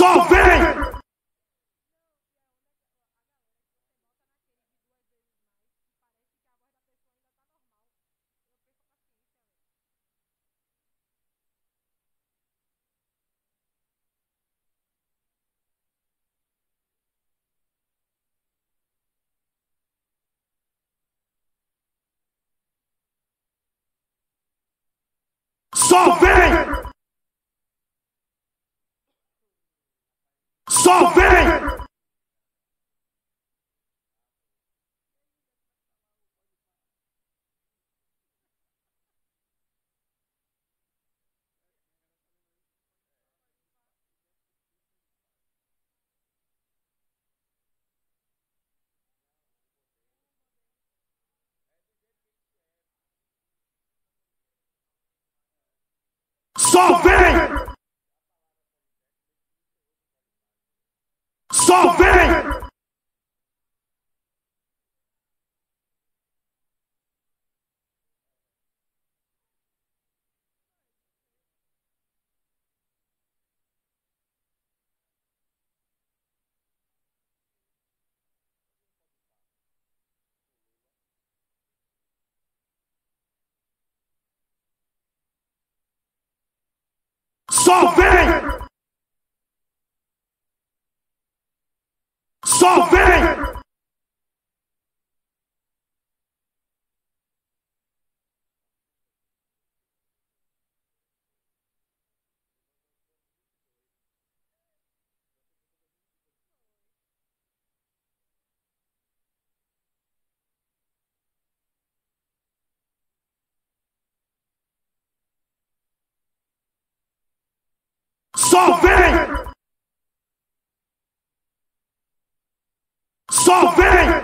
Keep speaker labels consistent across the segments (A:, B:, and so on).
A: Só vem! Só vem! Só vem! Só vem! Só vem! Só vem! Só vem! Só vem!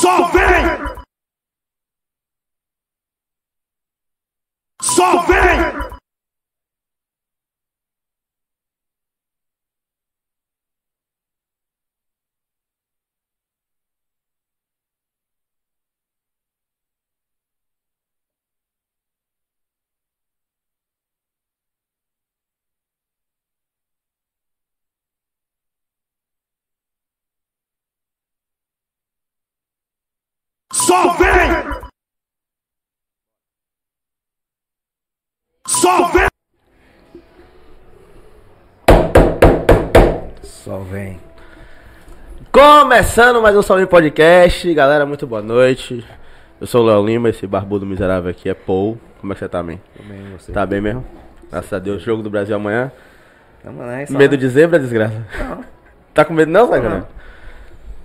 A: Só vem! Só vem! Só vem! Só vem! Só vem.
B: Começando mais um Salve Podcast, galera, muito boa noite. Eu sou o Léo Lima, esse barbudo miserável aqui é Paul. Como é que você tá, man?
C: Também você.
B: Tá bem mesmo? Graças a Deus, jogo do Brasil amanhã.
C: Lá, só-
B: Medo de zebra, desgraça?
C: Não,
B: Tá com medo não?
C: Não.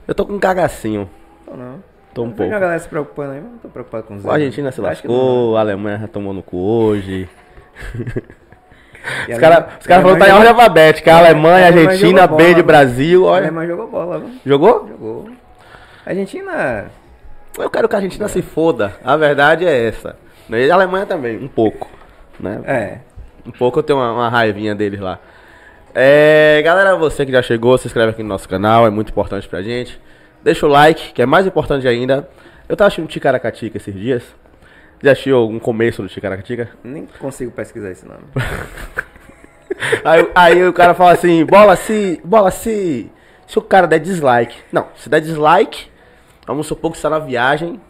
B: Eu tô com um cagacinho,
C: tô não.
B: Tô um pouco.
C: a galera se preocupando aí, mas não tô preocupado com os
B: A Argentina se
C: Acho que
B: lascou, a Alemanha já tomou no cu hoje. Os
C: a
B: caras os caras falaram que tá em ordem alfabética. Alemanha,
C: a Alemanha
B: Argentina, B de
C: bola,
B: Brasil,
C: A
B: olha.
C: Alemanha jogou bola, viu?
B: Jogou?
C: Jogou. A Argentina.
B: Eu quero que a Argentina se foda. A verdade é essa. E a Alemanha também, um pouco. Né?
C: É.
B: Um pouco eu tenho uma, uma raivinha deles lá. É, galera, você que já chegou, se inscreve aqui no nosso canal, é muito importante pra gente. Deixa o like, que é mais importante ainda. Eu tava assistindo Ticaracatica esses dias. Já assistiu algum começo do Ticaracatica?
C: Nem consigo pesquisar esse nome.
B: Aí, aí o cara fala assim, bola se. Bola se. Se o cara der dislike. Não, se der dislike, vamos supor que você tá na viagem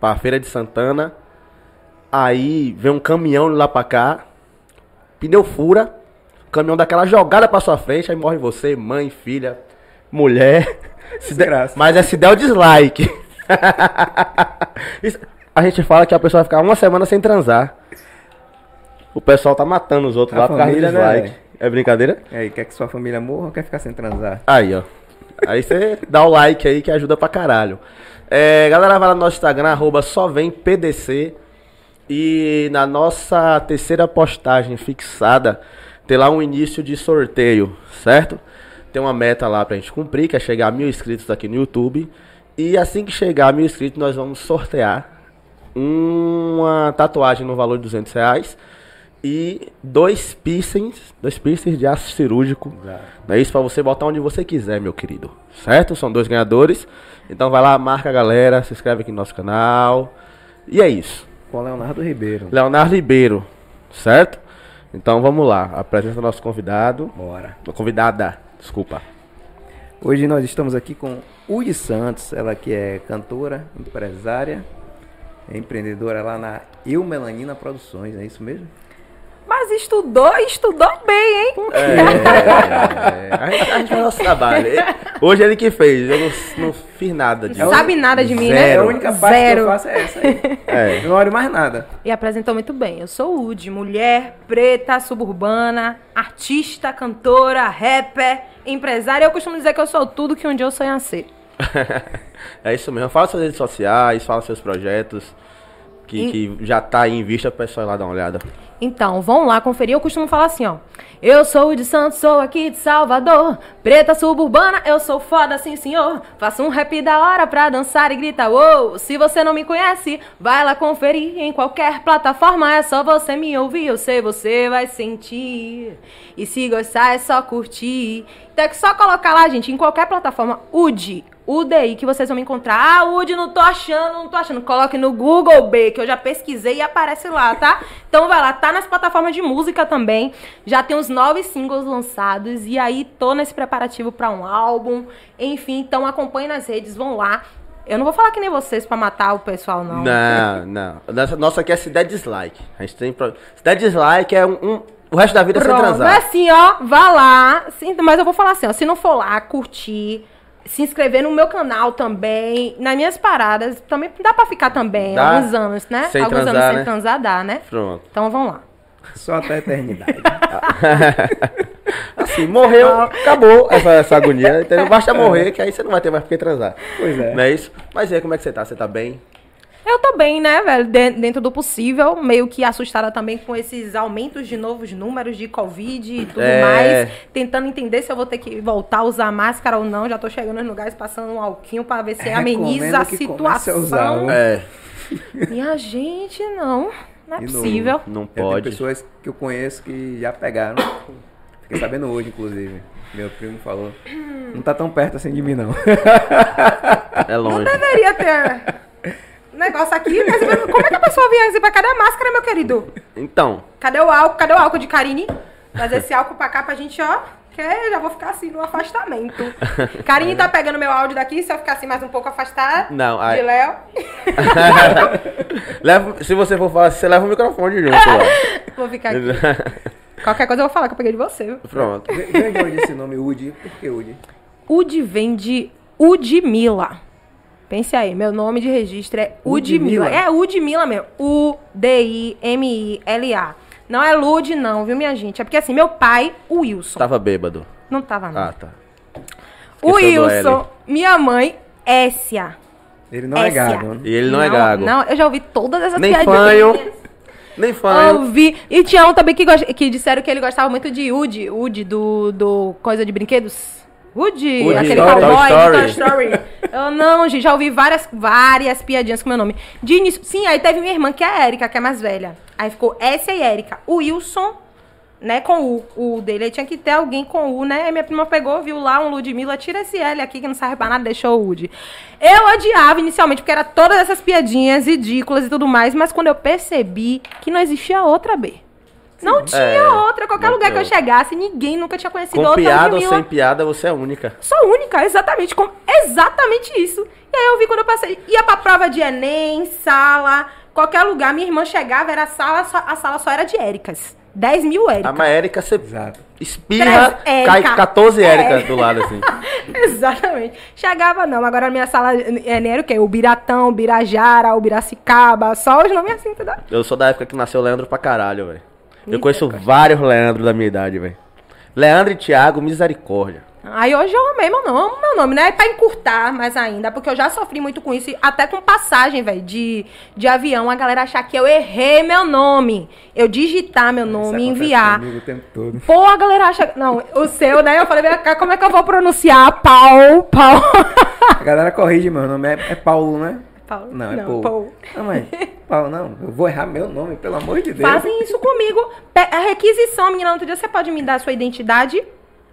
B: pra Feira de Santana. Aí vem um caminhão lá pra cá, pneu fura, o caminhão dá aquela jogada pra sua frente, aí morre você, mãe, filha, mulher. Se der- mas é se der o dislike. A gente fala que a pessoa vai ficar uma semana sem transar. O pessoal tá matando os outros
C: A
B: lá por causa do
C: família, né,
B: dislike.
C: velho?
B: é brincadeira?
C: E aí, quer que sua família morra ou quer ficar sem transar?
B: Aí, ó. Aí você dá o like aí que ajuda pra caralho. É, galera, vai lá no nosso Instagram, arroba só vem PDC. E na nossa terceira postagem fixada, tem lá um início de sorteio, certo? Tem uma meta lá pra gente cumprir, que é chegar a mil inscritos aqui no YouTube. E assim que chegar a mil inscritos, nós vamos sortear uma tatuagem no valor de 200 reais e dois piercings, dois piercings de aço cirúrgico. Não é isso? Pra você botar onde você quiser, meu querido. Certo? São dois ganhadores. Então vai lá, marca a galera, se inscreve aqui no nosso canal. E é isso.
C: Com Leonardo Ribeiro.
B: Leonardo Ribeiro, certo? Então vamos lá, apresenta o nosso convidado.
C: Bora.
B: Convidada, desculpa.
C: Hoje nós estamos aqui com Udi Santos, ela que é cantora, empresária, é empreendedora lá na Eu Melanina Produções, é isso mesmo?
D: Mas estudou, estudou bem, hein?
B: É, a, gente, a gente faz nosso trabalho. Hoje ele que fez, eu não, não fiz nada disso.
D: Não sabe nada de mim,
C: É
D: né?
C: a única parte
D: Zero.
C: que eu faço é essa aí.
B: É.
C: Não olho mais nada.
D: E apresentou muito bem. Eu sou Udi, mulher, preta, suburbana, artista, cantora, rapper, empresária. Eu costumo dizer que eu sou tudo que um dia eu sonho ser.
B: é isso mesmo. Fala suas redes sociais, fala seus projetos. Que, que já tá aí em vista pro pessoal ir lá dar uma olhada.
D: Então, vão lá conferir. Eu costumo falar assim, ó. Eu sou o de Santos, sou aqui de Salvador. Preta suburbana, eu sou foda, sim senhor. Faço um rap da hora pra dançar e gritar, uou. Se você não me conhece, vai lá conferir. Em qualquer plataforma é só você me ouvir. Eu sei, você vai sentir. E se gostar é só curtir. Então é que só colocar lá, gente, em qualquer plataforma, UDI. UDI, que vocês vão me encontrar. Ah, UDI, não tô achando, não tô achando. Coloque no Google B, que eu já pesquisei e aparece lá, tá? Então vai lá, tá nas plataformas de música também. Já tem os nove singles lançados. E aí tô nesse preparativo pra um álbum. Enfim, então acompanhe nas redes, vão lá. Eu não vou falar que nem vocês pra matar o pessoal, não.
B: Não, não. Nossa, nossa aqui é se der dislike. A gente tem. Pro... Se der dislike é um. um- o resto da vida é sem
D: Pronto, é
B: transar.
D: assim, ó, vá lá. Sim, mas eu vou falar assim, ó, se não for lá, curtir, se inscrever no meu canal também, nas minhas paradas, também dá pra ficar também,
B: Dá.
D: alguns anos, né?
B: Sem
D: alguns
B: transar,
D: anos sem
B: né?
D: transar dá, né?
B: Pronto.
D: Então vamos lá.
C: Só até a eternidade.
B: Assim, morreu, acabou essa, essa agonia, entendeu? Basta morrer, que aí você não vai ter mais por que transar.
C: Pois é.
B: Não é isso? Mas e aí, como é que você tá? Você tá bem?
D: Eu tô bem, né, velho? De- dentro do possível, meio que assustada também com esses aumentos de novos números de Covid e tudo
B: É.
D: mais. Tentando entender se eu vou ter que voltar a usar máscara ou não. Já tô chegando nos lugares passando um alquinho pra ver se ameniza a
C: comece a usar,
D: situação.
C: viu?
B: É,
D: Minha gente, não. Não é
C: E no-
D: possível.
B: não
C: tenho
B: pode.
C: pessoas que eu conheço que já pegaram. Fiquei sabendo hoje, inclusive. Meu primo falou. Não tá tão perto assim de mim, não.
B: É longe.
D: Deveria ter negócio aqui, mas como é que a pessoa vinha assim pra cadê a máscara, meu querido?
B: Então,
D: Cadê o álcool? Cadê o álcool de Karine? Trazer esse álcool pra cá pra gente, ó. Que eu já vou ficar assim no afastamento. Karine tá pegando meu áudio daqui, se eu ficar assim mais um pouco afastada
B: Não, aí-
D: de Léo.
B: leva, se você for falar, você leva o microfone junto lá.
D: Vou ficar aqui. Qualquer coisa eu vou falar que eu peguei de você.
B: Pronto.
C: Vem vem de onde esse nome Udi? Por que Udi?
D: Udi vem de Udmila. Pense aí, meu nome de registro é Udmila. É Udmila mesmo. U-D-I-M-I-L-A. Não é Lud, não, viu, minha gente? É porque assim, meu pai, o Wilson.
B: Tava bêbado.
D: Não tava, não.
B: Ah, tá.
D: o Wilson, minha mãe, Essia.
C: Ele não é
D: Essia.
C: gago. né?
B: E ele não, é gago.
D: Não, eu já ouvi todas essas
B: Nem
D: piadinhas.
B: fanho. Nem fanho.
D: Ouvi. E tinha um também que, gost- que disseram que ele gostava muito de Woody. Woody, do, do Coisa de Brinquedos. Woody,
B: Woody,
D: aquele
B: Toy
D: cowboy
B: Story.
D: do Toy Story. Eu não, gente, já ouvi várias, várias piadinhas com meu nome. De início, sim, aí teve minha irmã, que é a Erika, que é mais velha. Aí ficou essa e Erika. O Wilson, né, com. O U dele. Aí tinha que ter alguém com U, né? Aí minha prima pegou, viu lá um Ludmilla, tira esse L aqui que não serve pra nada, deixou o Woody. Eu odiava inicialmente, porque era todas essas piadinhas ridículas e tudo mais, mas quando eu percebi que não existia outra B. Não tinha
B: É,
D: outra. Qualquer lugar que eu chegasse, ninguém nunca tinha conhecido
B: Com
D: outra
B: piada ou sem piada, você é única.
D: Sou única, exatamente, com exatamente isso. E aí eu vi quando eu passei, ia pra prova de Enem, sala, qualquer lugar, minha irmã chegava, era a sala, só- a sala só era de Éricas. 10 mil
B: A
D: Éricas.
B: mas Érica, você espirra, cai
D: Érica.
B: 14
D: É.
B: Érica do lado, assim.
D: Exatamente. Chegava não, agora a minha sala Enem era o quê? O Biratão, o Birajara, o Biracicaba, só os nomes assim, entendeu?
B: Eu sou da época que nasceu Leandro pra caralho, velho. Eu conheço vários Leandro da minha idade, velho. Leandro e Thiago, misericórdia.
D: Aí hoje eu amei meu nome, amo meu nome, né? Pra encurtar mais ainda, porque eu já sofri muito com isso, e até com passagem, velho, de, de avião, a galera achar que eu errei meu nome. Eu digitar meu nome,
C: acontece
D: enviar.
C: comigo o tempo todo.
D: Pô, a galera acha. Não, o seu, né? Eu falei, vem cá, como é que eu vou pronunciar? Pau, pau.
C: A galera corrige, meu nome é, é Paulo, né?
D: Paulo.
C: Não, é
D: Não,
C: Paulo.
D: Paulo.
C: Não, mas Paulo, não. Eu vou errar meu nome, pelo amor de Deus.
D: Fazem isso comigo. A requisição, a menina, no outro dia, você pode me dar a sua identidade?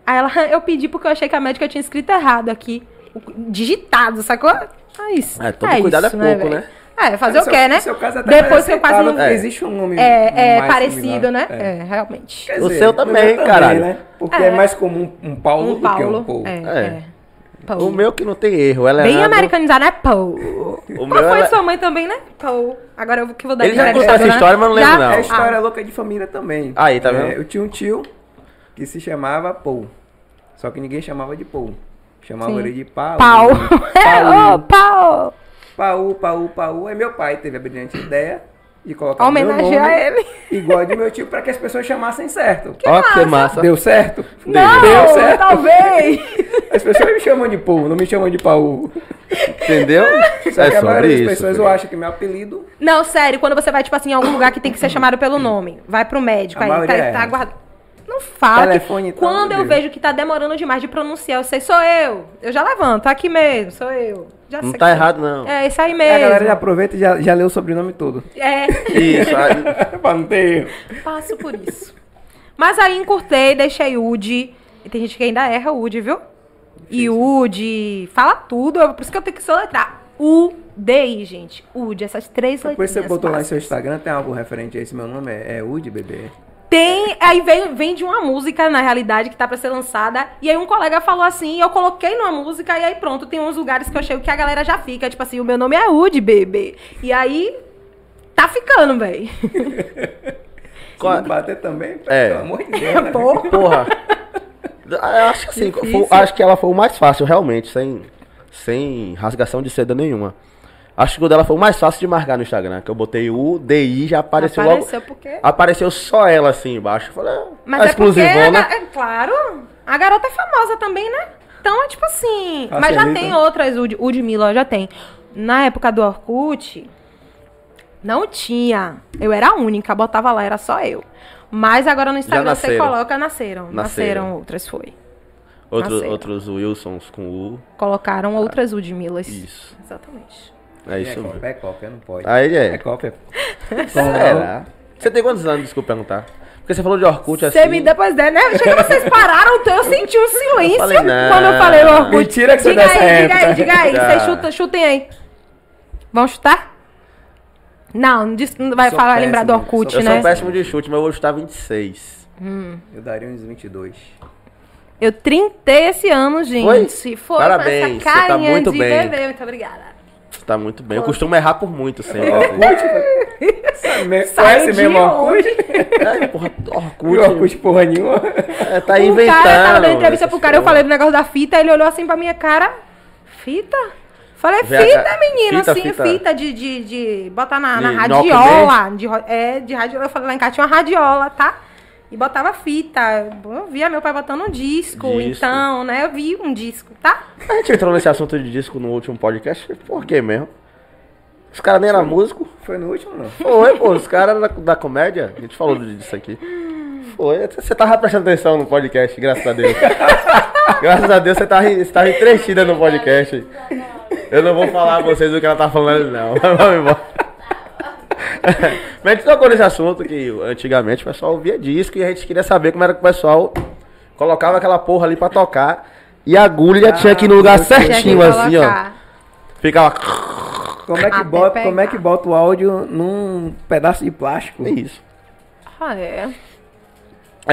D: Aí ela, eu pedi porque eu achei que a médica tinha escrito errado aqui. Digitado, sacou? É isso.
B: É, todo cuidado é pouco,
D: velho?
B: né?
D: É, fazer
C: No
D: o quê, né?
C: seu caso até
D: Depois que eu quase não...
C: porque Existe um nome
D: É, é
C: mais
D: parecido,
C: similar.
D: né?
C: É.
D: É, realmente.
C: Quer
B: O
C: dizer,
B: seu
C: meu
B: também, caralho.
C: né? Porque
D: É.
C: é. mais comum um Paulo
D: Um
C: do que um
D: Paulo.
C: Paulo.
D: É,
B: É.
D: é. Paulo.
B: O meu que não tem erro. Ela é
D: Bem americanizado, né? Paul.
B: O
D: Qual
B: meu
D: foi
B: ela-
D: sua mãe também, né? Paul. Agora eu que vou dar
B: Ele já contou essa história, mas não lembro
D: Já?
B: não.
C: É história
D: Ah,
C: louca de família também.
B: Aí, tá
C: É,
B: vendo?
C: eu tinha um tio que se chamava Paul. Só que ninguém chamava de Paul. Chamava
D: Sim.
C: ele de.
D: Pau. É, ô,
C: Paulo.
D: pau.
C: Paul, Paul, Paul. Aí meu pai teve a brilhante ideia de colocar meu
D: Homenagear
C: nome
D: ele.
C: igual de meu tio pra que as pessoas chamassem certo.
B: Ó, que massa.
C: Deu certo?
D: Não,
C: Deu certo.
D: talvez.
C: As pessoas me chamam de Paul, não me chamam de Paul.
B: Entendeu?
C: Só
B: é
C: que a maioria
B: sobre
C: das
B: isso.
C: pessoas eu acho que meu apelido
D: Não, sério, quando você vai, tipo assim, em algum lugar que tem que ser chamado pelo nome, vai pro médico,
C: A
D: aí tá,
C: maioria é.
D: tá guardado. Não fala. que
C: Telefone e tal,
D: quando eu
C: Deus.
D: vejo que tá demorando demais de pronunciar, eu sei, sou eu. Eu já levanto, aqui mesmo, sou eu. Já
B: Não
D: sei
B: tá
D: que-
B: errado, não.
D: É, isso aí
C: a
D: mesmo.
C: galera já aproveita e já, já lê o sobrenome todo.
D: É,
B: Isso. aí-
C: pra não ter erro.
D: passo por isso. Mas aí encurtei, deixei Udi. E tem gente que ainda erra Udi, viu? E Udi, fala tudo, eu- por isso que eu tenho que soletrar. U-D-I, gente. Udi, essas três letrinhas.
C: Depois você botou lá em seu. Instagram, tem algo referente a esse meu nome? É, é Udi, bebê?
D: Tem, aí vem, vem de uma música, na realidade, que tá pra ser lançada. E aí um colega falou assim, eu coloquei numa música, e aí pronto, tem uns lugares que eu chego que a galera já fica. Tipo assim, o meu nome é Udi, bebê. E aí, tá ficando.
C: Se não bater também,
B: É.
C: pelo amor de Deus, né?
B: Porra. Eu acho que foi- acho que ela foi o mais fácil, realmente, sem, sem rasgação de seda nenhuma. Acho que o dela foi o mais fácil de marcar no Instagram, que eu botei o DI já apareceu,
D: Apareceu
B: logo.
D: porque-
B: Apareceu só ela assim embaixo. Eu Falei,
D: Mas
B: a
D: é
B: exclusivona.
D: é claro, a garota é famosa também, né? Então é tipo assim.
C: A
D: mas já
C: Celita.
D: tem outras, Ud- Udmila já tem. Na época do Orkut, não tinha. Eu era a única, botava lá, era só eu. Mas agora no Instagram você coloca, nasceram. Nasceram,
B: Nasceram.
D: outras, foi.
B: Outros,
D: Nasceram.
B: outros Wilsons com U.
D: Colocaram outras Udmilas.
B: Isso.
D: Exatamente.
B: É
C: É
B: isso mesmo.
C: cópia, é cópia, não pode.
B: Aí
C: É
B: é.
C: cópia.
B: Será? Você tem quantos anos, desculpa perguntar? Porque você falou de Orkut assim.
D: Você me depois der, né? Chega, vocês pararam, então eu senti um silêncio
B: falei, não.
D: quando eu falei Orkut.
C: Mentira que você
D: diga aí, diga aí,
C: época.
D: diga aí.
B: Já.
D: Vocês chutam, chutem aí. Vão chutar? Não, não diz- não vai
C: Sou
D: falar, lembrar do
C: péssimo,
D: Orkut,
B: Eu
D: né?
B: sou péssimo de chute, mas eu vou chutar 26.
C: Eu daria uns 22.
D: Eu trintei esse ano, gente.
B: Foi?
D: Foi,
B: Parabéns,
D: com
B: você
D: essa
B: tá
D: carinha
B: muito
D: de
B: bem.
D: bebê. Muito obrigada.
B: Você tá muito bem. Eu costumo errar por muito sempre.
C: Orkut? Conhece
D: de
C: mesmo Orkut?
B: É, porra,
C: Orkut,
B: Orkut.
C: Orkut porra nenhuma.
B: É, tá
D: O
B: inventando.
D: cara tava dando entrevista pro cara, eu falei do negócio da fita, ele olhou assim pra minha cara. Fita? Falei,
B: VH
D: fita, menino,
B: fita,
D: assim,
B: fita.
D: fita, de, de, de botar na, na radiola. De, é, de radiola. Eu falei lá em casa tinha uma radiola, tá? E botava fita. Eu via meu pai botando um disco,
B: Disco.
D: então, né? Eu vi um disco, tá?
B: A gente entrou nesse assunto de disco no último podcast. Por quê mesmo? Os caras nem eram músicos.
C: Foi no último, não?
B: Foi, pô, os caras da, da comédia. A gente falou disso aqui. Foi. Você tava prestando atenção no podcast, graças a Deus. graças a Deus você tava, você tava entretida no podcast. Eu não vou falar a vocês o que ela tá falando, não. Vamos embora. Mas a gente tocou nesse assunto que antigamente o pessoal ouvia disco e a gente queria saber como era que o pessoal colocava aquela porra ali pra tocar. E a agulha tinha que ir no lugar certinho, assim, ó. Ficava.
C: Como é que
D: Até
C: bota, como é que bota o áudio num pedaço de plástico?
B: É isso.
D: Ah, é.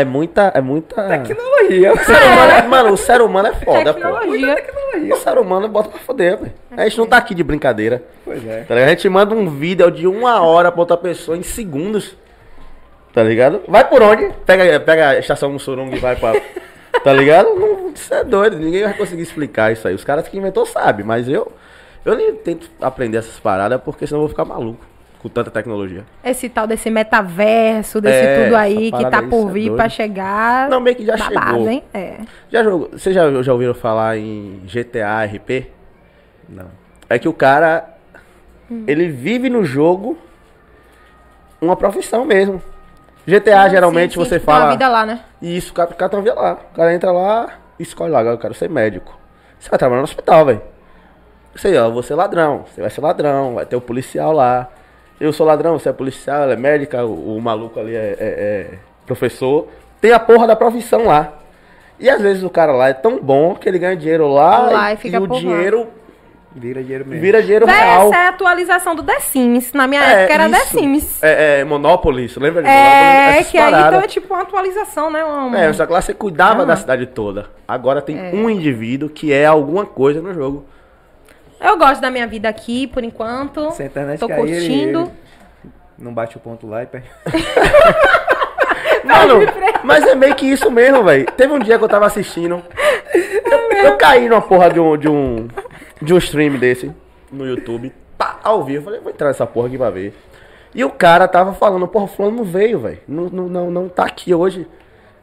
B: É muita. É muita.
C: Tecnologia.
B: O ser humano é- mano, o ser humano é foda, pô.
D: Tecnologia.
B: O ser humano bota pra foder, velho. A gente não tá aqui de brincadeira.
C: Pois é.
B: Tá? A gente manda um vídeo de uma hora pra outra pessoa em segundos. Tá ligado? Vai por onde? Pega, pega a estação Mussurunga e vai pra. Tá ligado? Não, isso é doido. Ninguém vai conseguir explicar isso aí. Os caras que inventou sabem, mas eu. Eu nem tento aprender essas paradas porque senão eu vou ficar maluco com tanta tecnologia.
D: Esse tal desse metaverso, desse
B: É,
D: tudo aí que tá por
B: é
D: vir
B: doido.
D: pra chegar.
B: Não, meio que já
D: babado,
B: chegou.
D: hein? É.
B: Já jogou, vocês já, já ouviram falar em GTA RP?
C: Não.
B: É que o cara,
D: Hum.
B: ele vive no jogo uma profissão mesmo. GTA, geralmente,
D: Sim, sim,
B: você
D: tipo, tem uma
B: fala...
D: vida lá, né?
B: Isso, o cara, o cara tem uma vida lá. O cara entra lá e escolhe lá, eu quero ser médico. Você vai trabalhar no hospital, velho. Sei, ó, você ladrão, você vai ser ladrão, vai ter o policial lá. Eu sou ladrão, você é policial, ela é médica, o, o maluco ali é, é- é professor. Tem a porra da profissão lá. E às vezes o cara lá é tão bom que ele ganha dinheiro lá,
D: Lá e
B: e,
D: fica
B: o
D: lá.
B: dinheiro
C: Vira dinheiro mesmo.
B: vira dinheiro
D: Véi,
B: real.
D: essa é a atualização do The Sims. Na minha época era The
B: isso.
D: Sims.
B: É, é Monopoly, você lembra de
D: É,
B: Monopoly? Essas
D: que aí então é tipo uma atualização, né? Um...
B: É, só que lá você cuidava
D: Ah.
B: da cidade toda. Agora tem
D: É.
B: um indivíduo que é alguma coisa no jogo.
D: Eu gosto da minha vida aqui, por enquanto.
C: Se a internet
D: Tô
C: cair, ele-
D: curtindo.
C: ele não bate o ponto lá e perde.
B: Mano, mas é meio que isso mesmo, velho. Teve um dia que eu tava assistindo. Eu, eu caí numa porra de um, de um. De um stream desse no YouTube. Pá, ao vivo. Eu falei, vou entrar nessa porra aqui pra ver. E o cara tava falando, porra, o fulano não veio, velho. Não, não, não, não tá aqui hoje.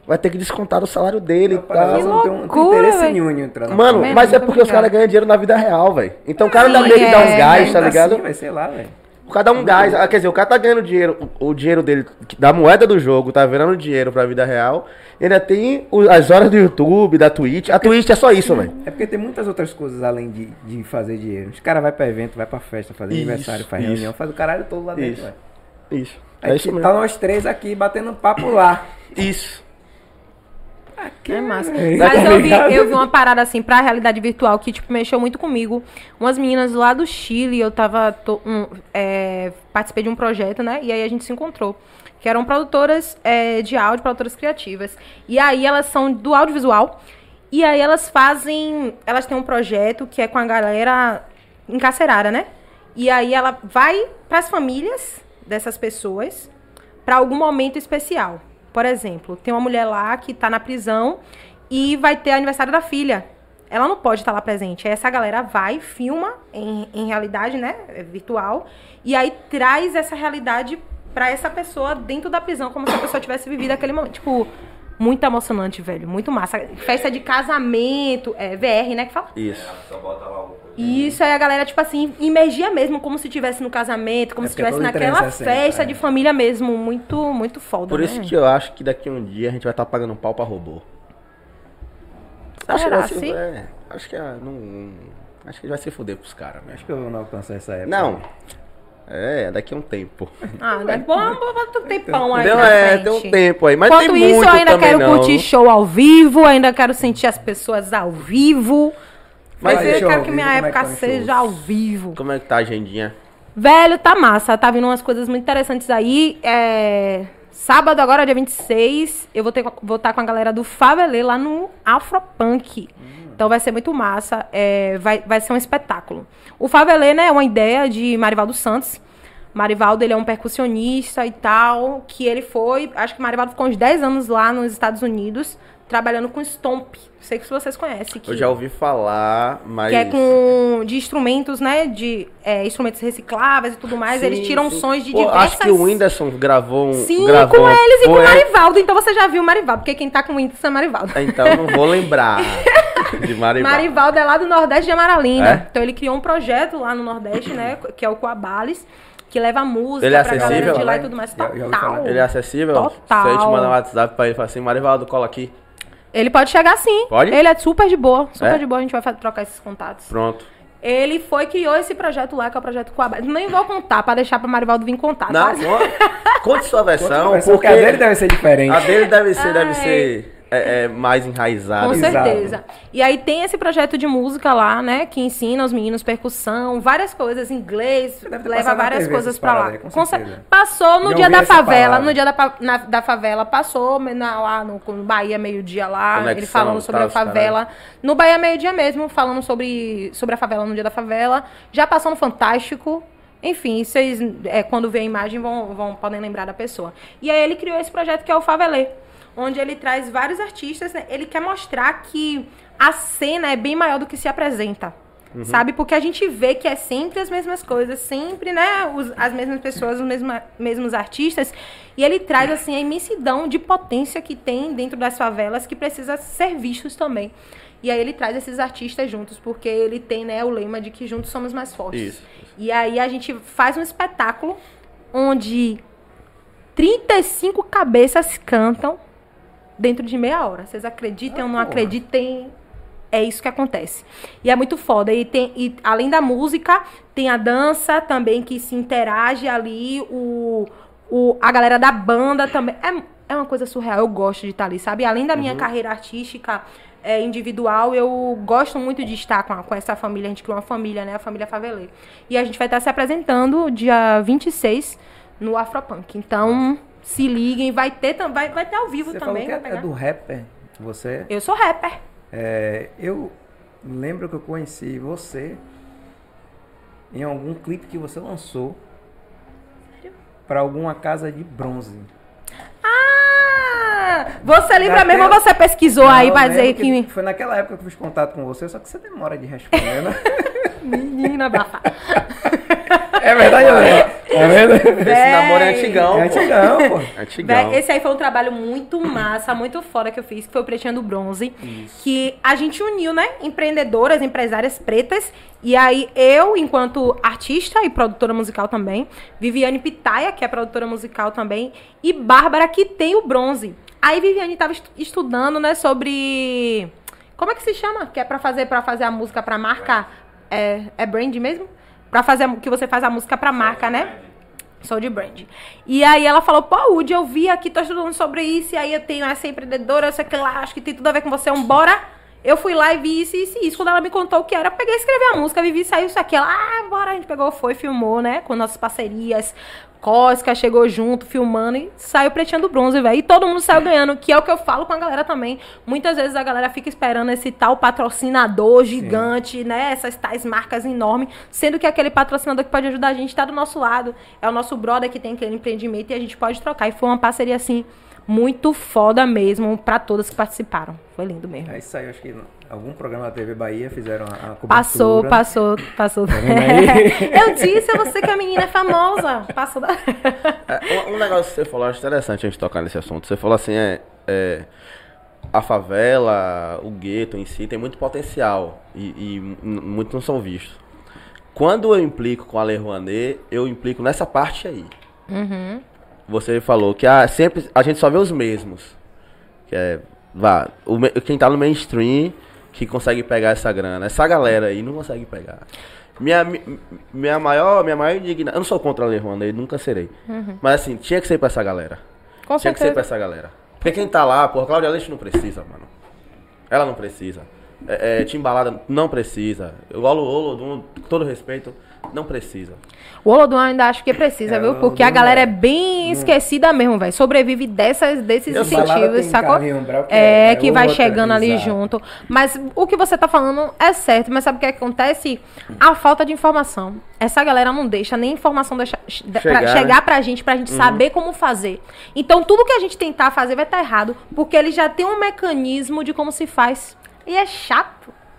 B: Vai ter que descontar do salário dele e tal.
C: não tem, um- tem interesse
D: velho.
C: nenhum em entrar
B: Mano,
D: Mesmo,
B: mas é porque os caras ganham dinheiro na vida real, velho. Então o cara dá
D: Sim,
B: meio que dá
D: é,
B: uns gás, tá
C: Ainda
B: ligado?
C: assim, vai ser lá, velho.
B: O cara dá um gás. Ah, quer dizer, o cara tá ganhando dinheiro, o, o dinheiro dele, da moeda do jogo, tá virando dinheiro pra vida real. E ainda tem o- as horas do YouTube, da Twitch. A Twitch é só isso, velho.
C: É porque tem muitas outras coisas além de, de fazer dinheiro. Os caras vão pra evento, vai pra festa, fazer
B: Isso,
C: aniversário, faz
B: isso.
C: reunião, faz o caralho todo lá dentro,
B: Isso.
C: velho.
B: Isso.
C: Aí
B: É isso
C: tá
B: mesmo.
C: nós três aqui batendo papo lá.
B: Isso.
D: É massa.
C: É.
D: Mas
C: Tá
D: eu vi, eu vi uma parada assim pra realidade virtual que, tipo, mexeu muito comigo. Umas meninas lá do Chile, eu tava. to- um, é, participei de um projeto, né? E aí a gente se encontrou. Que eram produtoras é, de áudio, produtoras criativas. E aí elas são do audiovisual. E aí elas fazem. Elas têm um projeto que é com a galera encarcerada, né? E aí ela vai pras famílias dessas pessoas para algum momento especial. Por exemplo, tem uma mulher lá que tá na prisão e vai ter aniversário da filha. Ela não pode estar lá presente. Aí essa galera vai, filma em, em realidade, né, é virtual, e aí traz essa realidade pra essa pessoa dentro da prisão, como se a pessoa tivesse vivido aquele momento. Tipo, muito emocionante, velho, muito massa. Festa de casamento, é VR, né, que fala?
B: Isso.
D: Isso aí a galera, tipo assim, imergia mesmo, como se estivesse no casamento, como
C: É
D: se
C: é
D: estivesse
C: todo
D: naquela
C: 360,
D: festa
C: é.
D: de família mesmo. Muito, muito foda.
B: Por isso
D: né?
B: que eu acho que daqui a um dia a gente vai estar pagando pau pra robô. Acho que,
D: Será,
B: vai se-
D: sim?
B: é, acho que ah, não. Acho que vai se fuder pros caras.
C: Acho que eu não alcançar essa época.
B: Não. É, daqui a um tempo.
D: Ah, né? Bom, bom, tem pão aí.
B: Não, é, tem um tempo aí. Mas
D: Enquanto
B: tem
D: isso,
B: muito
D: eu ainda quero
B: não.
D: curtir show ao vivo, ainda quero sentir as pessoas ao vivo.
C: Mas
D: Mas eu quero que minha
C: como é que
D: época
C: tá
D: seja ao vivo.
B: Como é que tá a agendinha?
D: Velho, tá massa. Tá vindo umas coisas muito interessantes aí. É... Sábado, agora, dia 26, eu vou estar vou tá com a galera do Favelê lá no Afropunk. Então vai ser muito massa. é, vai, vai ser um espetáculo. O Favelê, né, é uma ideia de Marivaldo Santos. Marivaldo, ele é um percussionista e tal, que ele foi... Acho que Marivaldo ficou uns 10 anos lá nos Estados Unidos, trabalhando com Stomp. Sei que vocês conhecem. Que
B: Eu já ouvi falar, mas.
D: que é com de instrumentos, né? De é, instrumentos recicláveis e tudo mais.
B: Sim,
D: eles tiram
B: sim.
D: sons de
B: Pô,
D: diversas.
B: Acho que o Whindersson gravou um.
D: Sim,
B: gravou
D: com eles e com o
B: é?
D: Marivaldo. Então você já viu o Marivaldo, porque quem tá com o Whindersson é Marivaldo.
B: Então eu não vou lembrar de Marivaldo.
D: Marivaldo é lá do Nordeste de Amaralina.
B: É?
D: Então ele criou um projeto lá no Nordeste, né? Que é o Coabales, que leva música
B: Ele é
D: pra galera de lá e tudo mais. Total.
B: Ele é acessível?
D: Total.
B: Se a gente mandar um WhatsApp pra ele e falar assim, Marivaldo, cola aqui.
D: Ele pode chegar sim.
B: Pode?
D: Ele é super de boa. Super
B: É?
D: de boa, a gente vai trocar esses contatos.
B: Pronto.
D: Ele foi e criou esse projeto lá, que é o projeto Coabales. Nem vou contar, pra deixar pra Marivaldo vir contar.
B: Não,
D: tá?
B: não. Conte sua versão,
C: Porque
B: porque
C: a dele deve ser diferente.
B: a dele deve ser, deve
D: Ai.
B: ser é, é, mais enraizada.
D: Com certeza. E aí tem esse projeto de música lá, né? Que ensina os meninos percussão, várias coisas, inglês, leva várias coisas pra lá.
C: com
D: cer-
C: certeza.
D: passou no
C: Já
D: dia da favela, no dia da, na- da favela, passou na- lá no, no Bahia meio-dia lá,
B: Conexão,
D: ele falando sobre
B: tal,
D: a
B: os
D: favela. No Bahia meio-dia mesmo, falando sobre, sobre a favela no dia da favela. Já passou no Fantástico. Enfim, vocês, é, quando vê a imagem, vão, vão, podem lembrar da pessoa. E aí ele criou esse projeto que é o Favelê, onde ele traz vários artistas. né? Ele quer mostrar que a cena é bem maior do que se apresenta. Sabe? Porque a gente vê que é sempre as mesmas coisas, sempre, né? os- as mesmas pessoas, os mesmos, mesmos artistas. E ele traz, assim, a imensidão de potência que tem dentro das favelas que precisa ser vistos também. E aí ele traz esses artistas juntos, porque ele tem, né, o lema de que juntos somos mais fortes.
B: Isso.
D: E aí a gente faz um espetáculo onde 35 cabeças cantam dentro de meia hora. Vocês acreditem ou não acreditem, É isso que acontece. E é muito foda. E, tem, e além da música, tem a dança também que se interage ali, o, o, a galera da banda também. É, é uma coisa surreal. Eu gosto de estar ali, sabe? Além da minha carreira artística é, individual, eu gosto muito de estar com, a- com essa família. A gente criou uma família, né? A família Favelê. E a gente vai estar se apresentando dia 26 no Afropunk. Então, se liguem. Vai ter, vai, vai ter ao vivo
C: Você falou
D: também.
C: que
D: vai
C: é, é do rapper. Você.
D: Eu sou rapper.
C: É, eu lembro que eu conheci você em algum clipe que você lançou para alguma casa de bronze.
D: Ah! Você lembra
C: Naquela-
D: mesmo ou você pesquisou aí
C: Não,
D: pra dizer
C: lembro
D: que.
C: Foi naquela época que eu fiz contato com você, só que você demora de responder, né?
D: Menina bafa.
C: é verdade, né? É verdade.
B: Esse namoro é antigão,
C: É antigão, pô.
B: Antigão.
D: Véi, esse aí foi um trabalho muito massa, muito foda que eu fiz, que foi o Pretinho do Bronze. Que a gente uniu, né? Empreendedoras, empresárias pretas. E aí, eu, enquanto artista e produtora musical também, Viviane Pitaia, que é produtora musical também, e Bárbara, que tem o bronze. Aí Viviane tava estu- estudando, né, sobre. Como é que se chama? Que é pra fazer, pra fazer a música pra marca. É, é brand mesmo? Pra fazer a, que você faz a música pra marca, né? Sou de brand. E aí ela falou, pô, Woody, eu vi aqui, tô estudando sobre isso, e aí eu tenho essa empreendedora, sei que lá, acho que tem tudo a ver com você, bora. Eu fui lá e vi isso, isso e isso. Quando ela me contou o que era, eu peguei e escrevi a música, vivi, saiu isso aqui. Ela, ah, bora, a gente pegou, foi, filmou, né? Com nossas parcerias. Cosca chegou junto, filmando, e saiu pretinho do bronze, velho. E todo mundo saiu ganhando, que é o que eu falo com a galera também. Muitas vezes a galera fica esperando esse tal patrocinador gigante, né? Essas tais marcas enormes, sendo que aquele patrocinador que pode ajudar a gente tá do nosso lado. É o nosso brother que tem aquele empreendimento e a gente pode trocar. E foi uma parceria, assim, muito foda mesmo pra todas que participaram. Foi lindo mesmo.
C: É isso aí, acho que algum programa da TV Bahia fizeram a, a cobertura.
D: Passou, passou, passou.
C: aí?
D: eu disse a você que a menina é famosa. Passou da.
B: É, um, um negócio que você falou, acho interessante a gente tocar nesse assunto. Você falou assim, é, é, a favela, o gueto em si tem muito potencial e, e muitos não são vistos. Quando eu implico com a Lei Rouanet, eu implico nessa parte aí. Você falou que ah, sempre a gente só vê os mesmos. Que é, vá, o, quem tá no mainstream que consegue pegar essa grana. Essa galera aí não consegue pegar. Minha, mi- minha maior, minha maior indignação. Eu não sou contra a Lei Rouanet, nunca serei.
D: Uhum.
B: Mas assim, tinha que ser pra essa galera.
D: Com
B: tinha que ser pra
D: certeza.
B: essa galera. Porque quem tá lá, porra, Cláudia Leite não precisa, mano. Ela não precisa. É, é, Timbalada não precisa. Olo Olo, com todo respeito, não precisa.
D: O Olodum ainda acho que precisa,
C: É,
D: viu? Porque a galera
C: é-
D: é bem esquecida mesmo, velho. Sobrevive dessas, desses
C: Eu
D: incentivos,
C: tem
D: sacou?
C: Brau,
D: É,
C: é
D: que vai
C: outra,
D: chegando ali
C: exato.
D: junto. Mas o que você tá falando é certo, mas sabe o que acontece? A falta de informação. Essa galera não deixa nem informação deixar, chegar,
B: Chegar,
D: pra,
B: né?
D: chegar pra gente, pra gente saber como fazer. Então, tudo que a gente tentar fazer vai estar errado, porque eles já têm um mecanismo de como se faz. E é chato.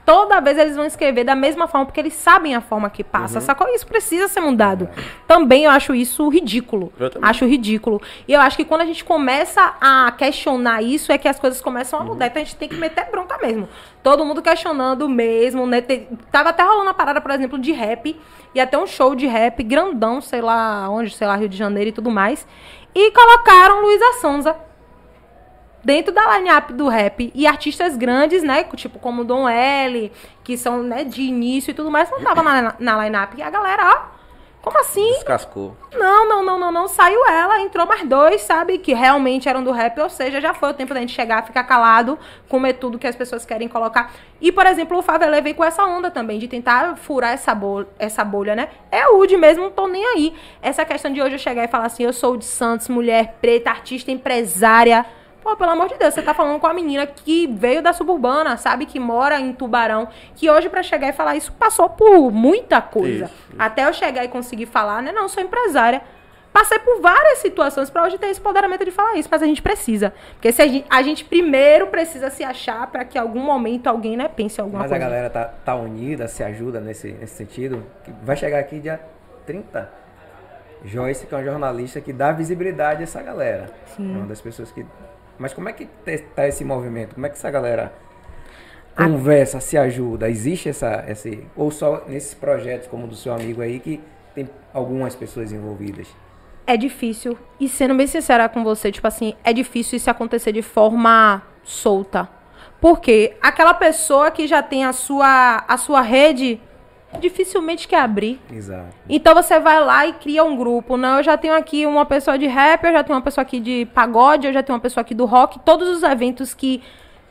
D: Toda vez eles vão escrever da mesma forma, porque eles sabem a forma que passa. Sacou? Isso precisa ser mudado. Também eu acho isso ridículo. Acho ridículo. E eu acho que quando a gente começa a questionar isso, é que as coisas começam a mudar. Então a gente tem que meter bronca mesmo. Todo mundo questionando mesmo, né? Te- Tava até rolando uma parada, por exemplo, de rap. E até um show de rap grandão, sei lá onde, sei lá, Rio de Janeiro e tudo mais. E colocaram Luísa Sonza dentro da line-up do rap. E artistas grandes, né? Tipo, como Dom L, que são, né, de início e tudo mais, não tava na, na line-up. E a galera, ó, como assim?
B: Descascou.
D: Não, não, não, não, não. Saiu ela, entrou mais dois, sabe? Que realmente eram do rap, ou seja, já foi o tempo da gente chegar, ficar calado, comer tudo que as pessoas querem colocar. E, por exemplo, o Favelé vem com essa onda também, de tentar furar essa bolha, essa bolha né? É o Woody mesmo, não tô nem aí. Essa questão de hoje eu chegar e falar assim, eu sou de Santos, mulher preta, artista, empresária. Pô, pelo amor de Deus, você tá falando com a menina que veio da suburbana, sabe? Que mora em Tubarão. Que hoje, pra chegar e falar isso, passou por muita coisa.
B: Isso, isso.
D: Até eu chegar e conseguir falar, né? Não, sou empresária. Passei por várias situações pra hoje ter esse empoderamento de falar isso, mas a gente precisa. Porque se a gente, a gente primeiro precisa se achar pra que em algum momento alguém, né, pense em alguma
C: Mas a
D: coisa.
C: galera tá, tá unida, se ajuda nesse, nesse sentido. Vai chegar aqui dia 30. Joyce, que é uma jornalista que dá visibilidade a essa galera.
D: Sim.
C: É uma das pessoas que. Mas como é que te- tá esse movimento? Como é que essa galera conversa, se ajuda? Existe essa. Esse, ou só nesses projetos como o do seu amigo aí que tem algumas pessoas envolvidas?
D: É difícil. E sendo bem sincera com você, tipo assim, é difícil isso acontecer de forma solta. Porque aquela pessoa que já tem a sua, a sua rede dificilmente quer abrir.
C: Exato.
D: Então você vai lá e cria um grupo. Não, eu já tenho aqui uma pessoa de rap, eu já tenho uma pessoa aqui de pagode, eu já tenho uma pessoa aqui do rock. Todos os eventos que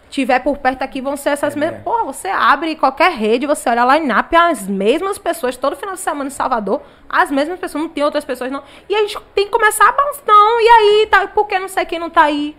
D: tiver por perto aqui vão ser essas
C: É,
D: mesmas.
C: né?
D: Porra, você abre qualquer rede, você olha lá line-up, as mesmas pessoas, todo final de semana em Salvador, as mesmas pessoas, não tem outras pessoas, não. E a gente tem que começar a balançar. Não, e aí, tá, por que não sei quem não tá aí?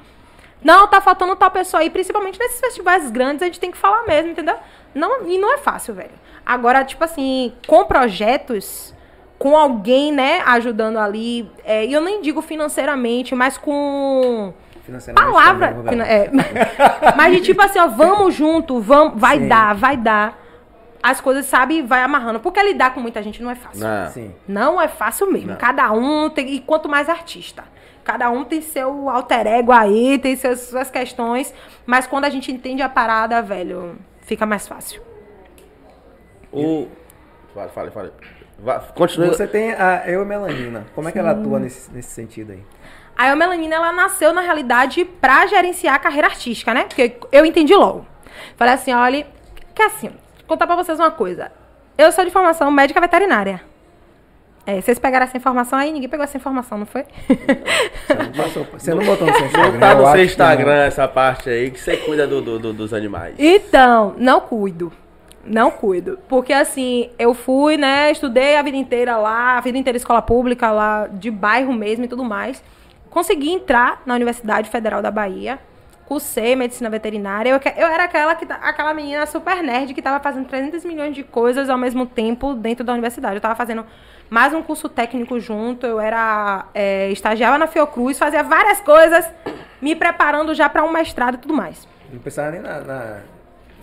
D: Não, tá faltando tal pessoa aí. Principalmente nesses festivais grandes, a gente tem que falar mesmo, entendeu? Não, e não é fácil, velho. Agora, tipo assim, com projetos, com alguém, né, ajudando ali, é, e eu nem digo financeiramente, mas com
C: Financeiramente
D: palavra.
C: também,
D: é. mas de tipo assim, ó, vamos junto, vamos, vai
C: Sim.
D: dar, vai dar. As coisas, sabe, vai amarrando. Porque lidar com muita gente não é fácil.
B: Não.
C: Sim.
D: Não é fácil mesmo.
B: Não.
D: Cada um tem. E quanto mais artista. Cada um tem seu alter ego aí, tem seus, suas questões. Mas quando a gente entende a parada, velho, fica mais fácil.
B: O... Fala, fala, fala. Vá, Continua.
C: Você tem a Eu Melanina. Como é que ela atua nesse, nesse sentido aí?
D: A El Melanina, ela nasceu, na realidade, pra gerenciar a carreira artística, né? Porque eu entendi logo. Falei assim, olha, que assim, vou contar pra vocês uma coisa. Eu sou de formação médica veterinária. É, vocês pegaram essa informação aí, ninguém pegou essa informação, não foi?
C: Você não, passou- você não botou no seu Instagram?
B: Não tá no seu Instagram essa parte aí que você cuida do, do- do- dos animais.
D: Então, não cuido. Não cuido. Porque assim, eu fui, né, estudei a vida inteira lá, a vida inteira escola pública lá, de bairro mesmo e tudo mais. Consegui entrar na Universidade Federal da Bahia. Cursei medicina veterinária. Eu, eu era aquela, que, tá- aquela menina super nerd que tava fazendo 300 milhões de coisas ao mesmo tempo dentro da universidade. Eu tava fazendo mais um curso técnico junto. Eu era é, estagiava na Fiocruz, fazia várias coisas, me preparando já para um mestrado e tudo mais.
C: Não pensava nem na. na-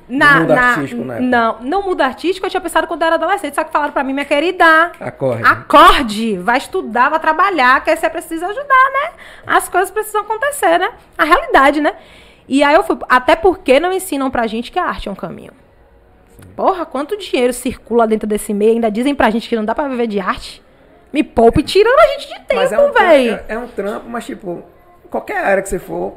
D: Na,
C: mundo
D: na-
C: artístico, né?
D: Não, no mundo artístico eu tinha pensado quando eu era adolescente, só que falaram pra mim, minha querida,
C: Acorde.
D: acorde, vai estudar, vai trabalhar, que aí você precisa ajudar, né? As coisas precisam acontecer, né? A realidade, né? E aí eu fui, até porque não ensinam pra gente que a arte é um caminho. Porra, quanto dinheiro circula dentro desse meio, ainda dizem pra gente que não dá pra viver de arte. Me poupe tirando a gente de
C: é
D: tempo,
C: um,
D: velho.
C: é, é um trampo, mas tipo, qualquer área que você for,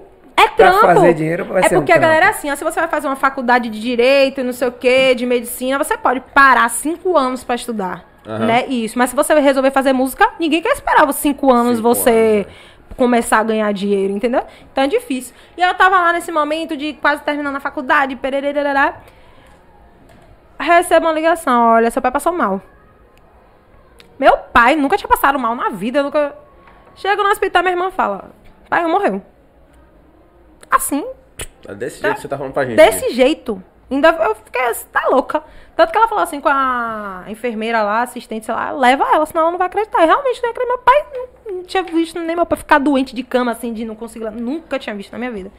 D: É
C: pra
D: trampo.
C: fazer dinheiro vai
D: é
C: ser um
D: porque a galera é
C: trampo.
D: assim, ó, se você vai fazer uma faculdade de direito e não sei o quê, de medicina, você pode parar cinco anos pra estudar,
B: Aham.
D: né? Isso. Mas se você resolver fazer música, ninguém quer esperar os cinco anos
B: Cinco
D: você
B: anos,
D: começar a ganhar dinheiro, entendeu? Então é difícil. E eu tava lá nesse momento de quase terminando a faculdade, pererererá. Recebo uma ligação, olha, seu pai passou mal. Meu pai nunca tinha passado mal na vida, nunca... Chego no hospital, minha irmã fala, pai, morreu. Assim,
B: É desse jeito que você tá falando pra gente.
D: Desse jeito. Ainda eu fiquei, tá louca. Tanto que ela falou assim com a enfermeira lá, assistente, sei lá, leva ela, senão ela não vai acreditar. E realmente não ia acreditar. Meu pai não, não tinha visto nem meu pai ficar doente de cama, assim, de não conseguir. Nunca tinha visto na minha vida.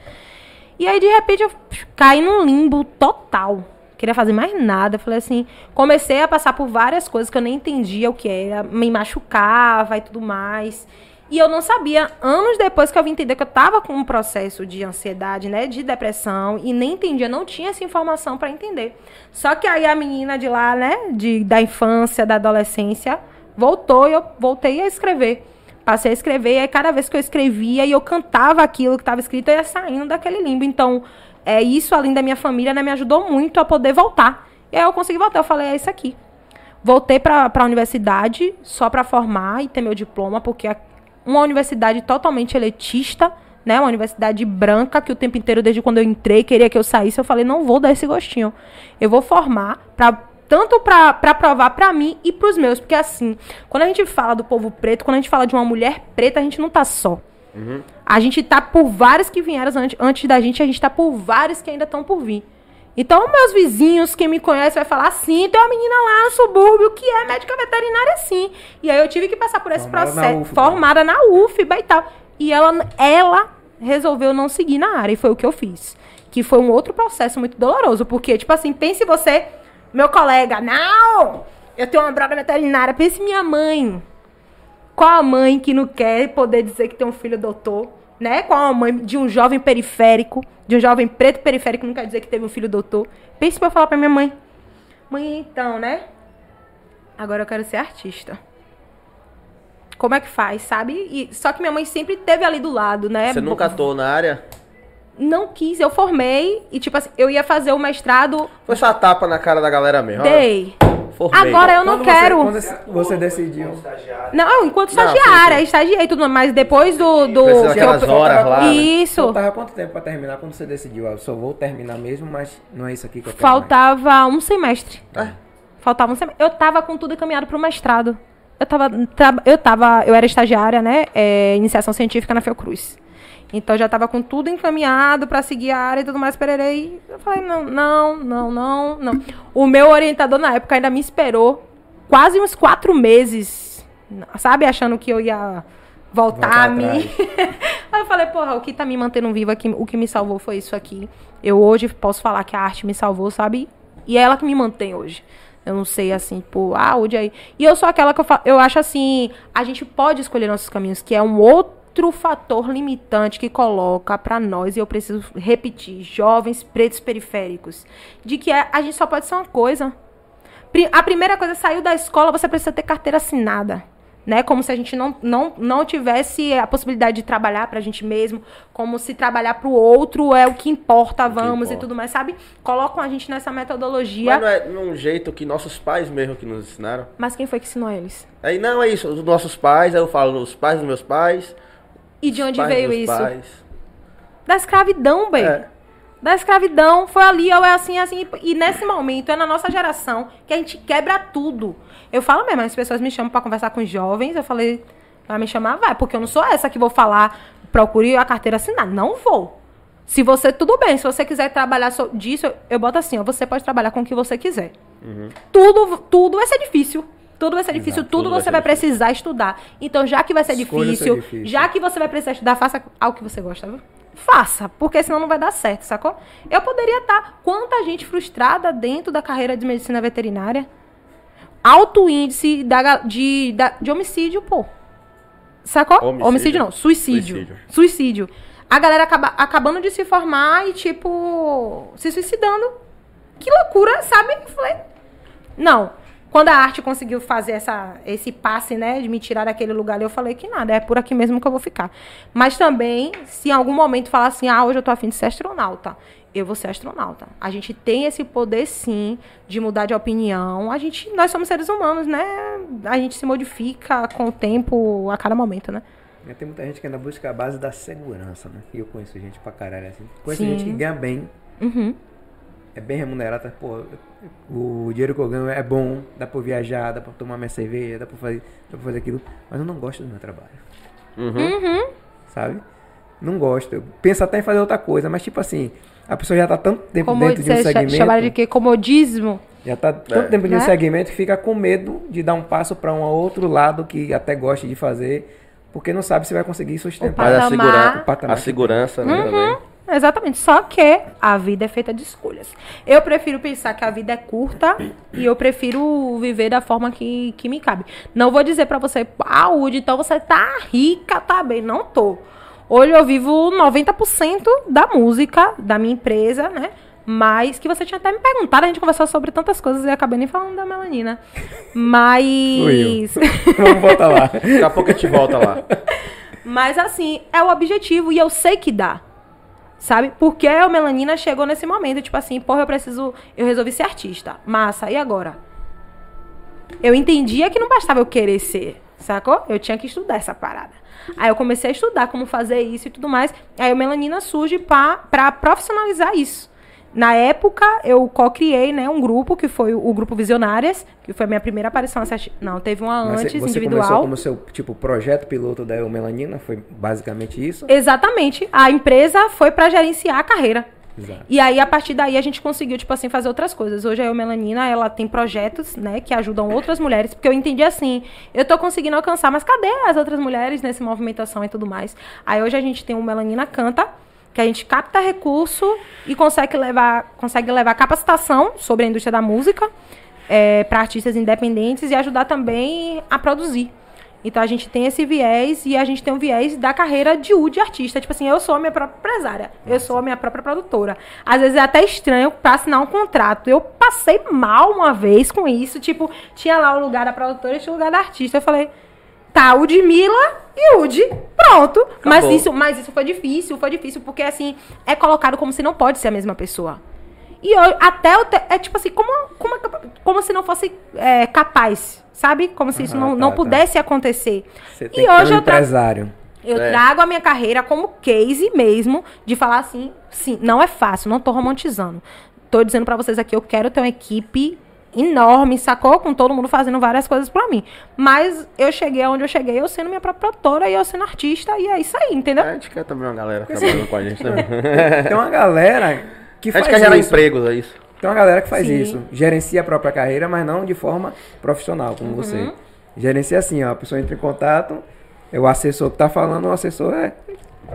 D: E aí, de repente, eu caí num limbo total. Queria fazer mais nada. Eu Falei assim, comecei a passar por várias coisas que eu nem entendia o que era. Me machucava e tudo mais. E eu não sabia, anos depois que eu vim entender que eu tava com um processo de ansiedade, né, de depressão, e nem entendia, não tinha essa informação pra entender. Só que aí a menina de lá, né, de, da infância, da adolescência, voltou e eu voltei a escrever. Passei a escrever, e aí cada vez que eu escrevia e eu cantava aquilo que estava escrito, eu ia saindo daquele limbo. Então, é, isso, além da minha família, né, me ajudou muito a poder voltar. E aí eu consegui voltar, eu falei, é isso aqui. Voltei para a universidade só para formar e ter meu diploma, porque é uma universidade totalmente elitista, né? Uma universidade branca que o tempo inteiro, desde quando eu entrei, queria que eu saísse. Eu falei, não vou dar esse gostinho. Eu vou formar para tanto para provar para mim e para os meus, porque assim, quando a gente fala do povo preto, quando a gente fala de uma mulher preta, a gente não tá só. A gente tá por vários que vieram antes, antes da gente, a gente tá por vários que ainda estão por vir. Então, meus vizinhos, quem me conhece, vai falar assim, tem uma menina lá no subúrbio que é médica veterinária, sim. E aí eu tive que passar por esse
C: Formada na
D: processo.
C: UFBA.
D: formada na UFBA e tal. E ela, ela resolveu não seguir na área, e foi o que eu fiz. Que foi um outro processo muito doloroso, porque, tipo assim, pense você, meu colega, não! Eu tenho uma brother veterinária, pense minha mãe. Qual a mãe que não quer poder dizer que tem um filho doutor? Né? Qual a mãe de um jovem periférico, de um jovem preto periférico não quer dizer que teve um filho doutor? Pense pra eu falar pra minha mãe. Mãe, então, né? Agora eu quero ser artista. Como é que faz, sabe? E, só que minha mãe sempre teve ali do lado, né?
B: Você nunca atuou na área?
D: Não quis, eu formei e, tipo assim, eu ia fazer o mestrado,
B: Foi só a tapa na cara da galera mesmo.
D: dei.
B: Formei.
D: Agora eu não
C: Quando você-
D: quero.
C: quando você, você decidiu.
D: Não, enquanto
B: Não,
D: estagiária,
B: sim,
D: estagiei tudo, mas depois do. do
B: Precisa
D: que eu-
B: aquelas horas lá, né?
D: Isso.
C: Faltava quanto tempo pra terminar quando você decidiu? Ah, eu só vou terminar mesmo, mas não é isso aqui que eu quero mais.
D: Faltava um semestre.
B: É.
D: Faltava um semestre. Eu tava com tudo encaminhado pro mestrado. Eu tava, tra- eu tava, eu era estagiária, né? é, iniciação científica na Fiocruz. Então já tava com tudo encaminhado pra seguir a área e tudo mais, pererei. Eu falei, não, não, não, não, não. O meu orientador na época ainda me esperou quase uns quatro meses, sabe? Achando que eu ia voltar,
C: Voltar
D: a mim. Aí eu falei, porra, o que tá me mantendo viva aqui, o que me salvou foi isso aqui. Eu hoje posso falar que a arte me salvou, sabe? E é ela que me mantém hoje. Eu não sei, assim, pô, ah, onde aí. E eu sou aquela que eu, eu acho assim, a gente pode escolher nossos caminhos, que é um outro fator limitante que coloca pra nós, e eu preciso repetir, jovens pretos periféricos, de que é- a gente só pode ser uma coisa. A primeira coisa, saiu da escola, você precisa ter carteira assinada. Né? Como se a gente não, não, não tivesse a possibilidade de trabalhar pra gente mesmo, como se trabalhar pro outro é o que importa, vamos e
B: importa.
D: tudo mais, sabe? Colocam a gente nessa metodologia.
B: Mas não é num jeito que nossos pais mesmo que nos ensinaram.
D: Mas quem foi que ensinou eles?
B: Aí não é isso, os nossos pais, aí eu falo os pais dos meus pais.
D: E de onde veio isso?
B: Pais.
D: Da escravidão, bem.
B: É.
D: Da escravidão, foi ali, ou é assim, assim. E nesse momento, é na nossa geração que a gente quebra tudo. Eu falo mesmo, as pessoas me chamam pra conversar com os jovens, eu falei, vai me chamar, vai, porque eu não sou essa que vou falar, procure a carteira assinada. Não vou. Se você, tudo bem, se você quiser trabalhar so- disso, eu, eu boto assim, ó, você pode trabalhar com o que você quiser. Tudo, tudo vai ser difícil. Tudo vai ser difícil, tudo,
B: tudo vai
D: você vai
B: difícil.
D: precisar estudar. Então, já que vai ser
C: Escolha ser
D: difícil,
C: difícil.
D: já que você vai precisar estudar, faça algo que você gosta, viu? Faça, porque senão não vai dar certo, sacou? Eu poderia estar. Quanta gente frustrada dentro da carreira de medicina veterinária? Alto índice da de, da- de homicídio, pô. Sacou?
B: Homicídio.
D: Homicídio, não, suicídio.
B: Suicídio.
D: Suicídio. A galera acaba, acabando de se formar e, tipo, se suicidando. Que loucura, sabe? Eu falei, não. Quando a arte conseguiu fazer essa, esse passe, né, de me tirar daquele lugar ali, eu falei que nada, é por aqui mesmo que eu vou ficar. Mas também, se em algum momento falar assim, ah, hoje eu tô afim de ser astronauta, eu vou ser astronauta. A gente tem esse poder, sim, de mudar de opinião. A gente, nós somos seres humanos, né? A gente se modifica com o tempo, a cada momento, né?
C: Tem muita gente que ainda busca a base da segurança, né? E eu conheço gente pra caralho assim. Conheço
D: Sim.
C: gente que ganha bem,
D: Uhum.
C: É bem remunerada, pô, o dinheiro que eu ganho é bom, dá pra viajar, dá pra tomar minha cerveja, dá pra fazer, dá pra fazer aquilo, mas eu não gosto do meu trabalho,
B: Uhum.
C: sabe? Não gosto. Eu penso até em fazer outra coisa, mas tipo assim, a pessoa já tá tanto tempo
D: Como
C: dentro de um segmento,
D: chamaram de quê? Comodismo?
C: já tá tanto
B: É.
C: tempo de um
D: Né?
C: segmento que fica com medo de dar um passo pra um outro lado que até gosta de fazer, porque não sabe se vai conseguir sustentar.
B: Mas a,
D: Patamar.
B: segura...
C: O patamar
B: a segurança, né,
D: Uhum.
B: também.
D: Exatamente. Só que a vida é feita de escolhas. Eu prefiro pensar que a vida é curta e eu prefiro viver da forma que, que me cabe. Não vou dizer pra você, ah, então você tá rica, tá bem. Não tô. Hoje eu vivo 90% da música da minha empresa, né? Mas que você tinha até me perguntado, a gente conversou sobre tantas coisas e acabei nem falando da melanina. Mas.
C: Vamos voltar lá.
B: Daqui a pouco a gente volta lá.
D: Mas assim, é o objetivo e eu sei que dá. Sabe? Porque a melanina chegou nesse momento, tipo assim, porra, eu preciso. Eu resolvi ser artista. Massa, e agora? Eu entendia que não bastava eu querer ser, sacou? Eu tinha que estudar essa parada. Aí eu comecei a estudar como fazer isso e tudo mais. Aí o Melanina surge pra profissionalizar isso. Na época, eu co-criei, né, um grupo, que foi o grupo Visionárias, que foi a minha primeira aparição. nessa Não, teve uma
C: Mas
D: antes,
C: você começou
D: individual.
C: como seu tipo projeto piloto da Eu Melanina, foi basicamente isso?
D: Exatamente. A empresa foi pra gerenciar a carreira.
C: Exato.
D: E aí, a partir daí, a gente conseguiu, tipo assim, fazer outras coisas. Hoje a Eu Melanina, ela tem projetos, né, que ajudam outras mulheres, porque eu entendi assim, eu tô conseguindo alcançar, mas cadê as outras mulheres nessa movimentação e tudo mais? Aí hoje a gente tem o Melanina Canta, que a gente capta recurso e consegue levar, consegue levar capacitação sobre a indústria da música para artistas independentes e ajudar também a produzir. Então a gente tem esse viés e a gente tem um viés da carreira de U de artista. Tipo assim, eu sou a minha própria empresária, eu sou a minha própria produtora. Às vezes é até estranho pra assinar um contrato. Eu passei mal uma vez com isso, tipo, tinha lá o lugar da produtora e tinha o lugar da artista. Eu falei, tá o de Mila e o de pronto. Mas
B: Acabou.
D: isso, mas isso foi difícil, foi difícil, porque assim, é colocado como se não pode ser a mesma pessoa. E eu, até o te- é tipo assim, como, como, é como se não fosse é, capaz, sabe? Como se isso
C: Ah,
D: não,
C: tá,
D: não
C: tá.
D: pudesse acontecer.
C: Você tem
D: E
C: que ter
D: hoje
C: um
D: eu trago.
C: empresário.
D: Eu
B: É.
D: trago a minha carreira como case mesmo de falar assim, sim, não é fácil, não tô romantizando. Tô dizendo pra vocês aqui, eu quero ter uma equipe enorme, sacou? Com todo mundo fazendo várias coisas pra mim. Mas eu cheguei aonde eu cheguei, eu sendo minha própria produtora e eu sendo artista, e é isso aí, entendeu?
B: A gente quer também uma galera trabalhando com a gente também.
C: Tem uma galera que
B: A
C: faz
B: gente quer gerar
C: isso.
B: empregos, é isso.
C: Tem uma galera que faz
D: Sim.
C: isso. Gerencia a própria carreira, mas não de forma profissional, como
D: Uhum.
C: você. Gerencia assim, ó. A pessoa entra em contato, é o assessor que tá falando, o assessor é.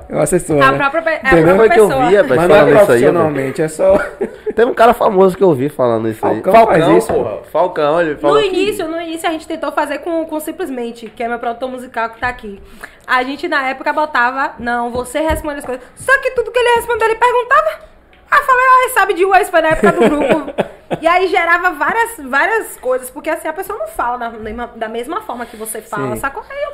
C: É o assessor.
D: A
C: né?
D: própria, é a
C: Entendeu?
D: própria
B: Foi que eu
D: pessoa.
B: vi, rapaz,
C: Mas não é
B: falando isso aí. velho.
C: profissionalmente, é só.
B: Teve um cara famoso que eu vi falando isso aí.
C: Falcão faz isso,
B: porra. Falcão, ele
D: No
B: falou que-
D: início, no início a gente tentou fazer com, com simplesmente, que é meu produtor musical que tá aqui. A gente na época botava, não, você responde as coisas. Só que tudo que ele respondeu, ele perguntava. Aí eu falei, ah, sabe de Wes, foi na época do grupo. e aí gerava várias, várias coisas, porque assim, a pessoa não fala da, mesma- da mesma forma que você fala,
C: Sim.
D: sacou? Aí eu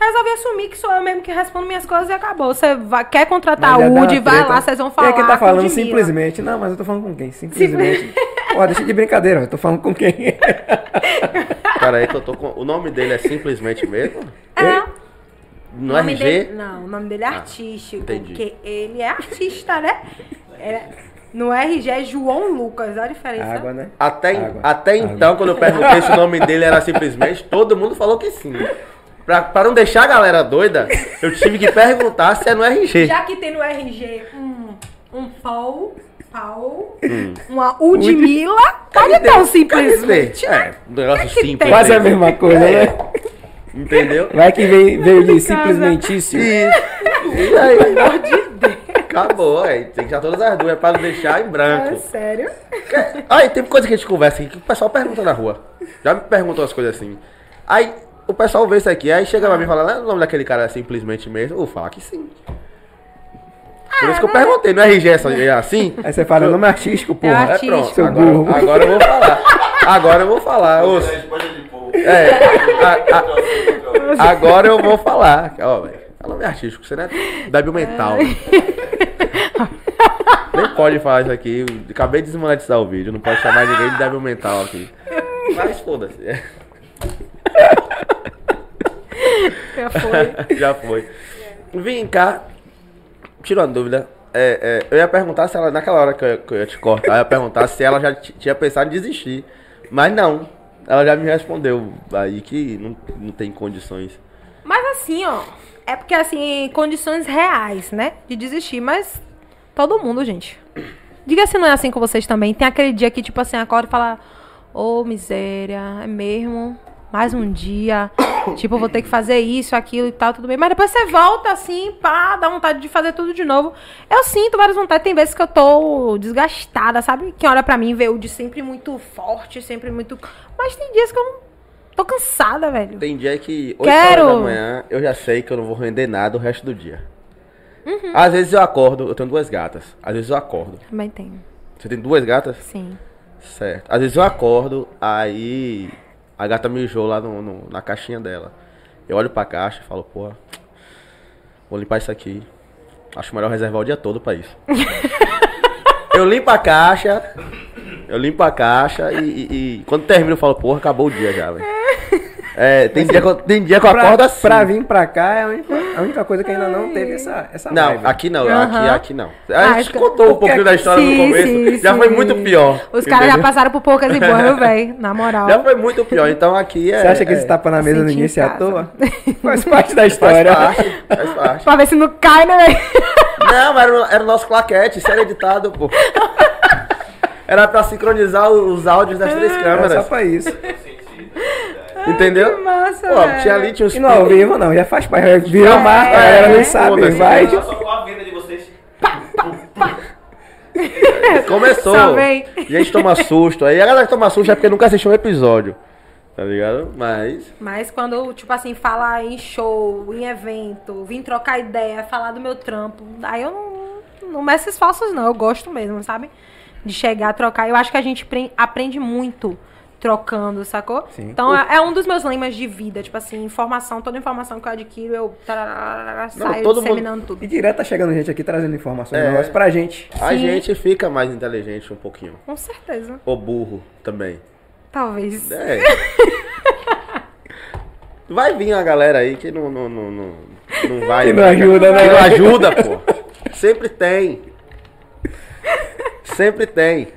D: resolvi assumir que sou eu mesmo que respondo minhas coisas e acabou. Você vai- quer contratar Woody,
C: uma
D: vai lá, vocês vão
C: E
D: falar.
C: aí quem tá falando simplesmente. Não, mas eu tô falando com quem? Simplesmente. Pô, deixa de brincadeira, eu tô falando com quem?
B: Cara, aí que eu tô com. O nome dele é simplesmente mesmo?
D: É.
B: No
D: O nome
B: RG?
D: dele- não, o nome dele é artístico.
B: entendi.
D: Porque ele é artista, né? É- no RG é João Lucas, olha a diferença.
C: Água, né?
B: Até,
C: Água.
B: até
C: Água.
B: então, quando eu perguntei se o nome dele era simplesmente, todo mundo falou que sim. Pra, pra não deixar a galera doida, eu tive que perguntar se é no RG.
D: Já que tem no RG um, um Paul, Paul,
B: Hum.
D: uma Udmila, pode ter um simplesmente.
B: É, um negócio
D: que
B: simples.
C: Quase a mesma coisa,
B: É.
C: né?
B: Entendeu?
C: Vai que veio, veio de simplesmentíssimo.
B: E aí, acabou, aí. Tem que deixar todas as duas pra não deixar em
D: É
B: branco.
D: sério?
B: Aí tem coisa que a gente conversa aqui que o pessoal pergunta na rua. Já me perguntou as coisas assim. Aí o pessoal vê isso aqui, aí chega pra mim e fala, "Ah, o nome daquele cara é simplesmente mesmo? Eu vou falar que sim. Por isso que eu perguntei, no RG é só- é assim?
C: Aí você fala, nome artístico, porra.
B: É
D: artístico.
B: pronto.
C: Seu
B: Agora,
C: burro.
B: agora eu vou falar. Agora eu vou falar. Ouça. É, a- a- agora eu vou falar. Ó, velho. É nome artístico, você não é débil mental. Nem pode falar isso aqui. Acabei de desmonetizar o vídeo. Não pode chamar ninguém de débil mental aqui. Mas foda-se.
D: Já foi.
B: Já foi. Vem cá. Tira uma dúvida. É, é, eu ia perguntar se ela, naquela hora que eu, que eu ia te cortar, eu ia perguntar se ela já tinha pensado em desistir. Mas não. Ela já me respondeu aí que não, não tem condições.
D: Mas assim, ó, é porque assim, condições reais, né? De desistir, mas todo mundo, gente. Diga se não é assim com vocês também. Tem aquele dia que, tipo assim, acorda e fala, ô miséria, é mesmo? Mais um dia. tipo, vou ter que fazer isso, aquilo e tal, tudo bem. Mas depois você volta assim, pá, dá vontade de fazer tudo de novo. Eu sinto várias vontades. Tem vezes que eu tô desgastada, sabe? Quem olha pra mim vê o de sempre muito forte, sempre muito. Mas tem dias que eu não tô cansada, velho.
B: Tem dia que 8
D: Quero.
B: horas da manhã eu já sei que eu não vou render nada o resto do dia. Às vezes eu acordo, eu tenho duas gatas. Às vezes eu acordo.
D: Também tenho.
B: Você tem duas gatas?
D: Sim.
B: Certo. Às vezes eu acordo, aí a gata mijou lá no, no- na caixinha dela. Eu olho pra caixa e falo, pô, vou limpar isso aqui. Acho melhor reservar o dia todo pra isso. eu limpo a caixa, eu limpo a caixa e, e- e quando termino eu falo, porra, acabou o dia já, velho. É, tem, dia que eu, tem dia que eu acordo
C: Pra,
B: assim.
C: pra vir pra cá é a única, a única coisa que ainda não teve essa, essa
B: Não,
C: vibe.
B: aqui não,
D: Aham.
B: aqui, aqui não. A
D: Ah,
B: gente
D: então-
B: contou um pouquinho da história
D: Sim,
B: no começo.
D: sim,
B: já foi
D: sim.
B: muito pior.
D: Os caras já passaram por poucas e boas, velho? Na moral.
B: Já foi muito pior, então aqui é.
C: Você acha que
B: é,
C: esse tapa na mesa no início é à toa? Faz parte da
B: Faz
C: história.
B: parte, faz parte.
D: Pra ver se não cai, né, velho?
B: Não, era, era o nosso claquete, isso era editado, pô. Era pra sincronizar os áudios das três
C: É só
B: câmeras.
C: pra isso.
B: Entendeu?
D: que massa,
B: Pô, tinha ali, tinha os
C: E no ao vivo não, já faz parte. Virou marca, a galera não sabe. Vai.
E: Só com a venda de vocês.
B: Começou.
D: Só vem.
B: E a gente toma susto. Aí a galera que toma susto é porque nunca assistiu um episódio. Tá ligado? Mas.
D: Mas quando, tipo assim, falar em show, em evento, vim trocar ideia, falar do meu trampo, aí eu não, não meço esforços, não. Eu gosto mesmo, sabe? De chegar, trocar. Eu acho que a gente pre- aprende muito trocando, sacou?
C: Sim.
D: Então é, é um dos meus lemas de vida, tipo assim, informação, toda informação que eu adquiro, eu tararara,
B: Não,
D: saio
B: todo mundo-
D: disseminando tudo.
C: E direto tá chegando gente aqui trazendo informações
B: É.
C: novas pra gente.
B: A
D: Sim.
B: gente fica mais inteligente um pouquinho.
D: Com certeza.
B: Ou burro também.
D: Talvez.
B: É. Vai vir uma galera aí que não, não, não, não, não vai.
C: Que não ajuda, né?
B: Que não ajuda, pô. Sempre tem. Sempre tem.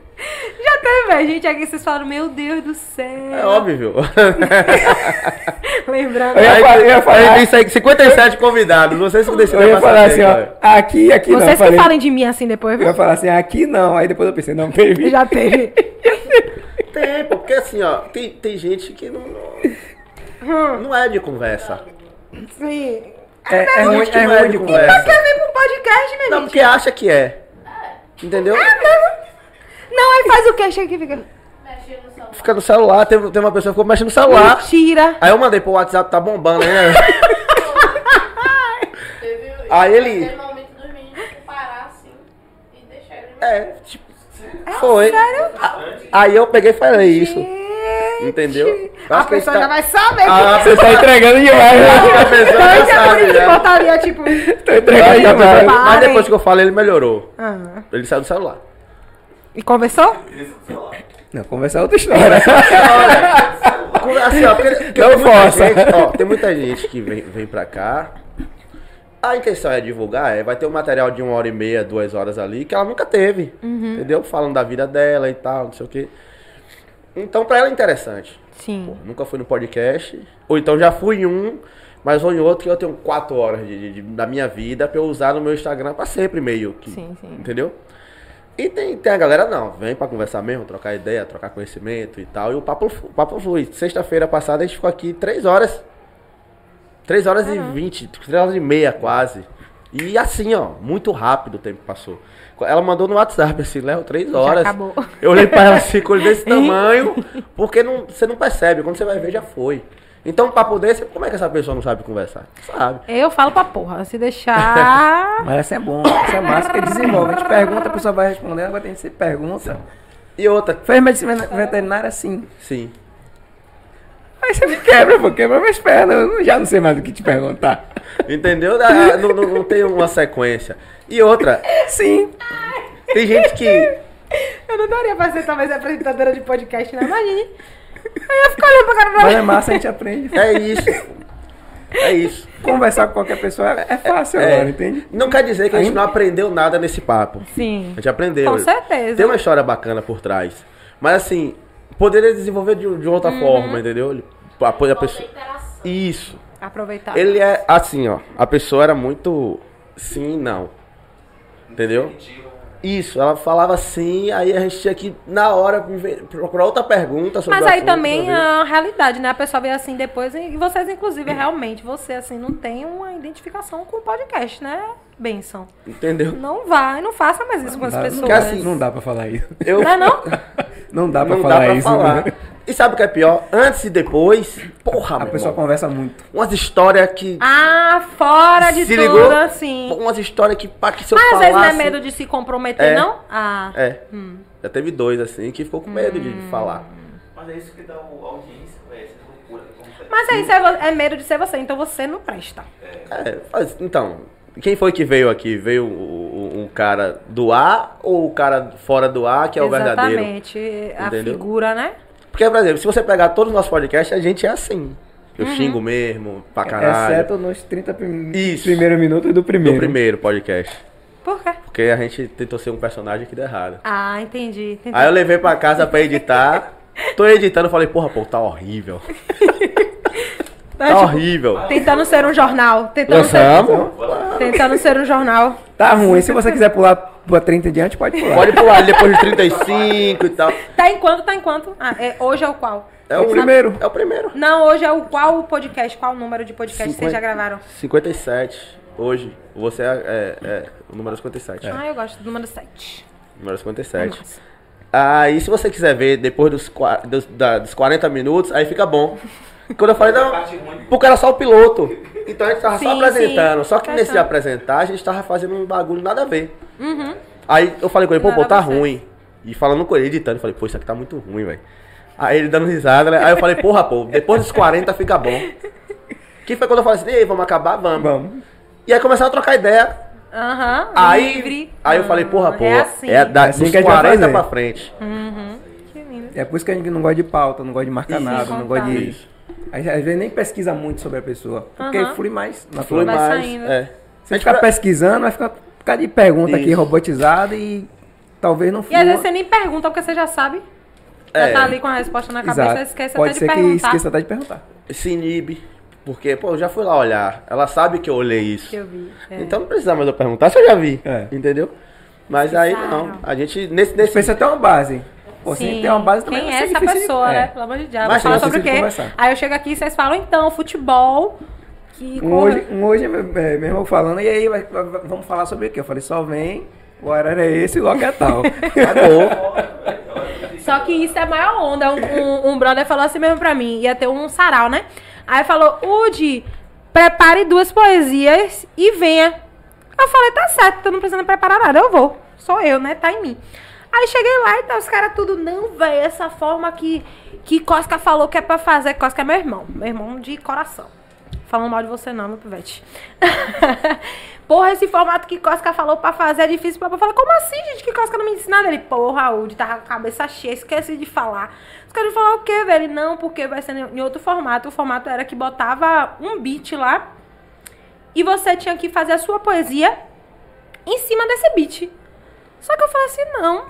D: Já teve a gente aqui, vocês falam, meu Deus do céu.
B: É óbvio.
D: Lembrando.
C: Eu ia
B: Aí,
C: falar- eu ia falar-
B: aí tem 57 convidados. Vocês que decidem
C: Eu ia falar assim, ó, aqui, aqui não.
D: Vocês que
C: falei-
D: falem de mim assim depois,
C: Eu ia falar assim, aqui não. Aí depois eu pensei, não, teve.
D: já teve.
B: Tem, porque assim, ó, tem, tem gente que não, não, não é de conversa.
D: Sim.
C: É, é ruim, é
B: não é
C: ruim
B: de conversa.
C: conversa.
D: Quer vir pro podcast, minha
B: Não,
D: gente?
B: porque acha que é. Entendeu?
D: Não, aí faz o que? Chega aqui, fica.
B: Fica no celular, tem, tem uma pessoa que ficou mexendo no celular.
D: Mentira.
B: Aí eu mandei pro WhatsApp, tá bombando, né?
E: Teve,
B: Aí ele-
E: Teve momento dos meninos que parar assim e deixar ele.
B: É, tipo, foi. Aí eu peguei e falei isso. Entendeu? Eu
D: A pessoa
B: tá-
D: já vai saber.
B: Ah,
C: Você tá entregando demais, né?
B: a pessoa já
D: Então,
B: sabe,
D: já
B: né?
D: botaria, tipo...
C: Tá
B: acho
C: entregando demais.
B: Mas depois que eu falei, ele melhorou.
D: Ah.
B: Ele saiu do celular.
D: E conversou?
C: Não, conversar é outra história.
B: Assim, ó, porque, porque
C: Não
B: tem, muita
C: força.
B: gente, ó, tem muita gente que vem, vem pra cá. A intenção é divulgar, é, vai ter um material de uma hora e meia, duas horas ali, que ela nunca teve. Entendeu? Falando da vida dela e tal, não sei o quê. Então, pra ela é interessante.
D: Sim.
B: Nunca fui no podcast. Ou então já fui em um, mas vou em outro que eu tenho quatro horas de, de- de- da minha vida pra eu usar no meu Instagram pra sempre meio que.
D: Sim, sim.
B: Entendeu? E tem, tem a galera, não, vem pra conversar mesmo, trocar ideia, trocar conhecimento e tal. E o papo, o papo flui. Sexta-feira passada a gente ficou aqui três horas. Três horas e vinte, três horas e meia quase. E assim, ó, muito rápido o tempo passou. Ela mandou no WhatsApp assim, Léo, três horas.
D: acabou.
B: Eu olhei pra ela assim, com olho desse tamanho, porque não, você não percebe. Quando você vai ver, já foi. Então, papo desse, como é que essa pessoa não sabe conversar? Sabe.
D: Eu falo pra porra, se deixar...
C: Mas essa é bom, essa é massa que desenvolve. A gente pergunta, a pessoa vai respondendo, agora tem que ser pergunta.
B: E outra,
C: Fez medicina veterinária sim.
B: sim.
C: Aí você me quebra, pô, quebra minhas pernas. Eu já não sei mais o que te perguntar.
B: Entendeu? Não, não, não tem uma sequência. E outra,
C: Sim.
B: tem gente que.
D: Eu não daria pra ser talvez apresentadora de podcast, não. Imagine. Aí eu fico olhando pra cara
C: Mas é massa, a gente aprende.
B: É isso. É isso.
C: Conversar com qualquer pessoa é é fácil
B: É.
C: agora, entende?
B: Não quer dizer que a gente não aprendeu nada nesse papo.
D: Sim.
B: A gente aprendeu.
D: Com certeza.
B: Tem uma história bacana por trás. Mas assim, poderia desenvolver de, de outra
D: Uhum.
B: forma, entendeu? Ele- A, a pessoa... Isso.
D: Aproveitar.
B: Ele é assim, ó. A pessoa era muito sim e não. Entendeu? Isso, ela falava assim, aí a gente tinha que, na hora, procurar outra pergunta sobre
D: Mas aí
B: assunto,
D: também
B: ver.
D: a realidade, né? A pessoa vê assim depois, e vocês, inclusive, realmente, você, assim, não tem uma identificação com o podcast, né, Benção?
B: Entendeu?
D: Não vai, não faça mais isso com as
C: Dá-
D: pessoas.
B: que assim,
C: Não dá pra falar isso.
B: Eu,
D: Não é não?
C: Não dá pra
B: não
C: falar
B: dá pra
C: isso.
B: falar.
C: né?
B: E sabe o que é pior? Antes e depois, porra,
C: A
B: meu
C: pessoa
B: irmão,
C: conversa muito.
B: umas histórias que...
D: Ah, fora de
B: se
D: tudo,
B: ligou?
D: assim.
B: Umas histórias que, pá, que se eu
D: Mas às
B: falasse...
D: vezes não é medo de se comprometer,
B: É.
D: não? Ah.
B: É, já teve dois, assim, que ficou com medo de falar.
F: Mas é isso que dá o audiência, velho. Essa loucura que acontece.
D: Mas aí é, vo- é medo de ser você, então você não presta.
B: É, mas, então, quem foi que veio aqui? Veio o- o- um cara do ar ou o cara fora do ar, que é o verdadeiro?
D: Exatamente. A
B: Entendeu?
D: figura, né?
B: Porque, por exemplo, se você pegar todos os nossos podcasts, a gente é assim. Eu xingo mesmo, pra caralho.
C: Exceto nos 30 prim...
B: Isso.
C: primeiros minutos do
B: No
C: primeiro.
B: primeiro podcast.
D: Por quê?
B: Porque a gente tentou ser um personagem que deu errado.
D: Ah, entendi. entendi.
B: Aí eu levei pra casa pra editar. Tô editando, falei, porra, pô, tá horrível.
D: Tá,
B: Tá
D: tipo,
B: horrível.
D: Tentando ser um jornal. Tentando
B: Lançamos.
D: ser, tentando ser um jornal.
C: Tá ruim. Se você quiser pular pra 30 em diante, pode pular.
B: Pode pular depois de 35 e tal.
D: Tá em quanto? Tá em quanto? Ah, é, hoje é o qual?
B: É
C: o primeiro.
B: É o primeiro.
D: Não, hoje é o qual podcast? Qual número de podcast vocês já gravaram?
B: 57. Hoje. Você é, é- é o número 57.
D: Ah, eu gosto do número 7.
B: Número 57. Aí, se você quiser ver depois dos, dos, da- dos 40 minutos, aí fica bom. Quando eu falei, não, porque era só o piloto. Então a gente tava só
D: Sim,
B: apresentando.
D: sim.
B: Só que nesse de
D: Fechando.
B: apresentar, a gente tava fazendo um bagulho nada a ver. Aí eu falei com ele, pô, pô, tá ruim. E falando com ele, editando, eu falei, pô, isso aqui tá muito ruim, velho. Aí ele dando risada, né? Aí eu falei, porra, pô, depois dos 40 fica bom. Que foi quando eu falei assim, ei, vamos acabar? Vamos.
C: Vamos.
B: E aí começaram a trocar ideia.
D: Aham.
B: Aí,
D: livre.
B: aí eu falei, porra, pô,
D: É assim.
B: é da,
C: assim
B: dos
C: que a gente vai
B: 40
C: fazer.
B: pra frente.
D: Que lindo.
C: É por isso que a gente não gosta de pauta, não gosta de marcar
B: Isso.
C: nada, não gosta de.
B: Isso.
C: A gente às vezes nem pesquisa muito sobre a pessoa. Porque
D: Aham.
C: flui mais
B: Flui mais.
D: saindo.
B: É.
C: Se a gente ficar pesquisando, vai ficar bocado de pergunta aqui
B: Isso.
C: robotizada e talvez não
D: E
C: flua.
D: às vezes você nem pergunta porque você já sabe. Já
B: É.
D: tá ali com a resposta na cabeça,
C: Exato.
D: esquece
C: Pode
D: até
C: ser
D: de
C: que
D: perguntar.
C: esqueça até de perguntar.
B: se inibe. Porque, pô, eu já fui lá olhar. Ela sabe que eu olhei isso.
D: Que eu vi. é.
B: Então não precisa mais eu perguntar se eu já vi.
C: É.
B: Entendeu? Mas aí não. A gente, nesse, nesse
C: Precisa ter uma base. Pô,
D: Sim.
C: tem uma base também
D: Quem é
C: ser
D: essa
C: difícil de-
D: pessoa,
C: é.
D: né? Pelo amor de Deus.
B: Mas
C: é
D: sobre o quê?
C: conversar.
D: Aí eu chego aqui e vocês falam, então, futebol. Que
C: Um hoje, um hoje é, meu irmão falando, e aí, vai- vai- vamos falar sobre o quê? Eu falei, só vem, o horário é esse e logo é tal.
B: Acabou.
D: Só que isso é a maior onda. Um, um, um brother falou assim mesmo pra mim. Ia ter um sarau, né? Aí falou, Udi, prepare duas poesias e venha. Eu falei, tá certo, tô não precisando preparar nada, eu vou. Sou eu, né? Tá em mim. Aí cheguei lá e tá, os caras tudo, não, velho, essa forma que, que Cosca falou que é pra fazer. Cosca é meu irmão, meu irmão de coração. Falando mal de você não, meu pivete. porra, esse formato que Cosca falou pra fazer é difícil eu falar. Como assim, gente? Que Cosca não me ensina nada? Ele, porra, Raul, tava com a cabeça cheia, esqueci de falar. Os caras falaram o quê, velho? Não, porque vai ser em outro formato. O formato era que botava um beat lá e você tinha que fazer a sua poesia em cima desse beat. Só que eu falei assim, não,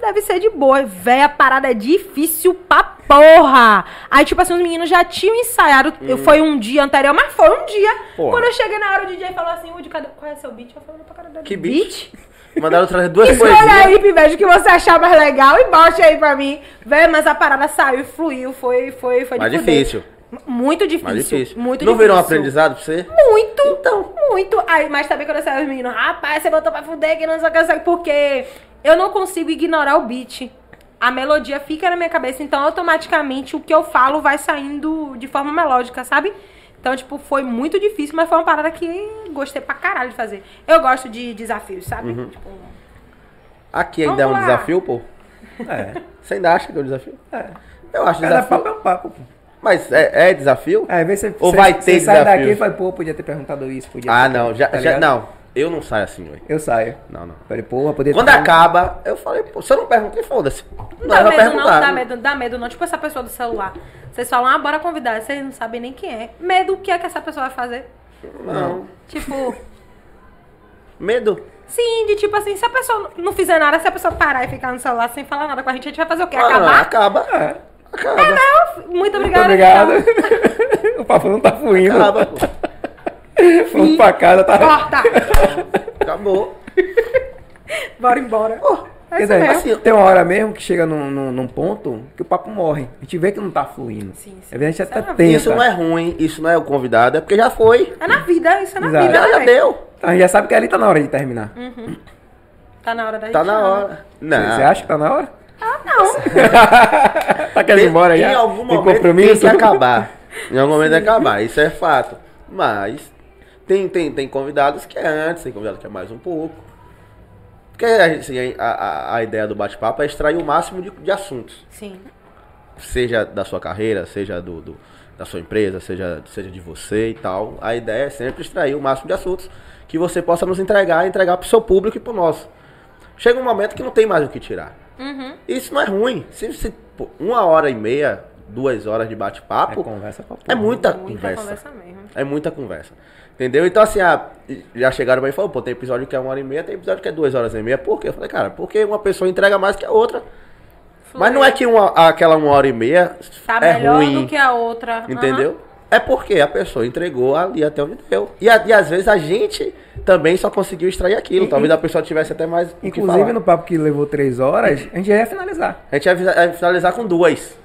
D: deve ser de boa. Véi, a parada é difícil pra porra. Aí, tipo assim, os meninos já tinham ensaiado, foi um dia anterior, mas foi um dia.
B: Porra.
D: Quando eu cheguei na hora, o DJ falou assim, Woody, cadê, qual é seu beat? Eu falei, pra caralho,
B: Que beat? Mandaram trazer duas
D: Escolha
B: poesias.
D: aí, Pivete, o que você achar mais legal e bote aí pra mim. Véi, mas a parada saiu, fluiu, foi, foi, foi
B: Mais difícil.
D: Muito difícil.
B: Mais difícil.
D: Muito
B: não
D: difícil.
B: virou um aprendizado pra você?
D: Muito, então. muito. Aí, mas também quando eu saio os meninos, rapaz, você botou pra fuder que, não sei o que, porque eu não consigo ignorar o beat. A melodia fica na minha cabeça, então automaticamente o que eu falo vai saindo de forma melódica, sabe? Então, tipo, foi muito difícil, mas foi uma parada que gostei pra caralho de fazer. Eu gosto de desafios, sabe?
B: Uhum.
D: Tipo,
B: Aqui ainda é um
D: lá.
B: desafio, pô?
C: É.
B: Você ainda acha que é um desafio?
C: É.
B: Eu acho
C: Cada
B: desafio.
C: papo é um papo. pô.
B: Mas é, é desafio?
C: Às vezes você,
B: Ou vai
C: você
B: ter
C: sai
B: desafio?
C: daqui e fala, pô, podia ter perguntado isso, podia
B: Ah,
C: ter-
B: não. Já,
C: tá
B: já- não. Eu não saio assim, velho.
C: Eu saio.
B: Não, não.
C: Falei, porra, podia
B: Quando acaba, eu falei, pô, se eu não perguntei, foda-se.
D: Não
B: Não,
D: dá medo, não,
B: perguntar.
D: dá medo, dá medo, não. Tipo essa pessoa do celular. Vocês falam, ah, bora convidar. Vocês não sabem nem quem é. Medo, o que é que essa pessoa vai fazer?
B: Não.
D: Tipo,
B: Medo?
D: sim, de tipo assim, se a pessoa não fizer nada, se a pessoa parar e ficar no celular sem falar nada com a gente, a gente vai fazer o quê?
B: Ah, não,
D: Acabar?
B: acaba.
C: É.
B: Acaba.
D: Não, muito
C: Muito
D: obrigada.
C: obrigado.
D: então.
C: o papo não tá fluindo.
B: Acaba, pô.
C: Vamos pra casa, tá?
D: Corta.
B: Acabou.
D: Bora embora. É
C: Quer
D: isso
C: dizer, assim, tem uma hora mesmo que chega num, num, num ponto que o papo morre. A gente vê que não tá fluindo.
D: Sim, sim.
C: Vezes a gente
D: Isso é
C: até
D: na
C: tenta.
B: Isso não é ruim, isso não é o convidado, é porque já foi.
D: É na vida, isso é na
C: Exato.
D: vida.
B: Já,
D: né,
B: já
D: velho?
B: deu.
C: A gente já sabe que ali tá na hora de terminar.
D: Tá na hora da gente.
B: Tá na
D: não.
B: hora. Não.
C: Você acha que tá na hora?
D: Ah, não.
C: Tá querendo ir embora já?
B: Em algum
C: Tem
B: momento tem
C: compromisso?
B: que acabar. Em algum momento tem que acabar, isso é fato. Mas tem, tem, tem convidados que é antes, tem convidados que é mais um pouco. Porque assim, a, a, a ideia do bate-papo é extrair o máximo de, de assuntos.
D: Sim.
B: Seja da sua carreira, seja do, do- da sua empresa, seja, seja de você e tal. A ideia é sempre extrair o máximo de assuntos que você possa nos entregar, entregar pro seu público e pro nosso. Chega um momento que não tem mais o que tirar.
D: Uhum.
B: Isso não é ruim. Se, se pô, uma hora e meia, duas horas de
C: É
B: bate-papo,
C: conversa pra
B: é, muita,
D: Muita
B: conversa.
D: conversa mesmo.
B: É muita conversa. Entendeu? Então, assim, ah, já chegaram pra mim e falaram, pô, tem episódio que é uma hora e meia, tem episódio que é duas horas e meia. Por quê? Eu falei, cara, porque uma pessoa entrega mais que a outra. Mas não é que uma, aquela uma hora e meia
D: Tá
B: é
D: melhor
B: ruim.
D: do que a outra.
B: Entendeu? É porque a pessoa entregou ali até onde deu. E, a- e às vezes a gente também só conseguiu extrair aquilo.
C: E-
B: Talvez a pessoa tivesse até mais o que
C: Inclusive,
B: falar.
C: no papo que levou três horas, a gente ia finalizar.
B: A gente ia finalizar com duas.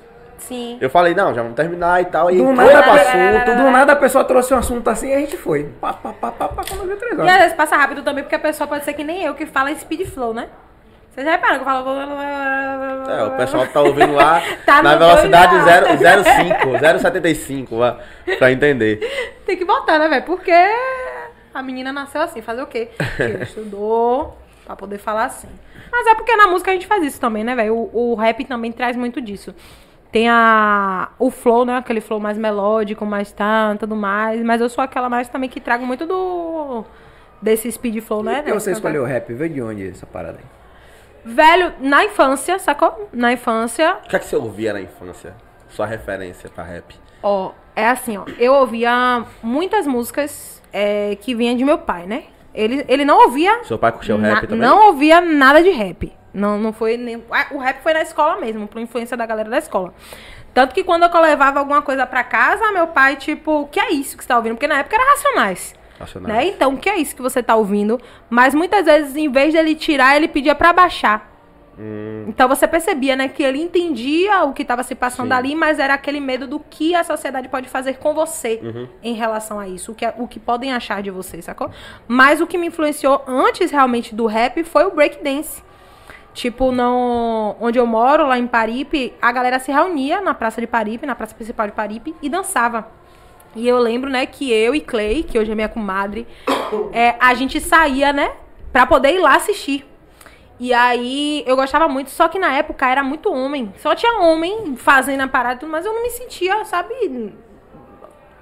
D: Sim.
B: Eu falei, não, já vamos terminar e tal. E
C: Do nada,
B: pro assunto.
C: pessoa, do nada a pessoa trouxe um assunto assim e a gente foi. Pá, pá, pá, pá, pá, três
D: E às
C: horas.
D: vezes passa rápido também, porque a pessoa pode ser que nem eu, que fala speed flow, né? Vocês já repararam que eu falo...
B: É, o pessoal tá ouvindo lá
D: Tá
B: na velocidade
D: dois,
B: 0- 0,5, 0,75, vá, pra entender.
D: Tem que botar, né, velho? Porque a menina nasceu assim, fazer o quê? Porque estudou pra poder falar assim. Mas é porque na música a gente faz isso também, né, velho? O, o rap também traz muito disso. Tem a, o flow, né? Aquele flow mais melódico, mais tá, tudo mais. Mas eu sou aquela mais também que trago muito do. Desse speed flow, né?
C: Por que você escolheu o rap? Veio de onde essa parada aí?
D: Velho, na infância, sacou? Na infância,
B: O que é que você ouvia na infância? Sua referência pra rap?
D: Ó, é assim, ó. Eu ouvia muitas músicas é, que vinham de meu pai, né? Ele, ele não ouvia.
B: Seu pai curtiu
D: na-
B: rap também?
D: Não ouvia nada de rap. Não, não foi nem. ah, O rap foi na escola mesmo, por influência da galera da escola. Tanto que quando eu levava alguma coisa pra casa, meu pai, tipo, o que é isso que você tá ouvindo? Porque na época era racionais.
B: Racionais.
D: Né? Então, o que é isso que você tá ouvindo? Mas muitas vezes, em vez dele tirar, ele pedia pra baixar.
B: Hum.
D: Então você percebia, né, que ele entendia o que estava se passando
B: Sim.
D: ali, mas era aquele medo do que a sociedade pode fazer com você
B: Uhum.
D: em relação a isso, o que, é, o que podem achar de você, sacou? Mas o que me influenciou antes realmente do rap foi o breakdance. Tipo, no, onde eu moro, lá em Paripe, a galera se reunia na praça de Paripe, na praça principal de Paripe, e dançava. E eu lembro, né, que eu e Clay, que hoje é minha comadre, é, a gente saía, né, pra poder ir lá assistir. E aí eu gostava muito, só que na época era muito homem. Só tinha homem fazendo a parada, e tudo, mas eu não me sentia, sabe,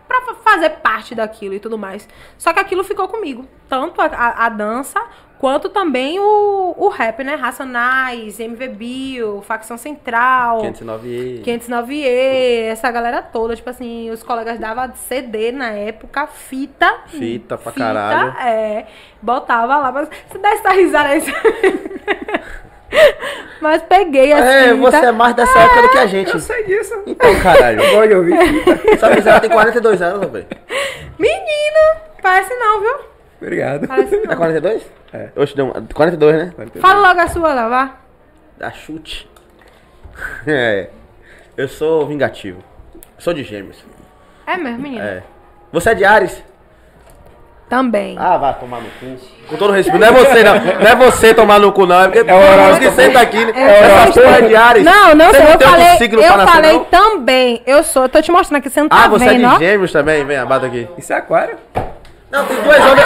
D: pra fa- fazer parte daquilo e tudo mais. Só que aquilo ficou comigo. Tanto a, a- a dança, quanto também o, o rap, né? Racionais, MV Bill, Facção Central.
B: 509
D: 509E, essa galera toda, tipo assim, os colegas davam CD na época, fita.
B: Fita pra caralho.
D: É, botava lá, mas você dá essa risada aí. mas peguei assim.
B: É, você é mais dessa época do que a gente.
C: Eu sei disso.
B: Então, caralho.
C: Eu gosto de ouvir fita.
B: Sua miséria tem 42 anos, velho.
D: Menino, parece não, viu?
C: Obrigado.
D: Parece
B: É
D: não.
B: 42?
C: É.
B: Oxe, deu um- 42, né?
D: Fala logo a sua, lá, vá.
B: Dá chute. É. Eu sou vingativo. Sou de gêmeos.
D: É mesmo, menino?
B: É. Você é de Ares?
D: Também.
B: Ah, vai tomar no cu. Com todo respeito. Não é você, não. Não é você tomar no cu, não. É porque
C: É o horóscopo.
B: que senta aqui. né?
D: É o
B: Essa porra de Ares.
D: Não, não
B: Você
D: sei, eu falei,
B: signo
D: eu
B: nascer,
D: falei
B: não?
D: também. Eu sou, eu tô te mostrando aqui, você não tá
B: Ah, você
D: vendo,
B: é
D: ó.
B: de gêmeos também? Vem, abata aqui.
C: Isso é aquário?
B: Não, tem duas ondas.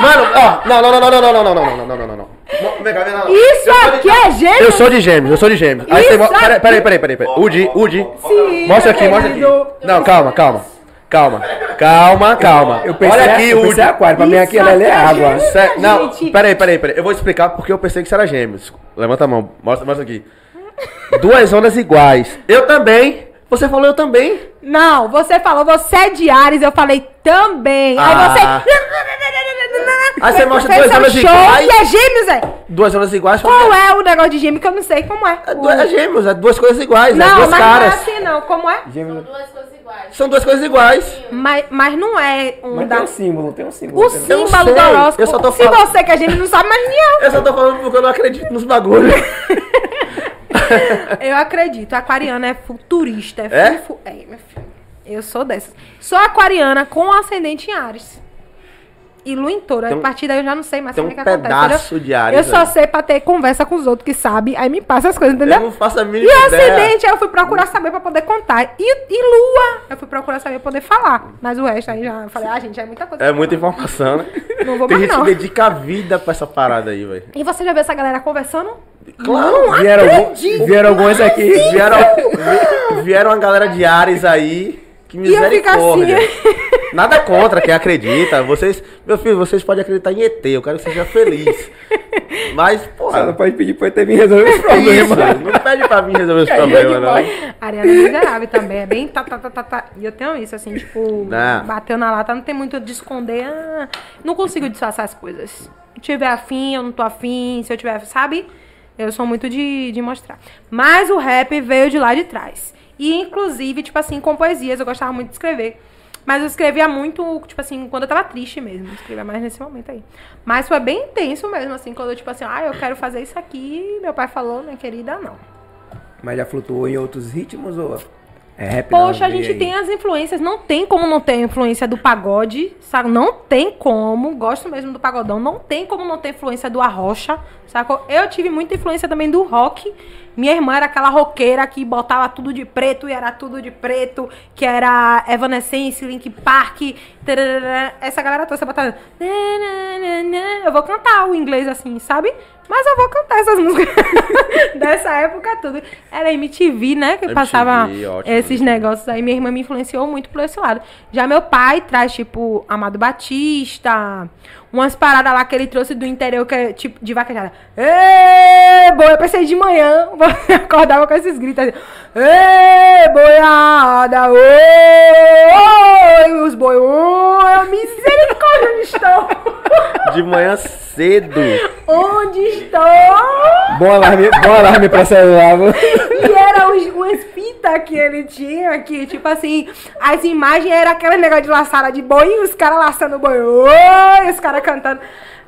B: Mano, ó. Não, não, não, não, não, não, não, não, não, não, não, não, não, não. Não, Vem cá, vem cá, não.
D: Isso aqui é gêmeo?
B: Eu sou de gêmeos, eu sou de gêmeos. Aí
D: Isso
B: você mostra. Peraí, peraí, peraí, peraí. peraí. Udi, Udi.
D: Sim,
B: Mostra aqui, mostra aqui. Não, calma, calma. Calma. Calma, calma.
C: Eu pensei,
B: Olha aqui,
C: eu pensei
B: Udi.
C: aquário. Pra mim aqui ela é água.
B: Não, peraí, peraí, peraí. Eu vou explicar porque eu pensei que isso era gêmeos. Levanta a mão, mostra, mostra aqui. Duas ondas iguais. Eu também. Você falou eu também.
D: Não, você falou, você é de Ares, eu falei também.
B: Ah.
D: Aí você.
B: Aí você mostra
D: fez
B: duas
D: show
B: iguais.
D: E é gêmeos, é?
B: Duas ondas iguais.
D: Qual é o negócio de gêmeo que eu não sei como é?
B: É, du- é gêmeos, é duas coisas iguais, é
D: Não,
B: duas
D: mas
B: caras.
D: não é assim não, como é?
C: Gêmeos.
E: São duas coisas iguais.
B: São duas coisas iguais.
D: Mas, mas não é um
C: Mas
D: da...
C: tem um símbolo, tem um símbolo.
D: O
B: não
D: símbolo do
B: sei,
D: horóscopo.
B: eu só tô
D: Se
B: falando-
D: você que é gêmeo não sabe, mas nem eu.
B: Eu só tô falando porque eu não acredito nos bagulhos.
D: Eu acredito. A aquariana é futurista. É?
B: É?
D: fufu- É, meu filho. Eu sou dessas. Sou aquariana com ascendente em Ares. E lua em touro.
B: Tem
D: A partir daí eu já não sei mais
B: tem
D: como
B: um
D: é que acontece.
B: pedaço
D: entendeu?
B: de Ares
D: Eu só sei pra ter conversa com os outros que sabem. Aí me passa as coisas, entendeu?
B: Eu não faço a
D: E
B: mínima
D: o
B: ideia.
D: acidente, aí eu fui procurar saber pra poder contar. E, e lua, eu fui procurar saber pra poder falar. Mas o resto aí já eu falei, ah, gente, é muita coisa.
B: É muita informação, né?
D: Não vou
B: Tem
D: mais
B: gente
D: não.
B: que dedica a vida pra essa parada aí, velho.
D: E você já viu essa galera conversando?
B: Claro,
C: Vieram, algum-
D: acredito.
C: vieram alguns aqui.
B: Vieram, vi- vieram uma galera de Ares aí. Que
D: E eu fico
B: misericórdia.
D: assim.
B: Nada contra quem acredita. Vocês, meu filho, vocês podem acreditar em ET. Eu quero que você seja feliz. Mas,
C: Você não
B: porra.
C: pode pedir pra eu ter me resolver os
B: Isso,
C: problemas.
B: não pede pra mim resolver esse
C: Aí é
B: problema, não.
D: Ariana é miserável também, é bem tá, tá, tá, tá, tá. E eu tenho isso, assim, tipo,
B: Não.
D: bateu na lata, não tem muito de esconder. ah, não consigo disfarçar as coisas. Se eu tiver afim, eu não tô afim, se eu tiver, sabe? Eu sou muito de, de mostrar. Mas o rap veio de lá de trás. E, inclusive, tipo assim, com poesias, eu gostava muito de escrever. Mas eu escrevia muito, tipo assim, quando eu tava triste mesmo. Eu escrevia mais nesse momento aí. Mas foi bem intenso mesmo, assim, quando eu, tipo assim, ah, eu quero fazer isso aqui. Meu pai falou, minha querida, não.
C: Mas já flutuou em outros ritmos ou é rap
D: Poxa, a gente
C: aí?
D: tem as influências, não tem como não ter influência do pagode, sabe? Não tem como, gosto mesmo do pagodão, não tem como não ter influência do arrocha, sacou? Eu tive muita influência também do rock. Minha irmã era aquela roqueira que botava tudo de preto e era tudo de preto, que era Evanescence, Link Park, essa galera toda, você botava... Eu vou cantar o inglês assim, sabe? Mas eu vou cantar essas músicas dessa época tudo. Era MTV, né? Que
B: MTV,
D: passava
B: ótimo.
D: esses negócios aí. Minha irmã me influenciou muito por esse lado. Já meu pai traz, tipo, Amado Batista, umas paradas lá que ele trouxe do interior, que é tipo de vaquejada. Ê, boi, eu pensei de manhã, eu acordava com esses gritos assim. Ê, boiada, oi, os boi, oi, misericórdia, onde estou?
B: De manhã cedo.
D: Onde estou?
C: Bom alarme, bom alarme pra celular.
D: era os, umas fitas que ele tinha, que tipo assim, as imagens eram aquele negócio de laçada de boi, e os caras laçando o boi, oi, os caras cantando.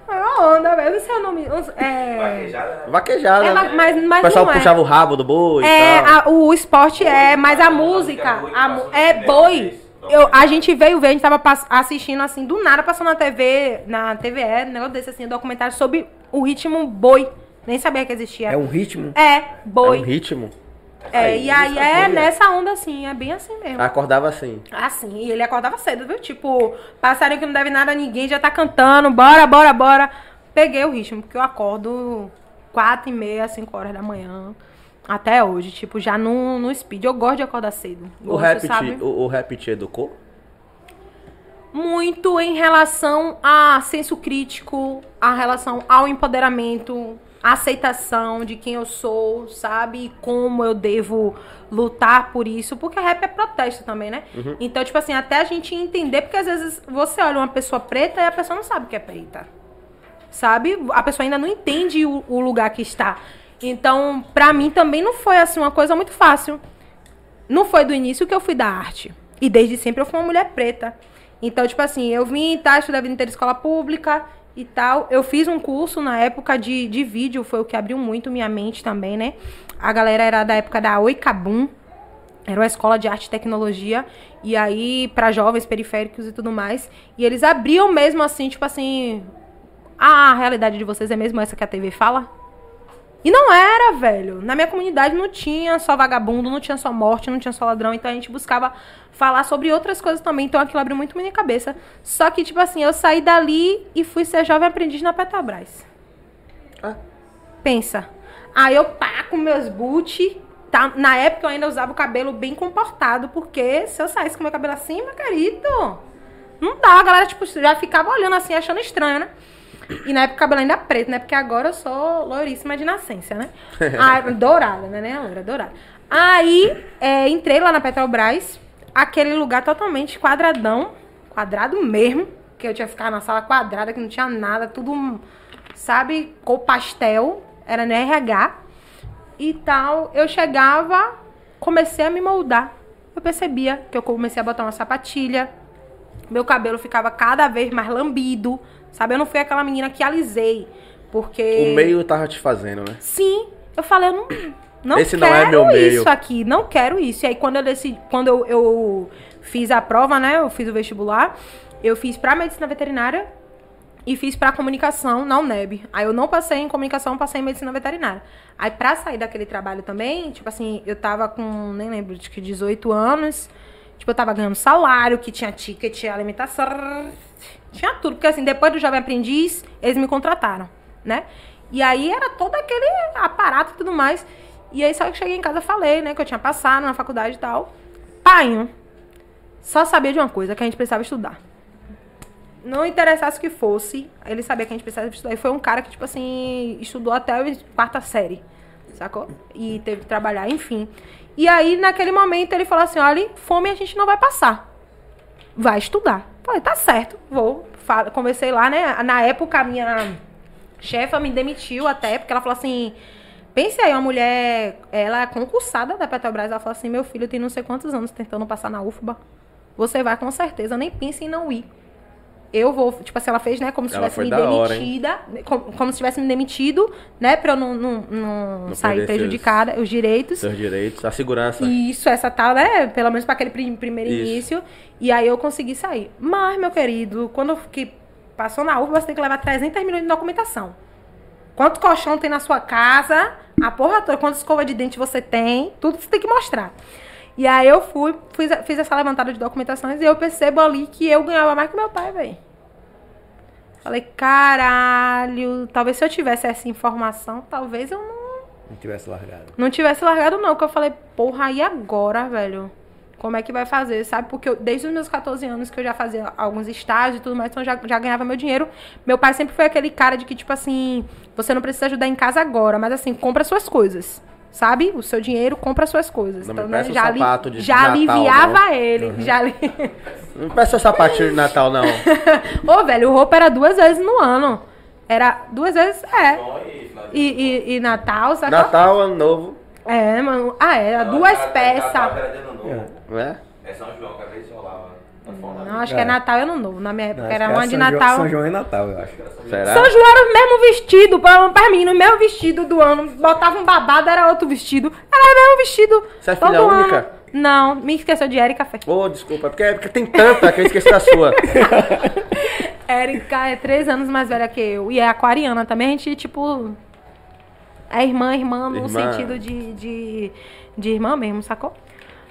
D: É uma onda, velho, não sei o nome. É,
F: Vaquejada, né?
B: Vaquejada.
D: É,
B: né?
D: mas- mas
B: o pessoal
D: não é.
B: puxava o rabo do boi
D: é
B: e tal.
D: a- o esporte é, mas a música a mu- é boi. Eu, a gente veio ver, a gente tava assistindo assim, do nada, passando na TV, na TVE, um negócio desse assim, um documentário sobre o ritmo boi. Nem sabia que existia.
C: É um ritmo.
D: É,
B: É
D: boi.
B: um ritmo.
D: É, e aí
B: Aí,
D: é nessa onda assim, é bem assim mesmo.
B: Acordava assim.
D: Assim, e ele acordava cedo, viu? Tipo, passarinho que não deve nada a ninguém, já tá cantando, bora, bora, bora. Peguei o ritmo, porque eu acordo quatro e meia, cinco horas da manhã. Até hoje, tipo, já no, no speed. Eu gosto de acordar cedo.
B: O rap,
D: sabe?
B: te, o, o rap te educou?
D: Muito em relação a senso crítico, a relação ao empoderamento, a aceitação de quem eu sou, sabe? E como eu devo lutar por isso. Porque rap é protesto também, né? Então, tipo assim, até a gente entender, porque às vezes você olha uma pessoa preta e a pessoa não sabe que é preta. Sabe? A pessoa ainda não entende o, o lugar que está. Então, pra mim também não foi assim uma coisa muito fácil. Não foi do início que eu fui da arte. E desde sempre eu fui uma mulher preta. Então, tipo assim, eu vim, tá, estudei a vida inteira em escola pública e tal. Eu fiz um curso na época de, de vídeo, foi o que abriu muito minha mente também, né? A galera era da época da Oicabum. Era uma escola de arte e tecnologia. E aí, pra jovens periféricos e tudo mais. E eles abriam mesmo assim, tipo assim. "Ah, a realidade de vocês é mesmo essa que a TV fala? E não era, velho. Na minha comunidade não tinha só vagabundo, não tinha só morte, não tinha só ladrão. Então a gente buscava falar sobre outras coisas também. Então aquilo abriu muito minha cabeça. Só que, tipo assim, eu saí dali e fui ser jovem aprendiz na Petrobras.
B: Ah.
D: Pensa. Aí eu pá com meus boot. Tá, na época eu ainda usava o cabelo bem comportado, porque se eu saísse com meu cabelo assim, meu querido, não dá. A galera, tipo, já ficava olhando assim, achando estranho, né? E na época o cabelo ainda preto, né? Porque agora eu sou loiríssima de nascença, né? Ah, dourada, né? né? Loira, dourada. Aí, é, entrei lá na Petrobras, aquele lugar totalmente quadradão, quadrado mesmo, que eu tinha que ficar na sala quadrada, que não tinha nada, tudo, sabe, cor pastel, era no RH e tal. Eu chegava, comecei a me moldar. Eu percebia que eu comecei a botar uma sapatilha, meu cabelo ficava cada vez mais lambido, sabe? Eu não fui aquela menina que alisei, porque...
B: O meio tava te fazendo, né?
D: Sim, eu falei, eu não, não
B: Esse
D: quero
B: não é meu meio.
D: isso aqui, não quero isso. E aí quando eu decidi, quando eu, eu fiz a prova, né? Eu fiz o vestibular, eu fiz pra medicina veterinária e fiz pra comunicação na UNEB. Aí eu não passei em comunicação, passei em medicina veterinária. Aí pra sair daquele trabalho também, tipo assim, eu tava com, nem lembro, acho que 18 anos. Tipo, eu tava ganhando salário, que tinha ticket, alimentação, tinha tudo. Porque assim, depois do Jovem Aprendiz, eles me contrataram, né? E aí era todo aquele aparato e tudo mais. E aí só que cheguei em casa falei, né, que eu tinha passado na faculdade e tal. Painho, só sabia de uma coisa, que a gente precisava estudar. Não interessasse o que fosse, ele sabia que a gente precisava estudar. E foi um cara que, tipo assim, estudou até a quarta série, sacou? E teve que trabalhar, enfim. E aí, naquele momento, ele falou assim, olha, fome a gente não vai passar. Vai estudar. Falei, tá certo, vou. Conversei lá, né? Na época, a minha chefa me demitiu até, porque ela falou assim... Pense aí, uma mulher, ela é concursada da Petrobras, ela falou assim, meu filho tem não sei quantos anos tentando passar na UFBA. Você vai com certeza, nem pense em não ir. Eu vou, tipo assim, ela fez, né, como se
B: Ela
D: tivesse me
B: da hora,
D: demitida, como, como se tivesse me demitido, né, pra eu não, não, não,
B: Não
D: sair
B: seus-
D: prejudicada, os direitos.
B: Seus direitos, a segurança.
D: Isso, essa tal, né? Pelo menos para aquele prim- primeiro
B: Isso.
D: início. E aí eu consegui sair. Mas, meu querido, quando eu fiquei, passou na UFBA, você tem que levar 300 milhões de documentação. Quanto colchão tem na sua casa, a porra toda, quantas escova de dente você tem, tudo você tem que mostrar. E aí eu fui, fiz, fiz essa levantada de documentações e eu percebo ali que eu ganhava mais que meu pai, velho. Falei, caralho, talvez se eu tivesse essa informação, talvez eu não,
C: Não tivesse largado.
D: não tivesse largado, não. Que eu falei, porra, e agora, velho? Como é que vai fazer, sabe? Porque eu, desde os meus 14 anos que eu já fazia alguns estágios e tudo mais, então eu já, já ganhava meu dinheiro. Meu pai sempre foi aquele cara de que, tipo assim, você não precisa ajudar em casa agora, mas assim, compra suas coisas. Sabe? O seu dinheiro, compra suas coisas.
B: Não me
D: Então, né,
B: um
D: já, ali-
B: sapato de
D: já
B: Natal,
D: aliviava
B: não. Uhum.
D: ele. Já ali...
B: Não peça sapatinho de Natal, não.
D: Ô, velho, roupa era duas vezes no ano. Era duas vezes, é. E, e, e Natal, sabe?
B: Natal, Ano Novo.
D: É, mano. Ah, era duas peças.
B: Não é?
F: É São João, rolava. Tá.
D: Não, acho que é
C: É.
D: Natal e Ano Novo. Na minha
C: Não,
D: época
C: acho
D: era
C: que
D: uma de
C: São
D: Natal.
C: São João e Natal, eu acho.
B: Será?
D: São João era o mesmo vestido, pra, pra mim, no mesmo vestido do ano. Botava um babado, era outro vestido. Era o mesmo vestido.
B: Você é filha
D: ano.
B: única?
D: Não, me esqueceu de Erika Fé.
B: Ô, desculpa, porque, porque tem tanta que eu esqueci da sua.
D: Erika é três anos mais velha que eu. E é aquariana também. A gente, tipo. É irmã, irmã no
B: Irmã.
D: sentido de, de, de irmã mesmo, sacou?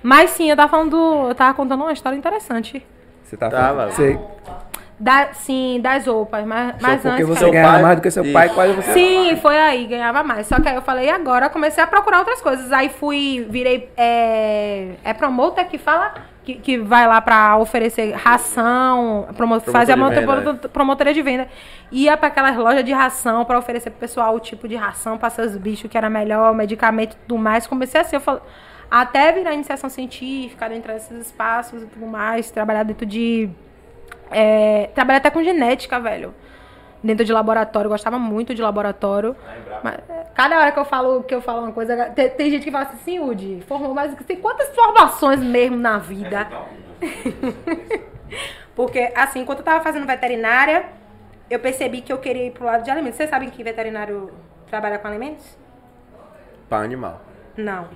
D: Mas sim, eu tava falando do. Eu tava contando uma história interessante.
C: Você tá
B: Tava.
C: falando. Você,
D: Da, sim, das roupas. Mas, mas
C: só porque
D: antes.
C: você
B: Seu
C: ganhava
B: pai-
C: mais do que seu
B: Isso.
C: pai, quase você.
D: Sim, foi aí, ganhava mais. Só que aí eu falei, e agora? Eu comecei a procurar outras coisas. Aí fui, virei. É, é promotor que fala? Que, que vai lá pra oferecer ração, promo, fazer a
B: venda,
D: promotor- promotoria de venda. Ia pra aquelas lojas de ração pra oferecer pro pessoal o tipo de ração pra seus bichos que era melhor, medicamento e tudo mais. Comecei assim, eu falo, até virar iniciação científica dentro desses espaços e tudo mais, trabalhar dentro de. É, trabalhar até com genética, velho dentro de laboratório, eu gostava muito de laboratório. Mas, é, cada hora que eu falo que eu falo uma coisa, tem, tem gente que fala assim, sim, Udi, formou mais tem quantas formações mesmo na vida? Porque, assim, enquanto eu tava fazendo veterinária, eu percebi que eu queria ir pro lado de alimentos. Vocês sabem que veterinário trabalha com alimentos?
B: Para animal.
D: Não.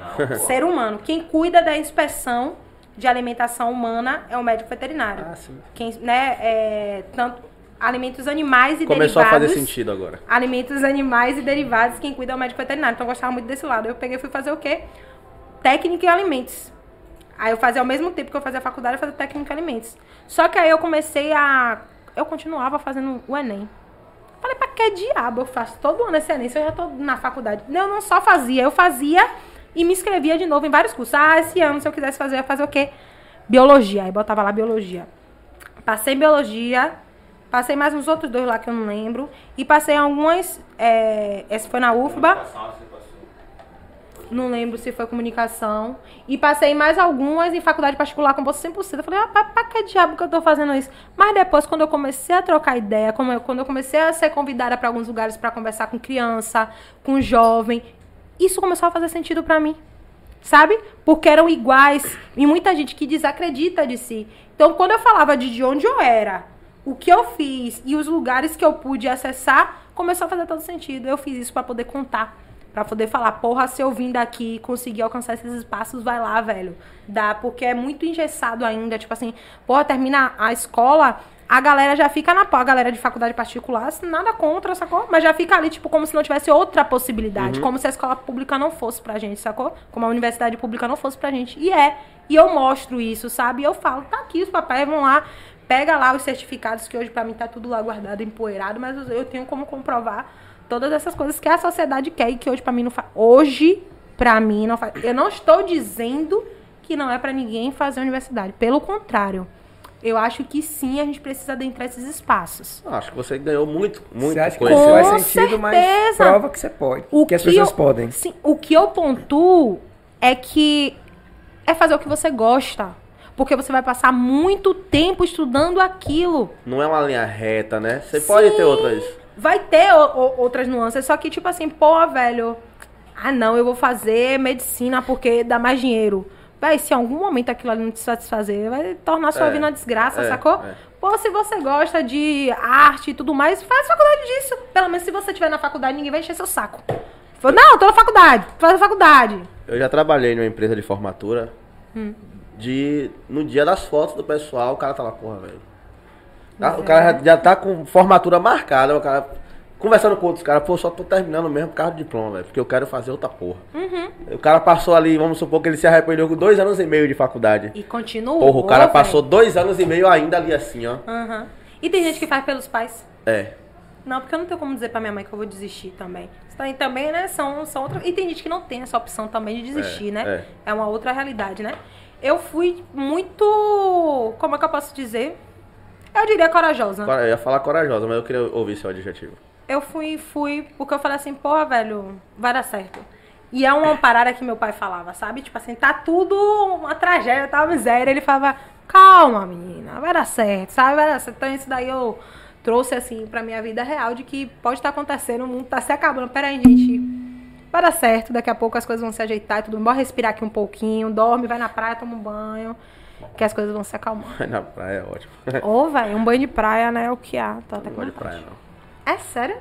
D: Ser humano. Quem cuida da inspeção de alimentação humana é o médico veterinário.
B: Ah, sim.
D: Quem, né, é, tanto alimentos animais e
B: Começou a
D: derivados.
B: fazer sentido agora.
D: Alimentos animais e derivados, quem cuida é o médico veterinário. Então eu gostava muito desse lado. Eu peguei e fui fazer o quê? Técnica em alimentos. Aí eu fazia ao mesmo tempo que eu fazia a faculdade, eu fazia técnica em alimentos. Só que aí eu comecei a. Eu continuava fazendo o Enem. Falei, pra que diabo eu faço todo ano esse? Se eu já tô na faculdade. Eu não só fazia, eu fazia e me inscrevia de novo em vários cursos. Ah, esse ano, se eu quisesse fazer, eu ia fazer o quê? Biologia. Aí botava lá biologia. Passei em biologia, passei mais uns outros dois lá que eu não lembro. E passei algumas. É, essa foi na UFBA. Não lembro se foi comunicação. E passei mais algumas em faculdade particular com bolsa 100%. Eu falei, ah, pra, que diabo que eu tô fazendo isso? Mas depois, quando eu comecei a trocar ideia, quando eu comecei a ser convidada para alguns lugares para conversar com criança, com jovem, isso começou a fazer sentido pra mim. Sabe? Porque eram iguais. E muita gente que desacredita de si. Então, quando eu falava de, de onde eu era, o que eu fiz e os lugares que eu pude acessar, começou a fazer todo sentido. Eu fiz isso pra poder contar. Pra poder falar, porra, se eu vim daqui e conseguir alcançar esses espaços, vai lá, velho. Dá, porque é muito engessado ainda. Tipo assim, porra, termina a escola, a galera já fica na pau. A galera de faculdade particular, assim, nada contra, sacou? Mas já fica ali, tipo, como se não tivesse outra possibilidade. Como se a escola pública não fosse pra gente, sacou? Como a universidade pública não fosse pra gente. E é. E eu mostro isso, sabe? E eu falo, tá aqui, os papéis vão lá. Pega lá os certificados, que hoje pra mim tá tudo lá guardado, empoeirado, mas eu tenho como comprovar todas essas coisas que a sociedade quer e que hoje pra mim não faz. Hoje, pra mim, não faz. Eu não estou dizendo que não é pra ninguém fazer universidade. Pelo contrário. Eu acho que sim, a gente precisa adentrar esses espaços.
B: Acho que você ganhou muito, muito
C: Você acha que
B: coisa.
C: faz sentido, mas
D: certeza.
C: prova que você pode.
D: O
C: que as pessoas
D: eu,
C: podem.
D: Sim, o que eu pontuo é que é fazer o que você gosta. Porque você vai passar muito tempo estudando aquilo.
B: Não é uma linha reta, né? Você pode ter
D: Sim.
B: outras.
D: Vai ter o- o- outras nuances, só que, tipo assim, pô, velho. Ah, não, eu vou fazer medicina porque dá mais dinheiro. Vai, se em algum momento aquilo ali não te satisfazer, vai tornar sua
B: É,
D: vida uma desgraça,
B: é,
D: sacou?
B: é.
D: Pô, se você gosta de arte e tudo mais, faz faculdade disso. Pelo menos se você estiver na faculdade, ninguém vai encher seu saco. Não, tô na faculdade, faz a faculdade.
B: Eu já trabalhei numa empresa de formatura.
D: Hum.
B: De. No dia das fotos do pessoal, o cara tá lá, porra, velho. Tá? O cara já, já tá com formatura marcada, o cara. Conversando com outros caras, pô, só tô terminando mesmo por causa do diploma, velho. Porque eu quero fazer outra porra.
D: Uhum.
B: O cara passou ali, vamos supor que ele se arrependeu com dois anos e meio de faculdade.
D: E continuou.
B: Porra, o cara passou dois anos e meio ainda ali assim, ó.
D: Aham. E tem gente que faz pelos pais.
B: É.
D: Não, porque eu não tenho como dizer pra minha mãe que eu vou desistir também. Daí também, né, são, são outras... E tem gente que não tem essa opção também de desistir,
B: É,
D: né? É. uma outra realidade, né? Eu fui muito... Como é que eu posso dizer? Eu diria corajosa.
B: Eu ia falar corajosa, mas eu queria ouvir seu adjetivo.
D: Eu fui, fui, porque eu falei assim, porra, velho, vai dar certo. E é uma parada que meu pai falava, sabe? Tipo assim, tá tudo uma tragédia, tá uma miséria. Ele falava, calma, menina, vai dar certo, sabe? Vai dar certo. Então isso daí eu trouxe, assim, pra minha vida real, de que pode estar acontecendo, o mundo tá se acabando. Pera aí, gente, vai dar certo, daqui a pouco as coisas vão se ajeitar e tudo. Bora respirar aqui um pouquinho, dorme, vai na praia, toma um banho, que as coisas vão se acalmando.
B: Na praia é ótimo.
D: Ô, velho, um banho de praia, né, é o que há. Tá até
B: Não gosto de praia, não.
D: É sério?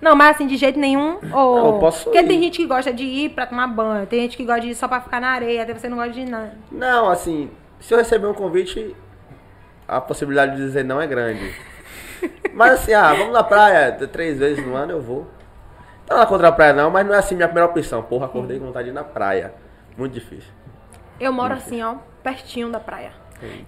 D: Não, mas assim, de jeito nenhum. Ou...
B: Não, eu posso
D: Porque
B: ir.
D: tem gente que gosta de ir pra tomar banho, tem gente que gosta de ir só pra ficar na areia, até você não gosta de ir nada.
B: Não, assim, se eu receber um convite, a possibilidade de dizer não é grande. Mas assim, ah, vamos na praia três vezes no ano, eu vou. Não é contra a praia não, mas não é assim minha primeira opção. Porra, acordei com vontade de ir na praia. Muito difícil.
D: Eu moro assim, ó, pertinho da praia.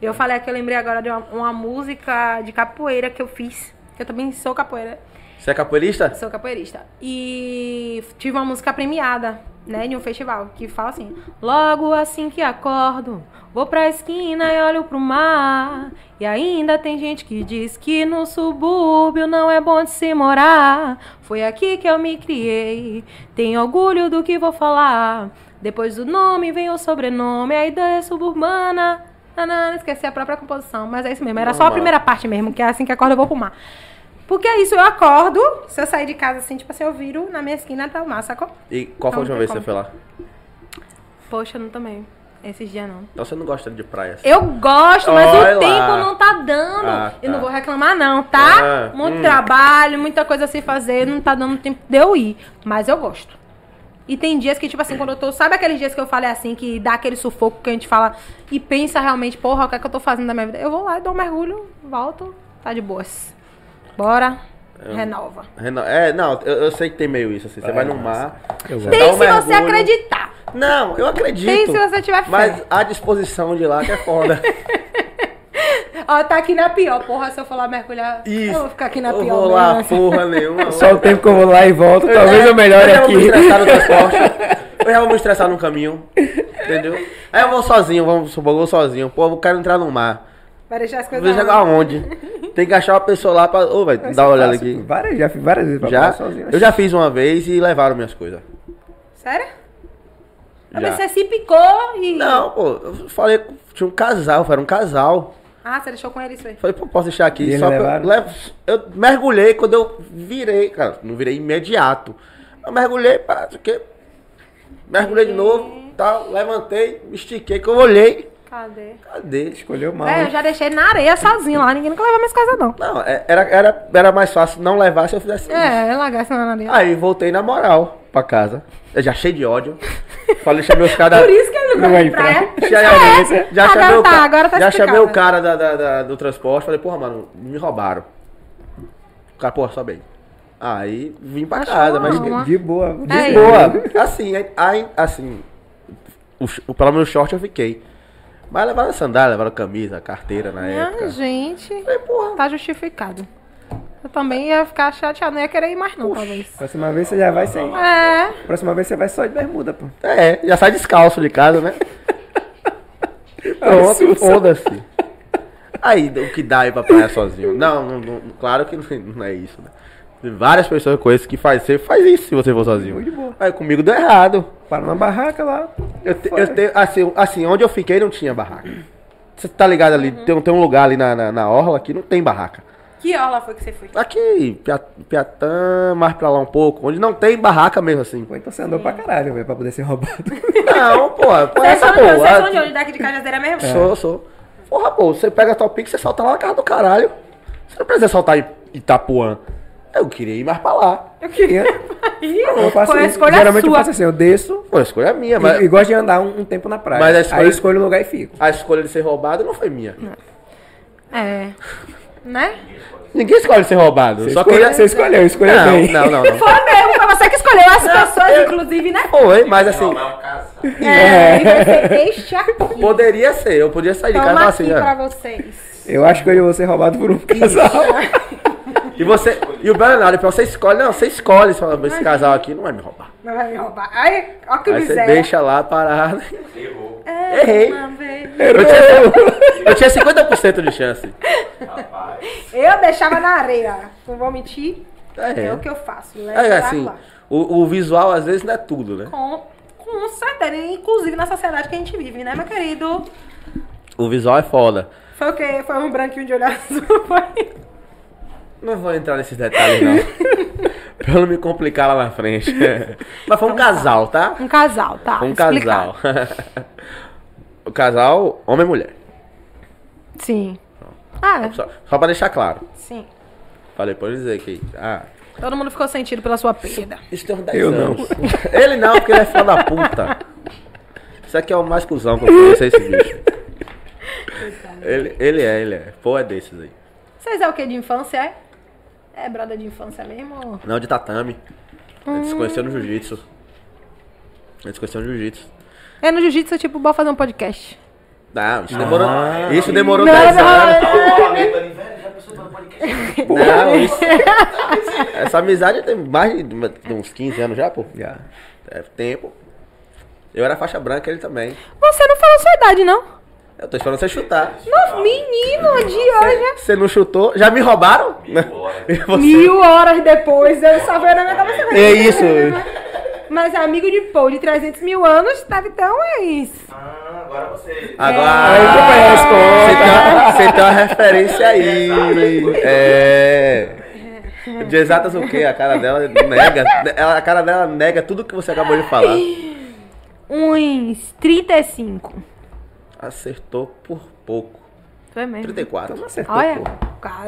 D: Eu falei que eu lembrei agora de uma, uma música de capoeira que eu fiz. Que eu também sou capoeira.
B: Você é capoeirista?
D: Sou capoeirista. E tive uma música premiada, né, de um festival, que fala assim: Logo assim que acordo, vou pra esquina e olho pro mar. E ainda tem gente que diz que no subúrbio não é bom de se morar. Foi aqui que eu me criei, tenho orgulho do que vou falar. Depois do nome vem o sobrenome, a ideia é suburbana. Nanana, esqueci a própria composição, mas é isso mesmo. Era só a
B: Normal.
D: primeira parte mesmo, que é assim que acordo eu vou pro mar. Porque é isso, eu acordo, se eu sair de casa assim, tipo assim, eu viro na minha esquina tá o mar, sacou?
B: E qual foi a
D: Não
B: última vez que você foi lá?
D: Poxa, não também. Esses dias não.
B: Então você não gosta de praia. assim.
D: Eu gosto, mas
B: Olha
D: o
B: lá.
D: tempo não tá dando.
B: Ah,
D: Eu não
B: tá.
D: vou reclamar, não, tá?
B: Ah,
D: Muito
B: hum.
D: trabalho, muita coisa a se fazer, não tá dando tempo de eu ir. Mas eu gosto. E tem dias que, tipo assim, quando eu tô. Sabe aqueles dias que eu falei assim, que dá aquele sufoco que a gente fala e pensa realmente, porra, o que é que eu tô fazendo da minha vida? Eu vou lá e dou um mergulho, volto, tá de boas. Bora, renova.
B: Reno- É, não, eu, eu sei que tem meio isso, assim. Você vai no mar.
C: Eu
B: você
D: Tem
B: um
D: se você
B: mergulho.
D: acreditar.
B: Não, eu acredito.
D: Tem se você tiver fé.
B: Mas a disposição de lá que é foda.
D: Ó, tá aqui na pior, porra, se eu for lá mergulhar,
B: Isso.
D: eu vou ficar aqui na
B: eu
D: pior.
B: vou lá,
D: mesmo.
B: porra nenhuma.
C: Só o tempo que eu vou lá e volto, talvez eu melhore
B: eu já vou me
C: aqui.
B: estressar no transporte. Eu já vou me estressar no caminho. Entendeu? Aí eu vou sozinho, vamos supor, eu vou sozinho. Pô, eu quero entrar no mar.
D: Vai deixar as
B: Vou
D: coisas
B: chegar aonde? Tem que achar uma pessoa lá pra. Ô, vai, dá uma olhada aqui.
C: Várias, já fiz várias vezes pra
B: Já?
C: sozinho.
B: Eu já fiz uma vez e levaram minhas coisas.
D: Sério? Eu
B: Já.
D: pensei, se picou e...
B: Não, pô, eu falei, tinha um casal, era um casal.
D: Ah, você deixou com ele isso aí.
B: Falei, pô, posso deixar aqui?
C: E
B: Só eu, levo- eu mergulhei quando eu virei, cara, não virei imediato. Eu mergulhei, pá, isso aqui. Mergulhei de novo, tal, levantei, me estiquei, que eu olhei.
D: Cadê?
B: Cadê?
C: Escolheu mal.
D: É, eu já deixei na areia sozinho lá, ninguém nunca leva minhas coisas não.
B: Não, é- era, era, era mais fácil não levar se eu fizesse isso.
D: É, largar isso na areia.
B: Aí voltei na moral pra casa. Eu já cheio de ódio. Falei, chamei os caras.
D: Por isso que ele não
C: vai
D: de
C: entrar.
D: praia.
B: Já,
D: É,
B: já
D: agora
B: chamei o
D: tá,
B: ca-
D: agora tá
B: Já chamei o cara da, da- da- do transporte, falei, porra, mano, me roubaram. O cara, porra, sobe aí. Aí vim pra
D: Achou
B: casa, mas
D: uma-
C: De boa.
B: de
D: É
B: boa. Assim, aí- assim, o, o, pelo menos o short eu fiquei. Mas levaram sandália, levaram camisa, carteira na
D: Ah,
B: época.
D: gente,
B: Falei, porra,
D: tá justificado. Eu também ia ficar chateado, não ia querer ir mais não, talvez.
C: Próxima vez você já vai sem.
D: É,
C: Próxima vez você vai só de bermuda, pô.
B: é, já sai descalço de casa, né? Pronto, foda-se. Aí, o que dá ir pra praia sozinho? Não, não, não- claro que não, é isso, né? Tem várias pessoas que eu conheço que faz, você faz isso se você for sozinho.
C: Muito boa.
B: Aí comigo deu errado.
C: Para numa barraca lá.
B: Eu, te- eu tenho, assim, assim, onde eu fiquei não tinha barraca. Você tá ligado ali? Tem, tem um lugar ali na, na, na orla que não tem barraca.
D: Que orla foi que você foi?
B: Aqui, Pia- Piatã, mais pra lá um pouco, onde não tem barraca mesmo, assim.
C: Pô, então você andou pra caralho, velho, pra poder ser roubado.
B: Não, pô, pô
D: Vocês
B: essa
D: são de onde? Vocês são
B: boa.
D: de onde? Daqui de Cajazeira mesmo?
B: Sou, sou. Porra, pô, você pega a Topic, você solta lá na casa do caralho. Você não precisa soltar em Itapuã. Eu queria ir mais pra lá.
C: Eu queria. Eu faço
D: Foi a escolha
C: Geralmente eu
D: sua.
C: faço assim, eu desço
B: Pô, a escolha é minha,
C: e,
B: mas
C: e gosto de andar um, um tempo na praia.
B: Mas a escolha-
C: Aí escolho um lugar e fico.
B: a escolha de ser roubado não foi minha.
D: É. Né?
B: Ninguém escolhe ser roubado.
C: Você,
B: só
C: escolhe-
B: queria...
C: você escolheu, escolheu
B: não,
C: bem.
B: não, não, não.
D: Foi mesmo, foi você que escolheu as pessoas, inclusive, né?
B: Foi, mas assim,
F: é.
D: É, e este aqui.
B: poderia ser. Eu podia sair de casa
D: Toma
B: falar
D: aqui
B: assim,
D: pra vocês.
C: Eu acho que eu vou ser roubado por um casal.
B: E você. E o Bernardo, você escolhe, não, você escolhe, você esse casal aqui não vai me roubar.
D: Não vai me roubar. Aí, ó que
B: Aí você
D: miséria.
B: deixa lá parado.
F: Errou.
D: É,
B: Errei.
D: uma vez.
B: Eu tinha, eu tinha 50% de chance.
F: Rapaz.
D: Eu deixava na areia. Não vou mentir.
B: É.
D: É, o que eu faço. Levo
B: É, assim, o, o visual às vezes não é tudo, né?
D: Com, com certeza. Inclusive na sociedade que a gente vive, né, meu querido?
B: O visual é foda.
D: Foi o quê? Foi um branquinho de olho azul? Foi?
B: Não vou entrar nesses detalhes, não. pra eu não me complicar lá na frente. Mas foi um casal, tá?
D: Um casal, tá?
B: Foi um
D: explicado.
B: casal. o casal, homem e mulher.
D: Sim. Ah,
B: Só, só pra deixar claro.
D: sim.
B: Pra depois dizer que. Ah,
D: Todo mundo ficou sentido pela sua perda.
B: isso tem uns 10
C: Eu não.
B: anos. Ele não, porque ele é filho da puta. Isso aqui é o mais cuzão que eu conheço esse bicho. Ele, ele é, ele é. Pô, é desses aí.
D: Vocês é o que de infância, é? É brother de infância mesmo?
B: Não, de tatame. A gente se conheceu no jiu-jitsu. A gente se conheceu no jiu-jitsu.
D: É no jiu-jitsu, tipo, bora fazer um podcast.
B: Não, isso demorou. Isso demorou
D: Não,
B: 10
D: não,
B: anos.
F: No podcast?
B: Não, isso. Essa amizade tem mais de, de uns 15 anos já, pô.
C: Já.
B: É tempo. Eu era faixa branca, ele também.
D: Você não falou sua idade, não?
B: Eu tô esperando você chutar.
D: Não, menino, de hoje.
B: Você não chutou? Já me roubaram? Você-
D: Mil horas depois, eu só veio na minha cabeça.
B: É isso.
D: Mas amigo de Paul de 300 mil anos, deve ter um ex.
F: Ah, agora você.
B: Agora.
C: Aí tu conhece
B: Você tem, uma, você tem uma referência aí. É. De exatas o quê? A cara dela nega. ela- A cara dela nega tudo que você acabou de falar.
D: Uns 35.
B: Acertou por pouco.
D: Foi mesmo.
B: 34.
C: Acertou,
D: Olha,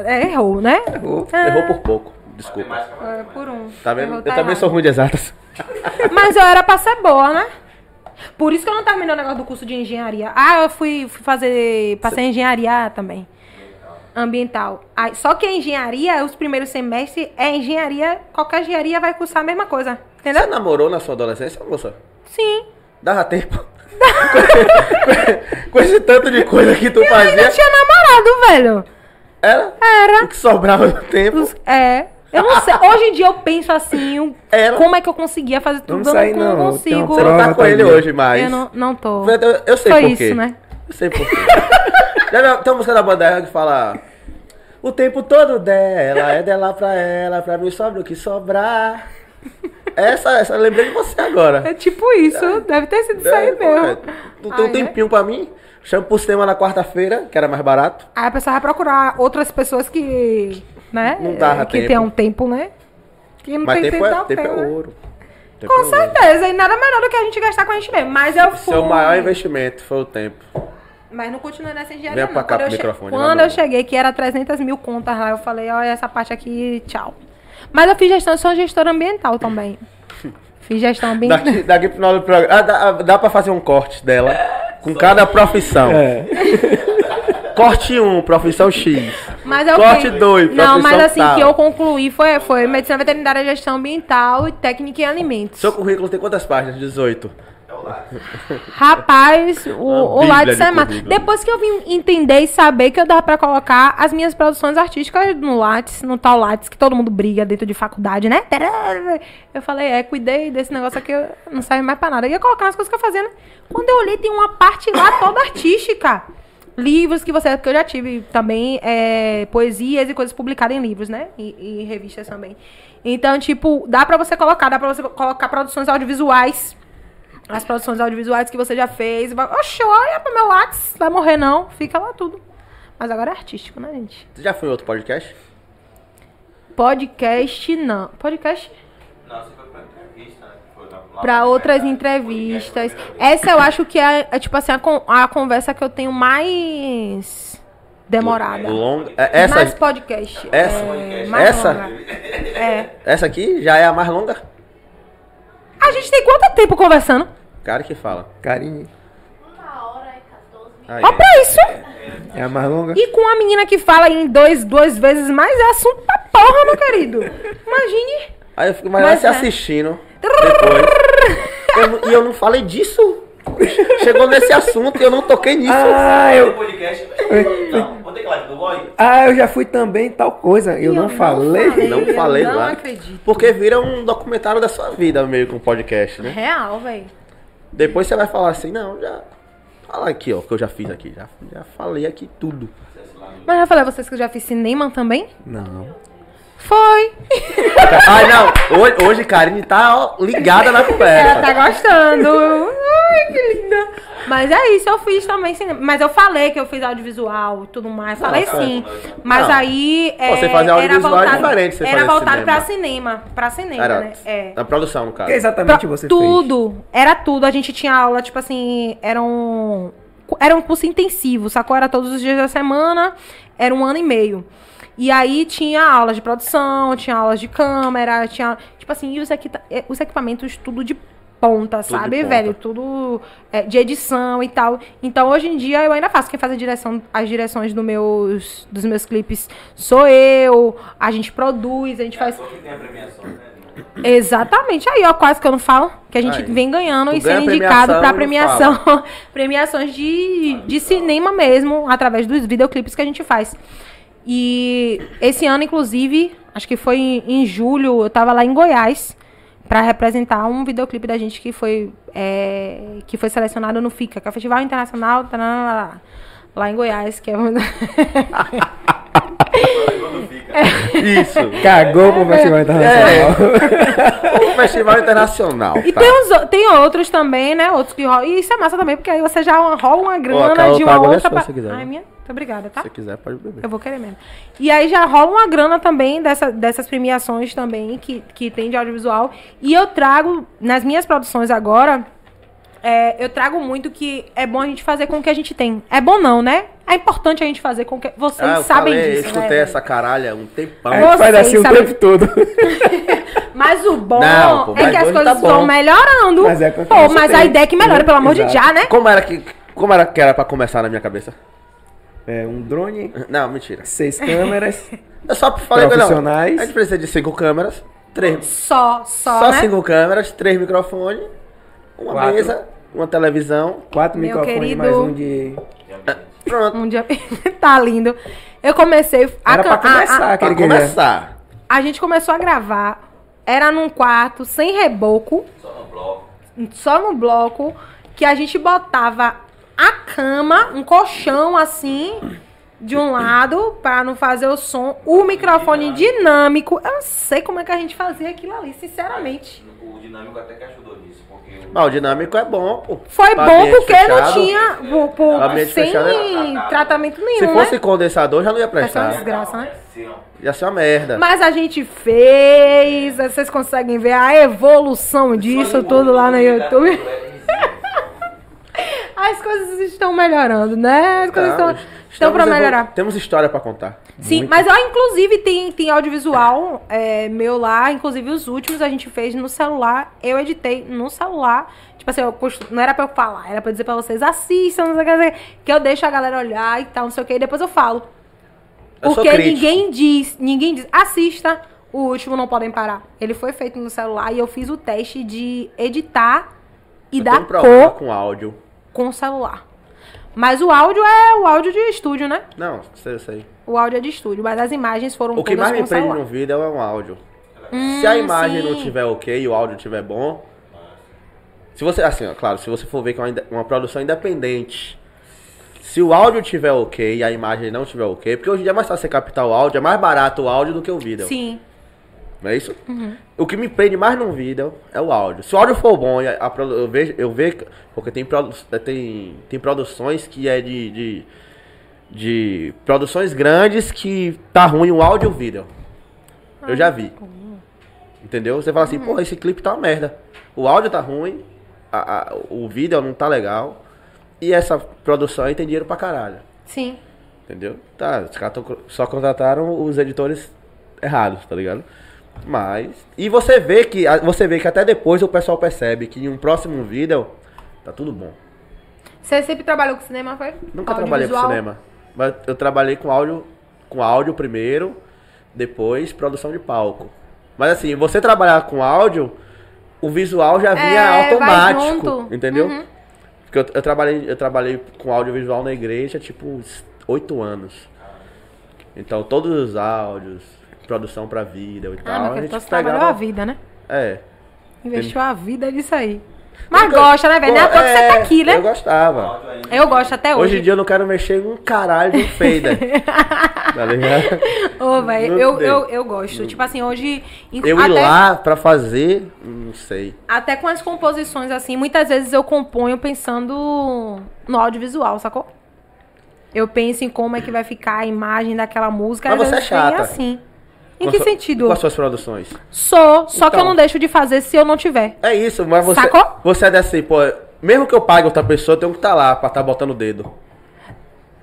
D: é, errou, né?
C: Errou.
D: Ah,
B: Errou por pouco. Desculpa.
D: é, por um.
B: Tá vendo?
D: Errou,
B: Eu
D: tá
B: também
D: errado.
B: sou ruim de exatas.
D: Mas eu era pra ser boa, né? Por isso que eu não terminei o negócio do curso de engenharia. Ah, eu fui, fui fazer. Passei em engenharia também. Ambiental. Aí, só que a engenharia, os primeiros semestres, é engenharia. Qualquer engenharia vai cursar a mesma coisa.
B: Você
D: Entendeu?
B: namorou na sua adolescência, moça?
D: Sim.
B: Dava tempo. Com esse tanto de coisa que tu
D: Eu ainda
B: fazia.
D: tinha namorado, velho.
B: Era?
D: Era.
B: O que sobrava do tempo.
D: Os- É. Eu não sei. Hoje em dia eu penso assim,
B: Era.
D: como é que eu conseguia fazer tudo? Eu
C: sair,
D: não,
C: não,
D: consigo.
B: Você não tá com ele hoje mais.
D: Eu não, não tô.
B: Eu, eu sei
D: Foi
B: por
D: isso,
B: quê.
D: né?
B: Eu sei por quê. Já tem uma música da banda R que fala. O tempo todo dela, é dela pra ela, pra mim sobra o que sobrar. Essa, essa, eu lembrei de você agora.
D: É tipo isso. Deve ter sido isso aí
B: É,
D: mesmo.
B: Tu tem um
D: Ai,
B: tempinho pra mim? Chama pro cinema na quarta-feira, que era mais barato.
D: Aí a pessoa vai procurar outras pessoas que. Né?
B: Não dava
D: que
B: tempo.
D: tem um tempo, né? Que não
B: Mas
D: tem
B: tempo,
D: tempo,
B: é, tempo é
D: né?
B: ouro. Tempo
D: Com
B: é ouro.
D: certeza. E nada melhor do que a gente gastar com a gente mesmo. Mas eu fui.
B: Seu maior investimento foi o tempo.
D: Mas não continua nessa engenharia.
B: Venha
D: não.
B: pra cá
D: Quando
B: pro
D: eu che-
B: microfone,
D: Quando eu cheguei, que era 300 mil contas lá, eu falei, olha, essa parte aqui, tchau. Mas eu fiz gestão, eu sou gestora ambiental também. Fiz gestão ambiental.
B: Daqui, daqui pro final do programa. Ah, dá, dá pra fazer um corte dela. Com cada profissão.
C: É.
B: Corte 1, profissão X.
D: Mas eu
B: Corte
D: fui-
B: dois,
D: Não, mas
B: profissão
D: assim,
B: tal.
D: que eu concluí foi, foi medicina veterinária, gestão ambiental e técnica em alimentos.
B: Seu currículo tem quantas páginas? 18.
D: Rapaz, o, o Lattes
B: de
D: é. Depois que eu vim entender e saber que eu dava pra colocar as minhas produções artísticas no Lattes, no tal Lattes, que todo mundo briga dentro de faculdade, né? Eu falei, é, cuidei desse negócio aqui, eu não serve mais pra nada. Eu ia colocar as coisas que eu fazia, né? Quando eu olhei, tem uma parte lá toda artística. Livros que você. Porque eu já tive também é, poesias e coisas publicadas em livros, né? E, e revistas também. Então, tipo, dá pra você colocar, dá pra você colocar produções audiovisuais as produções audiovisuais que você já fez. Vai, Oxe, olha pro meu Lattes, vai morrer não, fica lá tudo. Mas agora é artístico, né, gente?
B: Você já foi em outro podcast?
D: Podcast, não. Podcast
F: Não, você foi pra entrevista, né?
D: Pra outras entrevistas. Essa eu acho que é, é, tipo assim, a, con- a conversa que eu tenho mais demorada.
B: Longa. é- Essa,
D: mais podcast.
B: essa-
D: é, mais
B: essa?
D: longa. É.
B: essa aqui já é a mais longa?
D: A gente tem quanto tempo conversando?
B: Cara que fala.
C: Carinho.
E: Uma hora e 14 minutos.
B: Aí.
D: Ó pra isso!
C: É a mais longa?
D: E com a menina que fala em dois, duas vezes mais, é assunto pra porra, meu querido. Imagine.
B: Aí eu fico imaginando
D: Mas
B: você
D: é.
B: assistindo depois. Eu não- e eu não falei disso. Chegou nesse assunto e eu não toquei nisso.
C: Ah, eu.
F: Não, vou não?
C: Ah, eu já fui também tal coisa. Eu,
D: E
C: não, falei.
B: Não
D: eu
B: falei
D: não
B: lá.
D: acredito.
B: Porque vira um documentário da sua vida, meio com um podcast, né?
D: Real, velho.
B: Depois você vai falar assim, não, já. Fala aqui, ó, o que eu já fiz aqui. Já, já falei aqui tudo.
D: Mas eu já falei a vocês que eu já fiz cinema também?
C: Não.
D: Foi.
B: Ai, não. Hoje, hoje Karine tá ó, ligada na
D: Ela
B: conversa.
D: tá gostando. Ai, que linda. Mas é isso, eu fiz também cinema. Mas eu falei que eu fiz audiovisual e tudo mais. Falei
B: cara.
D: sim. Mas
B: Não.
D: aí. É,
B: você fazer audiovisual é
D: era voltado,
B: diferente de você
D: Era voltado
B: cinema.
D: pra cinema. Pra cinema,
B: Era
D: né? É.
B: na produção, no caso.
C: que exatamente
D: Pra-
C: você
D: tudo, era tudo. A gente tinha aula, tipo assim, era um, era um curso intensivo, sacou? Era todos os dias da semana, era um ano e meio. E aí tinha aulas de produção, tinha aulas de câmera, tinha, tipo assim, e os, equita- eh, os equipamentos tudo de ponta,
B: de
D: sabe,
B: ponta.
D: velho? Tudo eh, de edição e tal. Então, hoje em dia, eu ainda faço. Quem faz a direção, as direções do meus, dos meus clipes sou eu. A gente produz, a gente faz...
F: Só que tem a premiação, né?
D: Exatamente. Aí, ó, quase que eu não falo. Que a gente
B: Aí.
D: vem ganhando
B: Tu
D: e
B: ganha
D: sendo indicado pra premiação. premiações de, de cinema mesmo, através dos videoclipes que a gente faz. E esse ano, inclusive, acho que foi em, em julho, eu tava lá em Goiás pra representar um videoclipe da gente que foi, é, que foi selecionado no FICA, que é o Festival Internacional lá em Goiás, que é.
B: Isso.
C: Cagou pro Festival Internacional.
B: O Festival Internacional.
D: E
B: cara.
D: tem, tem outros também, né? Outros que rolam. E isso é massa também, porque aí você já rola uma grana de
B: tá,
D: uma
B: é
D: outra.
B: quiser,
D: Ai,
B: né?
D: minha? Muito obrigada, tá?
B: Se quiser, pode beber.
D: Eu vou querer mesmo. E aí já rola uma grana também dessa, dessas premiações também que, que tem de audiovisual. E eu trago, nas minhas produções agora, é, eu trago muito que é bom a gente fazer com o que a gente tem. É bom não, né? É importante a gente fazer com o que. Vocês
B: Ah, eu
D: sabem
B: falei,
D: disso,
B: escutei
D: né?
B: essa caralha um tempão.
C: Gente faz assim o
D: sabem-
C: tempo todo.
D: Mas o bom
B: Não, pô,
D: é que as coisas
B: tá bom.
D: vão melhorando.
C: Mas é com
D: pô, mas a ideia é que melhore, pelo amor de
C: Exato.
D: já, né?
B: Como era que. Como era que era pra começar na minha cabeça?
C: É um drone,
B: Não, mentira.
C: seis câmeras.
B: Eu só falei que não.
C: Profissionais.
B: A gente precisa de cinco câmeras, três.
D: Só, só,
B: Só
D: né?
B: cinco câmeras, três microfones, uma
C: Quatro.
B: mesa, uma televisão.
C: Quatro
D: Meu
C: microfones
D: querido.
C: mais um de.
B: Pronto.
D: Um dia... tá lindo. Eu comecei... a
C: Era pra
D: can- a- a-
C: começar,
B: Pra
C: é.
B: começar.
D: A gente começou a gravar, era num quarto, sem reboco,
F: Só no bloco.
D: só no bloco, que a gente botava a cama, um colchão assim, de um lado, pra não fazer o som, o microfone dinâmico. Eu não sei como é que a gente fazia aquilo ali, sinceramente.
F: O dinâmico até que ajudou nisso, porque o
B: Mas o dinâmico é bom, pô.
D: Foi
B: Pra
D: bom porque não
B: fechado.
D: tinha, por, por-
B: Ambiente
D: sem
B: fechado é-
D: tratamento nenhum,
B: Se fosse
D: né?
B: condensador, já não ia
D: Essa é uma
B: prestar.
D: desgraça, né?
F: ó.
B: Ia ser uma merda.
D: Mas a gente fez, vocês conseguem ver a evolução disso tudo lá no YouTube. As coisas estão melhorando, né? As coisas
B: Tá,
D: estão, estão
B: evolu-
D: melhorar.
B: Temos história pra contar.
D: Sim, mas ó, inclusive tem, tem audiovisual é, meu lá, inclusive os últimos a gente fez no celular, eu editei no celular. Tipo assim, eu não era pra eu falar, era pra eu dizer pra vocês, assistam, não sei o que, que, eu deixo a galera olhar e tal, não sei o que, e depois eu falo.
B: Eu
D: Porque ninguém diz, ninguém diz, assista, o último não podem parar. Ele foi feito no celular e eu fiz o teste de editar e
B: Eu
D: dar
B: tenho um
D: cor
B: com áudio.
D: Com o celular. Mas o áudio é o áudio de estúdio, né?
B: Não, sei, sei.
D: O áudio é de estúdio, mas as imagens foram
B: O que mais me prende no vídeo é um áudio.
D: Hum,
B: Se a imagem
D: sim.
B: não tiver ok e o áudio tiver bom. Se você, assim, ó, claro, se você for ver que é uma, uma produção independente. Se o áudio tiver ok e a imagem não tiver ok, porque hoje em dia é mais fácil você captar o áudio, é mais barato o áudio do que o vídeo.
D: Sim.
B: Não é isso?
D: Uhum.
B: O que me prende mais num vídeo é o áudio. Se o áudio for bom, a- a eu vejo, eu vejo porque tem, produ- tem, tem produções que é de, de, de produções grandes que tá ruim o áudio e o vídeo. Eu já vi. Entendeu? Você fala assim,
D: Uhum.
B: porra, esse clipe tá uma merda. O áudio tá ruim, a- o vídeo não tá legal. E essa produção aí tem dinheiro pra caralho.
D: Sim.
B: Entendeu? Tá, os caras só contrataram os editores errados, tá ligado? Mas. E você vê que. Você vê que até depois o pessoal percebe que em um próximo vídeo tá tudo bom.
D: Você sempre trabalhou com cinema, foi?
B: Nunca trabalhei com cinema. Mas eu trabalhei com áudio. Com áudio primeiro, depois produção de palco. Mas assim, você trabalhar com áudio, o visual já vinha
D: É,
B: automático. Entendeu?
D: Uhum.
B: Porque eu, eu trabalhei, eu trabalhei com audiovisual na igreja, tipo, oito anos. Então todos os áudios, produção pra vídeo e
D: Ah,
B: tal,
D: mas
B: a gente
D: você trabalhou a
B: pegava.
D: vida, né?
B: É.
D: Investiu a vida nisso aí. Mas
B: Nunca-
D: gosta, né, velho? Não é à toa que você tá aqui, né?
B: Eu gostava.
D: Eu gosto até hoje.
B: Hoje em dia eu não quero mexer um caralho de fader. tá ligado?
D: Ô, velho, eu, eu, eu gosto. Tipo assim, hoje.
B: Eu ir
D: até,
B: lá pra fazer, não sei.
D: até com as composições, assim, muitas vezes eu componho pensando no audiovisual, sacou? Eu penso em como é que vai ficar a imagem daquela música.
B: Mas você é chata.
D: assim. Em
B: Com
D: que sentido?
B: Com as suas produções.
D: Sou, só que eu
B: Então.
D: não deixo de fazer se eu não tiver.
B: É isso, mas você.
D: Sacou?
B: Você é desse, pô. Mesmo que eu pague outra pessoa, eu tenho que estar lá pra estar botando o dedo.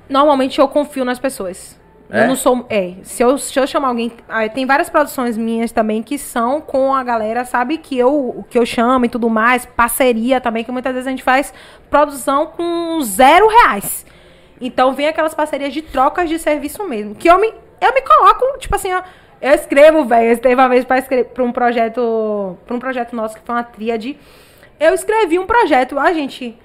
D: Normalmente eu confio nas pessoas.
B: É?
D: Eu não sou. É. Se eu, se eu chamar alguém. ah, tem várias produções minhas também que são com a galera, sabe? Que eu, que eu chamo e tudo mais. Parceria também, que muitas vezes a gente faz produção com zero reais. Então vem aquelas parcerias de trocas de serviço mesmo. Que eu me, eu me coloco, tipo assim, ó. Eu escrevo, velho. Teve uma vez pra, escrever, pra um projeto. Pra um projeto nosso que foi uma tríade. Eu escrevi um projeto, a gente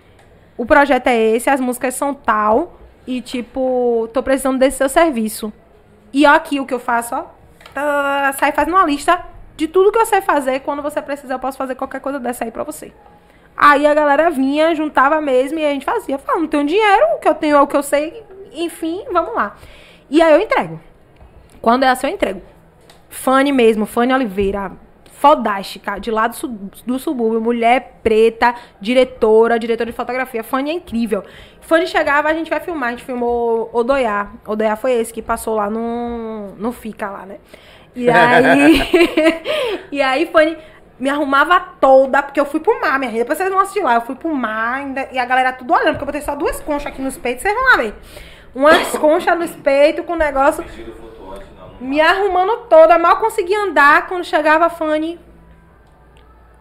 D: o projeto é esse, as músicas são tal, e tipo, tô precisando desse seu serviço. E ó, aqui o que eu faço, ó, tá, sai fazendo uma lista de tudo que eu sei fazer, quando você precisar eu posso fazer qualquer coisa dessa aí pra você. Aí a galera vinha, juntava mesmo e a gente fazia. Falava, não tenho dinheiro, o que eu tenho é o que eu sei, enfim, vamos lá. E aí eu entrego. Quando é assim, eu entrego. Fanny mesmo, Fanny Oliveira, fodástica, de lá do, do subúrbio, mulher preta, diretora, diretora de fotografia. Fanny é incrível. Fanny chegava, a gente vai filmar, a gente filmou Odoiá. Odoiá foi esse que passou lá no, no Fica lá, né? E aí, e aí Fanny me arrumava toda, porque eu fui pro mar, minha gente. Depois vocês vão assistir lá. Eu fui pro mar ainda, e a galera tudo olhando, porque eu botei só duas conchas aqui nos peitos, vocês vão lá ver. Umas conchas nos peitos com o negócio
F: Vestido flutuante, não. não
D: me arrumando toda, mal conseguia andar quando chegava a Fanny.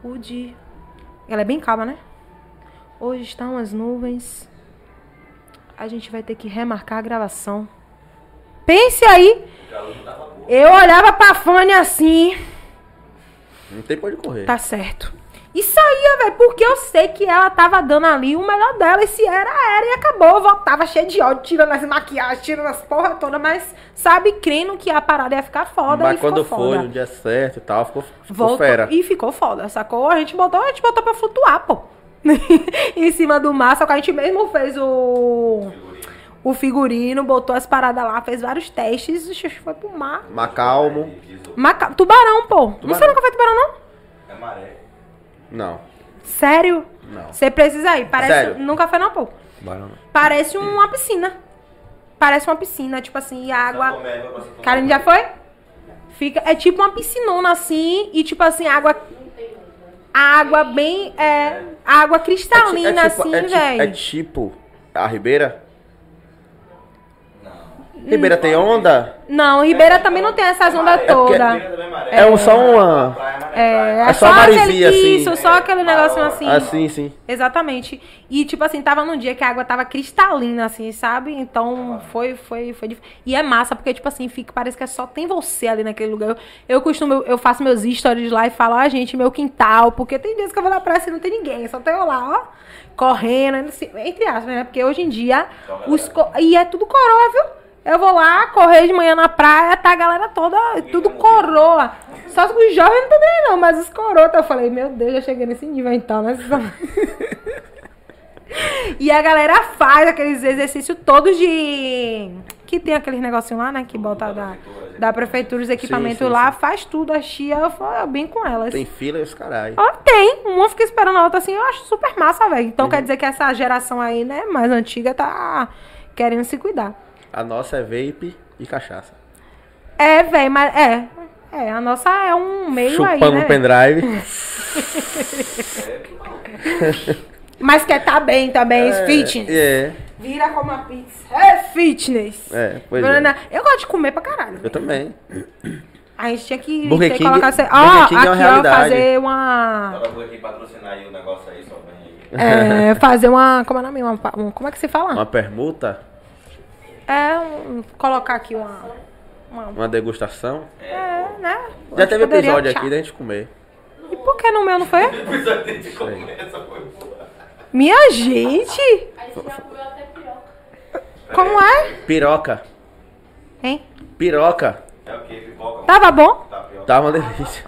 D: Udi. Ela é bem calma, né? Hoje estão as nuvens. A gente vai ter que remarcar a gravação. Pense aí. Eu olhava pra Fanny assim.
B: Não tem pra onde correr.
D: Tá certo. E saía, velho, porque eu sei que ela tava dando ali o melhor dela. E se era, era. E acabou. Eu voltava cheia de ódio, tirando as maquiagens, tirando as porra toda. Mas, sabe, crendo que a parada ia ficar foda.
B: Mas
D: e
B: quando
D: ficou
B: foi no dia certo e tal, ficou, ficou
D: Voltou
B: fera.
D: E ficou foda, sacou? A gente botou, a gente botou pra flutuar, pô. em cima do mar, só que a gente mesmo fez o. O figurino, botou as paradas lá, fez vários testes e foi pro mar.
B: Macalmo.
D: Maca... Tubarão, pô. Você
B: Tubarão.
D: nunca foi tubarão, não?
F: É maré.
B: Não.
D: Sério?
B: Não.
D: Você precisa ir. Parece.
B: Sério?
D: Nunca foi, pô.
C: Tubarão.
D: Parece uma piscina. Parece uma piscina, tipo assim, e a água.
F: Santo
D: Karen já foi? Fica, é tipo uma piscinona assim, e tipo assim, água. A água bem. É, água cristalina,
B: é tipo,
D: assim,
B: é, tipo,
D: velho.
B: é tipo a Ribeira? Ribeira tem onda?
D: Não, Ribeira também não tem essas ondas
B: porque-
D: todas.
F: é.
B: É, um, só uma.
D: É, é
B: É só
D: só,
B: a
D: aquele.
B: assim.
D: Isso, só aquele negocinho assim.
B: Assim, sim.
D: Exatamente. E, tipo assim, tava num dia que a água tava cristalina, assim, sabe? Então, foi, foi, foi E é massa, porque, tipo assim, fica, parece que só tem você ali naquele lugar. Eu, eu costumo, eu faço meus stories lá e falo, ah, gente, meu quintal, porque tem dias que eu vou na praia e não tem ninguém, só tem eu lá, ó, correndo, assim, entre aspas, né? Porque hoje em dia, os e é tudo coroa, viu? Eu vou lá, correr de manhã na praia, tá a galera toda, tudo coroa. Só que os jovens não estão nem aí, não, mas os coroas, eu falei, meu Deus, já cheguei nesse nível então, né? E a galera faz aqueles exercícios todos de. Que tem aqueles negocinho lá, né? Que bota da, da prefeitura, os equipamentos
B: sim,
D: lá, faz tudo. A chia, eu falo bem com elas.
B: Tem fila e os caralho.
D: Ó, tem. Uma fica esperando a outra assim, eu acho super massa, velho. Então
B: Uhum.
D: quer dizer que essa geração aí, né, mais antiga, tá querendo se cuidar.
B: A nossa é vape e cachaça.
D: É, velho, mas é. É, a nossa é um meio aí,
B: Chupando
D: né?
B: um pendrive.
D: Mas quer tá bem também, fitness.
B: É,
D: Vira como a pizza. É fitness.
B: é, pois
D: Bruna,
B: é.
D: Eu gosto de comer pra caralho.
B: Eu também.
D: A gente tinha que,
B: Burger
D: ter que
B: King-
D: colocar... Ó,
B: Burger King é uma
D: aqui, ó, fazer uma...
F: Ela foi aqui patrocinar aí o negócio aí, só vem aí.
D: É, fazer uma... Como é o nome? Uma, um- como é que se fala?
B: Uma permuta,
D: É, um, colocar aqui uma... uma
B: uma degustação.
D: é, né?
B: Já teve episódio
D: achar.
B: aqui da gente comer.
D: E por que no meu não foi?
F: Depois a gente começa, foi boa.
D: Minha gente!
E: Aí você já comeu até piroca.
D: Como é?
B: Piroca.
D: Hein?
B: Piroca.
F: É o que? Pipoca?
D: Tava bom?
B: Tava uma delícia.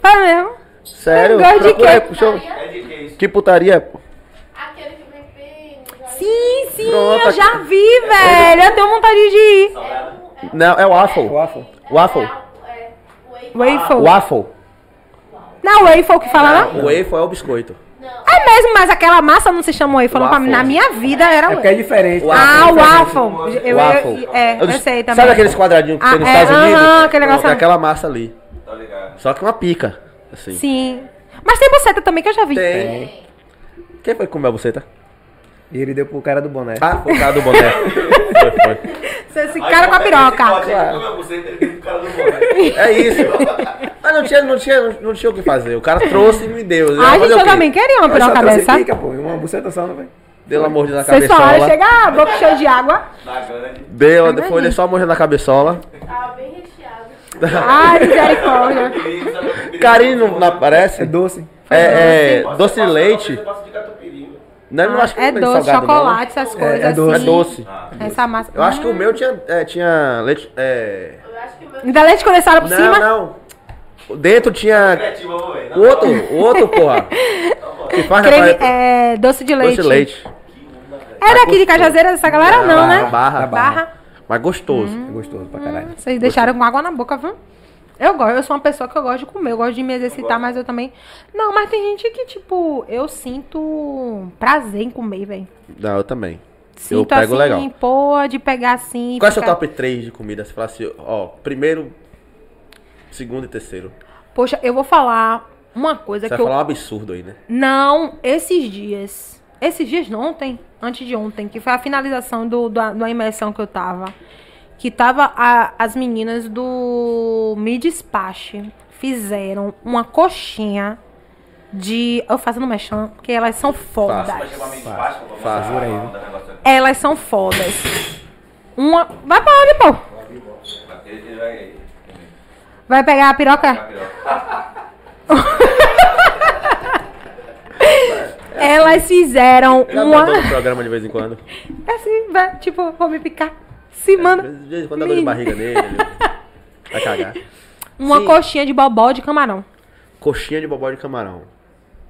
D: Foi mesmo.
B: Sério?
D: gosto de quê?
F: É de que isso?
B: Que putaria, pô.
E: Aquele que vem bem. já-
D: Sim, sim,
B: Pronto,
D: eu já vi, velho. Eu tenho vontade de ir.
E: É é
B: Não, é waffle.
C: Waffle.
B: Waffle.
E: É.
D: Waffle.
B: Waffle.
D: Não, waffle que fala, não?
B: O waffle é o biscoito.
D: É mesmo, mas aquela massa não se chama waffle. pra mim.
B: Waffle.
D: Na minha vida era
C: É porque é
D: waffle.
C: diferente.
D: Ah,
C: Waffle é
D: waffle. Eu, eu,
B: Waffle.
D: é, eu sei também.
B: Sabe aqueles quadradinhos que
D: Ah,
B: tem nos
D: é,
B: Estados Unidos?
D: aham, aquele negócio-
B: é aquela massa ali.
F: Tá ligado?
B: Só que uma pica. Assim.
D: Sim. Mas tem buceta também que eu já vi.
B: Tem. Quem foi que comeu a buceta?
C: E ele deu pro cara do boné.
B: Ah, foi o cara do boné. foi, foi.
D: Esse cara com a piroca.
F: Claro. Você boné.
B: É isso. Mas não tinha, não, tinha, não tinha o que fazer. O cara trouxe e me deu. Eu ia
D: Ai,
B: fazer
D: gente, eu também queria uma
C: só
D: piroca dessa.
C: pica, pô. Uma buceta só, não vai?
B: Deu uma mordida na
D: Vocês falaram,
B: cabeçola.
D: chega a boca cheia de água.
B: Deu,
D: Ai,
B: depois deu só mordida na cabeçola.
E: Tava bem recheado.
D: Ai, misericórdia.
B: Carinho não, não aparece?
C: É doce.
B: É, é doce de leite. Não, eu não acho que
D: É
B: não
D: doce,
B: salgado,
D: chocolate, essas coisas
C: é doce.
B: Não. É
D: assim.
B: doce.
D: Essa massa.
B: Eu acho que o meu tinha, é, tinha leite. É...
E: Eu acho que o meu.
D: Ainda leite condensado por
B: Não,
D: cima?
B: não. Dentro tinha.
F: Vamos ver.
B: O outro, o outro, porra. Que faz
D: Creme,
B: praia-
D: é, doce de leite.
B: Doce de leite.
D: É daqui de Cajazeira dessa galera? Não, né?
B: Barra.
D: Barra.
B: Mas gostoso.
C: É gostoso pra caralho.
D: Vocês deixaram com água na boca, viu? Eu gosto, eu sou uma pessoa que eu gosto de comer, eu gosto de me exercitar, mas eu também. Não, mas tem gente que, tipo, eu sinto prazer em comer, velho.
B: Não, eu também.
D: Sinto
B: eu pego
D: assim,
B: legal.
D: pô, de pegar assim.
B: Qual é o seu top 3 de comida? Você fala assim, ó, primeiro, segundo e terceiro.
D: Poxa, eu vou falar uma coisa
B: Você vai
D: que eu.
B: falar um absurdo aí, né?
D: Não, esses dias. Esses dias não, ontem. Antes de ontem, que foi a finalização do, da, da imersão que eu tava. Que tava a- as meninas do Me Despache fizeram uma coxinha de. Eu fazendo mexão, porque elas são fodas.
B: Faz.
C: aí,
F: negócio aqui.
D: Elas são fodas. Uma. Vai pra onde, pô?
F: Vai.
D: Vai pegar a piroca? Elas fizeram uma.
B: programa de vez em quando.
D: Assim, vai, tipo, vou me picar. Se manda.
B: De vez em quando dá dor de barriga nele. ele Vai cagar.
D: Uma
B: Sim.
D: coxinha de bobó de camarão.
B: Coxinha de bobó de camarão.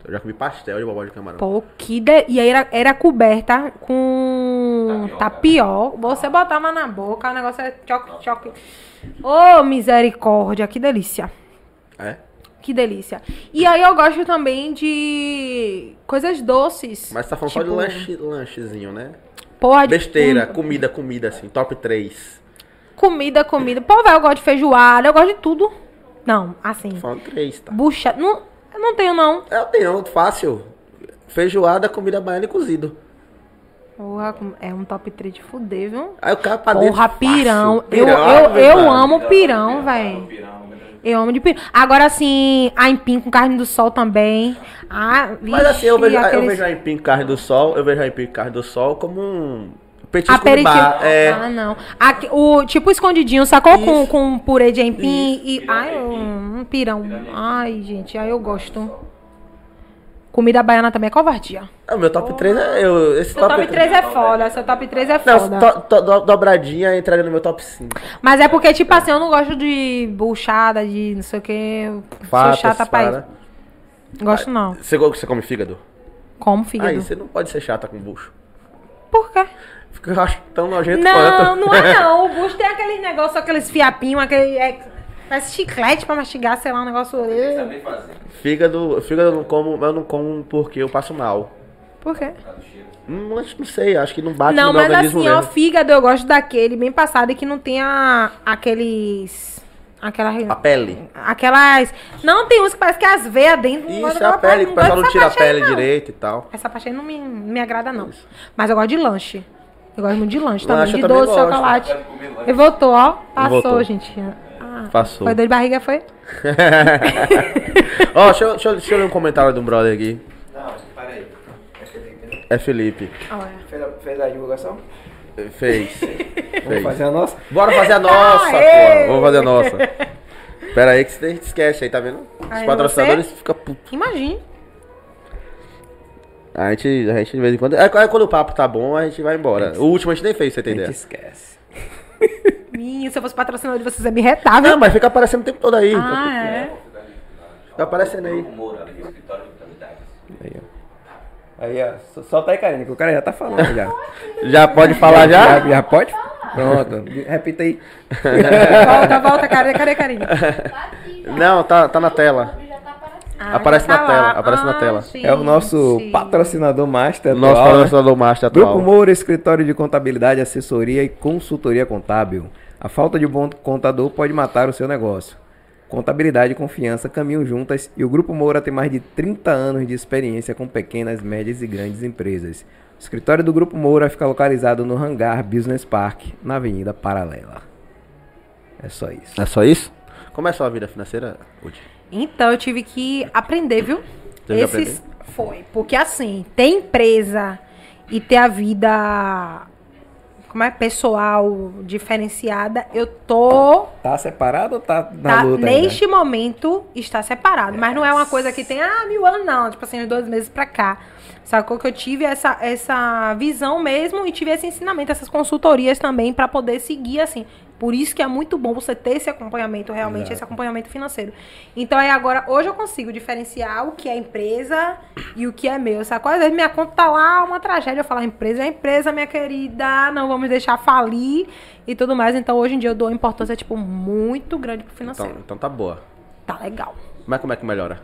B: Eu já comi pastel de bobó de camarão.
D: Pô, que de... E aí era, era coberta com tapioca. Você botava na boca, o negócio é choque, choque. Ô, misericórdia, que delícia.
B: É?
D: Que delícia. E aí eu gosto também de coisas doces.
B: Mas tá falando só de
D: Tipo,
B: lanche, lanchezinho, né?
D: Porra de
B: Besteira,
D: com-
B: comida, comida, assim, top 3.
D: Comida, comida. Pô, velho, eu gosto de feijoada, eu gosto de tudo. Não, assim.
B: Falando 3, tá?
D: Bucha. Não, eu não tenho, não.
B: Eu tenho, fácil. Feijoada, comida baiana e cozido.
D: Porra, é um top 3 de fuder, viu?
B: Aí o cara pra dentro.
D: Porra,
B: fácil.
D: pirão. Eu,
B: Pirão,
D: eu,
B: Ave
D: eu
B: Maria.
D: amo pirão, velho. Eu amo de pirão. Agora, assim, aipim com carne do sol também. Ah,
B: Mas assim, eu
D: vixe,
B: vejo, eu
D: aqueles-
B: vejo a Empim Carne do Sol, eu vejo a Empim Carne do Sol como um petisco
D: Aperitivo.
B: bar. É,
D: Ah, não. Aqui, o tipo escondidinho, sacou? Com,
B: Isso.
D: com purê de aipim e. Ai, eu- um pirão. Ai, gente, aí eu gosto. Comida baiana também é covardia.
B: o meu top 3 é. Eu, esse
D: Seu top 3 é foda, seu top 3 é
B: Não,
D: foda.
B: to- to- do- dobradinha entraria no meu top 5.
D: Mas é porque, tipo assim, eu não gosto de buchada, de não sei o que. Sou chata pra isso. Gosto não.
B: Você, você come fígado?
D: Como fígado.
B: Aí, você não pode ser chata com bucho.
D: Por quê?
B: Fica, eu acho tão nojento
D: Não,
B: quanto.
D: não é não. O bucho tem aqueles negócios, aqueles fiapinhos, aquele. É, parece chiclete pra mastigar, sei lá, um negócio.
B: Fígado, fígado eu não como, eu não como porque eu passo mal.
D: Por quê?
B: Hum, mas não sei, acho que não bate
D: Não,
B: no meu
D: mas
B: organismo
D: assim, ó, fígado eu gosto daquele bem passado e que não tenha aqueles. Aquela,
B: A pele.
D: aquelas. Não, tem uns que parece que as veias dentro. não
B: Isso é a pele, que o pessoal não tira a pele
D: não.
B: direito e tal.
D: Essa parte aí não me, não me agrada, não. Mas eu gosto de lanche. Eu gosto muito de lanche também.
B: Lanche eu
D: de
B: também
D: doce,
B: gosto.
D: chocolate. E voltou, ó. Passou,
B: Voltou.
D: gente. Ah,
B: Passou.
D: Foi dor de barriga, foi?
B: Ó, deixa, eu- deixa, eu- deixa eu ler um comentário de um brother aqui.
F: Não, peraí.
B: É Felipe.
D: Olha.
C: Fez a, fez a divulgação?
B: Fez.
C: Vamos
B: Fez.
C: fazer a nossa?
B: Bora fazer a nossa,
D: Aê!
B: porra. Vamos fazer a nossa. Pera aí que você esquece aí, tá vendo? Os
D: Aí
B: patrocinadores ficam putos.
D: Imagine.
B: A gente, a gente de vez em quando. É, é quando o papo tá bom, a gente vai embora. O último a gente nem fez, você
C: A gente
B: entendeu?
C: esquece.
D: mim. Se eu fosse patrocinador de vocês, ia me retar, viu?
B: Não, mas fica aparecendo o tempo todo aí.
D: Ah, é?
B: Fica aparecendo aí.
C: Aí, ó. Aí, ó. so- Solta aí, Karine, que o cara já tá falando já.
B: Já pode falar já?
C: Já, já pode? Pronto. Repita aí.
D: Volta, volta, Karine. Cadê Karine?
E: Tá.
B: Não, tá, tá na tela.
E: Tá.
D: Ah,
B: Aparece na
D: tá
B: tela, aparece na tela.
C: É o nosso
D: gente.
C: patrocinador master
B: Nosso
C: atual, né?
B: patrocinador master atual.
C: Grupo Moura, escritório de contabilidade, assessoria e consultoria contábil. A falta de um bom contador pode matar o seu negócio. Contabilidade e confiança caminham juntas e o Grupo Moura tem mais de 30 anos de experiência com pequenas, médias e grandes empresas. O escritório do Grupo Moura fica localizado no Hangar Business Park, na Avenida Paralela. É só isso.
B: É só isso? Como é a sua vida financeira, Udi?
D: Então, eu tive que aprender, viu?
B: Teve que
D: Esses foi. Porque assim, ter empresa e ter a vida como é pessoal diferenciada, eu tô
C: Tá separado ou tá na
D: tá,
C: luta ainda?
D: neste momento está separado, mas não é uma coisa que tem ah, mil anos não, tipo assim, uns dois meses pra cá. Sacou que eu tive essa, essa visão mesmo e tive esse ensinamento, essas consultorias também pra poder seguir assim. Por isso que é muito bom você ter esse acompanhamento realmente,
C: Exato.
D: esse acompanhamento financeiro. Então aí agora, hoje eu consigo diferenciar o que é empresa e o que é meu. Sacou? Às vezes minha conta tá lá, uma tragédia. Eu falo, empresa é empresa, minha querida, não vamos deixar falir e tudo mais. Então hoje em dia eu dou importância, tipo, muito grande pro financeiro.
B: Então, então tá boa.
D: Tá legal.
B: Mas como é que melhora?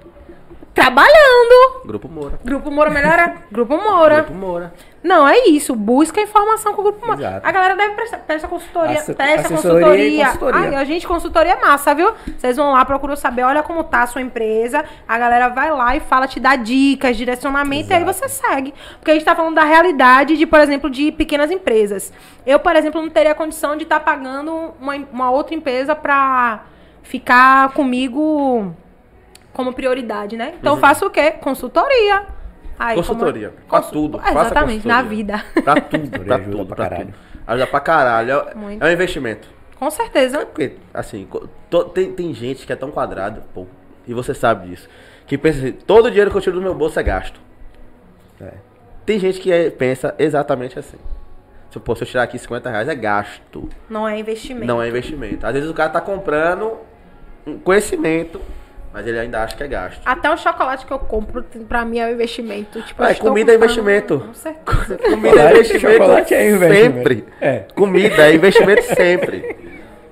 D: Trabalhando!
B: Grupo Moura.
D: Grupo Moura melhora? Grupo Moura.
B: Grupo Moura.
D: Não, é isso. Busca informação com o Grupo Moura.
C: Exato.
D: A galera deve prestar, prestar consultoria.
C: Asse-
D: presta consultoria.
C: consultoria.
D: Ai, a gente, consultoria é massa, viu? Vocês vão lá, procuram saber, olha como tá a sua empresa. A galera vai lá e fala, te dá dicas, direcionamento, e aí
C: Exato.
D: você segue. Porque a gente tá falando da realidade de, por exemplo, de pequenas empresas. Eu, por exemplo, não teria condição de estar pagando uma, uma outra empresa pra ficar comigo como prioridade, né? Então eu faço o quê? Consultoria. Aí,
B: Uhum. Consultoria.
D: como-
B: Pra
D: Consu-
B: tudo. Faça
D: Exatamente, na vida.
B: Pra tudo, pra
C: ajuda
B: tudo,
C: pra
B: pra
C: caralho.
B: tudo. Ajuda pra caralho. É,
D: Muito.
B: é um investimento.
D: Com certeza.
B: Porque, assim, to- tem, tem gente que é tão quadrado, pô, e você sabe disso, que pensa assim, todo o dinheiro que eu tiro do meu bolso é gasto.
C: É.
B: Tem gente que é- pensa exatamente assim. Se, pô, se eu tirar aqui 50 reais é gasto,
D: Não é investimento.
B: não é investimento. Às vezes o cara tá comprando um conhecimento, mas ele ainda acha que é gasto.
D: Até o chocolate que eu compro, pra mim, é um investimento. Tipo,
B: É, comida é investimento.
D: Com certeza.
B: Comida é investimento
C: chocolate é investimento.
B: sempre.
C: É.
B: Comida é investimento sempre.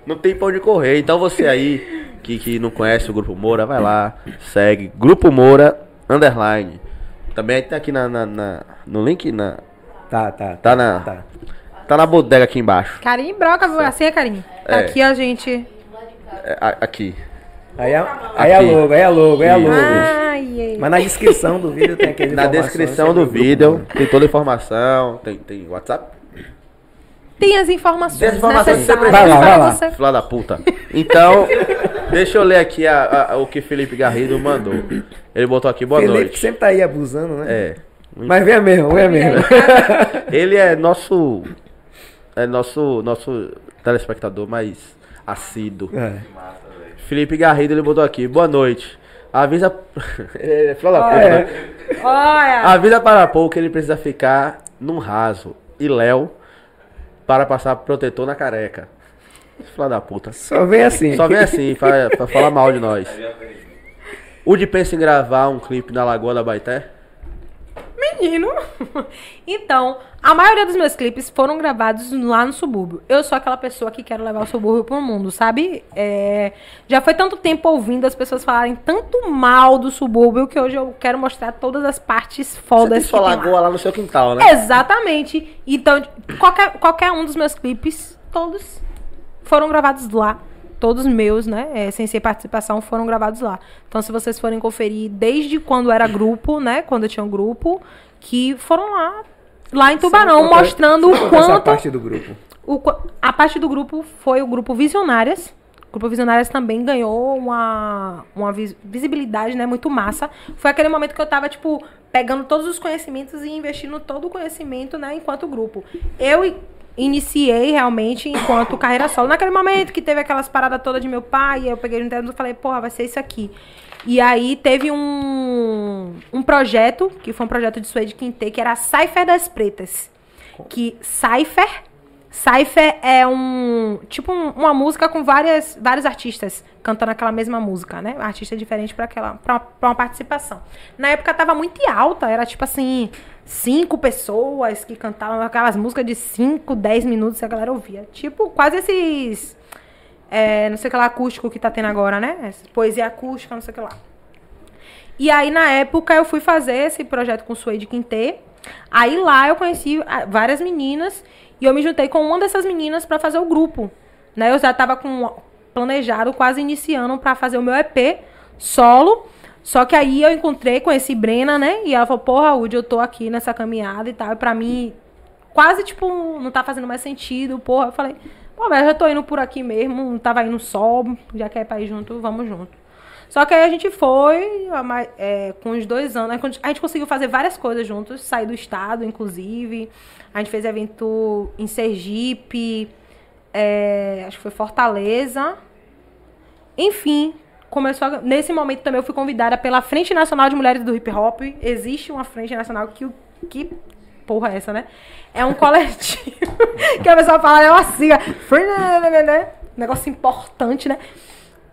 B: Não tem pão de correr. Então você aí que, que não conhece o Grupo Moura, vai lá, segue. Grupo Moura, underline. Também tá aqui na, na- na- no link, na,
C: Tá, tá.
B: Tá na-
C: Tá.
B: tá na bodega aqui embaixo.
D: Carinho broca, assim é carinho.
B: É.
D: Aqui a gente.
B: É, aqui.
C: Aí a, aí
B: Aqui.
C: logo, aí a logo, aí a
B: Isso.
C: logo.
D: Ai.
C: Mas na descrição do vídeo tem aquele
B: Na descrição do vídeo tem toda a informação. Tem, tem WhatsApp?
D: Tem as informações,
B: Tem as informações que você
C: precisa. Vai lá, vai lá.
D: você.
B: Filha da puta. Então, deixa eu ler aqui a- a- o que Felipe Garrido mandou. Ele botou aqui, boa
C: Felipe
B: noite.
C: sempre tá aí abusando, né?
B: É.
C: Mas venha mesmo, venha mesmo.
B: Ele é nosso. É nosso, nosso telespectador mais assíduo.
C: É.
B: Felipe Garrido, ele botou aqui, boa noite. Avisa. É, filha da puta.
C: É.
D: Olha.
B: Avisa para pouco que ele precisa ficar num raso. E Léo para passar protetor na careca. Filha da puta.
C: Só vem assim.
B: Só vem assim, pra, pra falar mal de nós. O de pensa em gravar um clipe na Lagoa da Baité?
D: Menino. Então, a maioria dos meus clipes foram gravados lá no subúrbio. Eu sou aquela pessoa que quero levar o subúrbio pro mundo, sabe? É, Já foi tanto tempo ouvindo as pessoas falarem tanto mal do subúrbio que hoje eu quero mostrar todas as partes
B: Você tem
D: fodas
B: sua
D: tem lá.
B: lagoa lá no seu quintal, né?
D: Exatamente. Então, qualquer, qualquer um dos meus clipes, todos foram gravados lá. Todos meus, né? é, sem ser participação, foram gravados lá. Então, se vocês forem conferir desde quando era grupo, né? Quando eu tinha um grupo, que foram lá, lá em Tubarão, mostrando o quanto.
C: parte do grupo.
D: o a parte do grupo foi o grupo Visionárias. O grupo Visionárias também ganhou uma, uma vis- visibilidade, né, muito massa. Foi aquele momento que eu tava, tipo, pegando todos os conhecimentos e investindo todo o conhecimento, né, enquanto grupo. Eu i- iniciei realmente enquanto carreira solo. Naquele momento que teve aquelas paradas todas de meu pai, eu peguei no interno e falei, porra, vai ser isso aqui. E aí teve um, um projeto, que foi um projeto de Suede Quinte, que era a Cypher das Pretas. Que Cypher Cypher é um. Tipo um- uma música com várias, vários artistas cantando aquela mesma música, né? Artista diferente para aquela pra, pra uma participação. Na época tava muito alta, era tipo assim, cinco pessoas que cantavam aquelas músicas de 5, 10 minutos e a galera ouvia. Tipo, quase esses. é, não sei o que lá, acústico que tá tendo agora, né? Poesia acústica, não sei o que lá. E aí, na época, eu fui fazer esse projeto com o Suede Quintê. Aí lá eu conheci ah, várias meninas e eu me juntei com uma dessas meninas pra fazer o grupo. Né? Eu já tava com planejado, quase iniciando pra fazer o meu EP solo. Só que aí eu encontrei, conheci Brena, né? E ela falou, porra, Woody, eu tô aqui nessa caminhada e tal. E pra mim, quase, tipo, não tá fazendo mais sentido, porra. Eu falei, pô, eu já tô indo por aqui mesmo, não tava indo só, já quer ir pra ir junto, vamos junto. Só que aí a gente foi, é, com os dois anos, a gente conseguiu fazer várias coisas juntos, sair do estado, inclusive. A gente fez evento em Sergipe, é, acho que foi Fortaleza. Enfim, começou a- nesse momento também eu fui convidada pela Frente Nacional de Mulheres do Hip Hop. Existe uma Frente Nacional que que porra é essa, né? É um coletivo que a pessoa fala é uma sigla, negócio importante, né?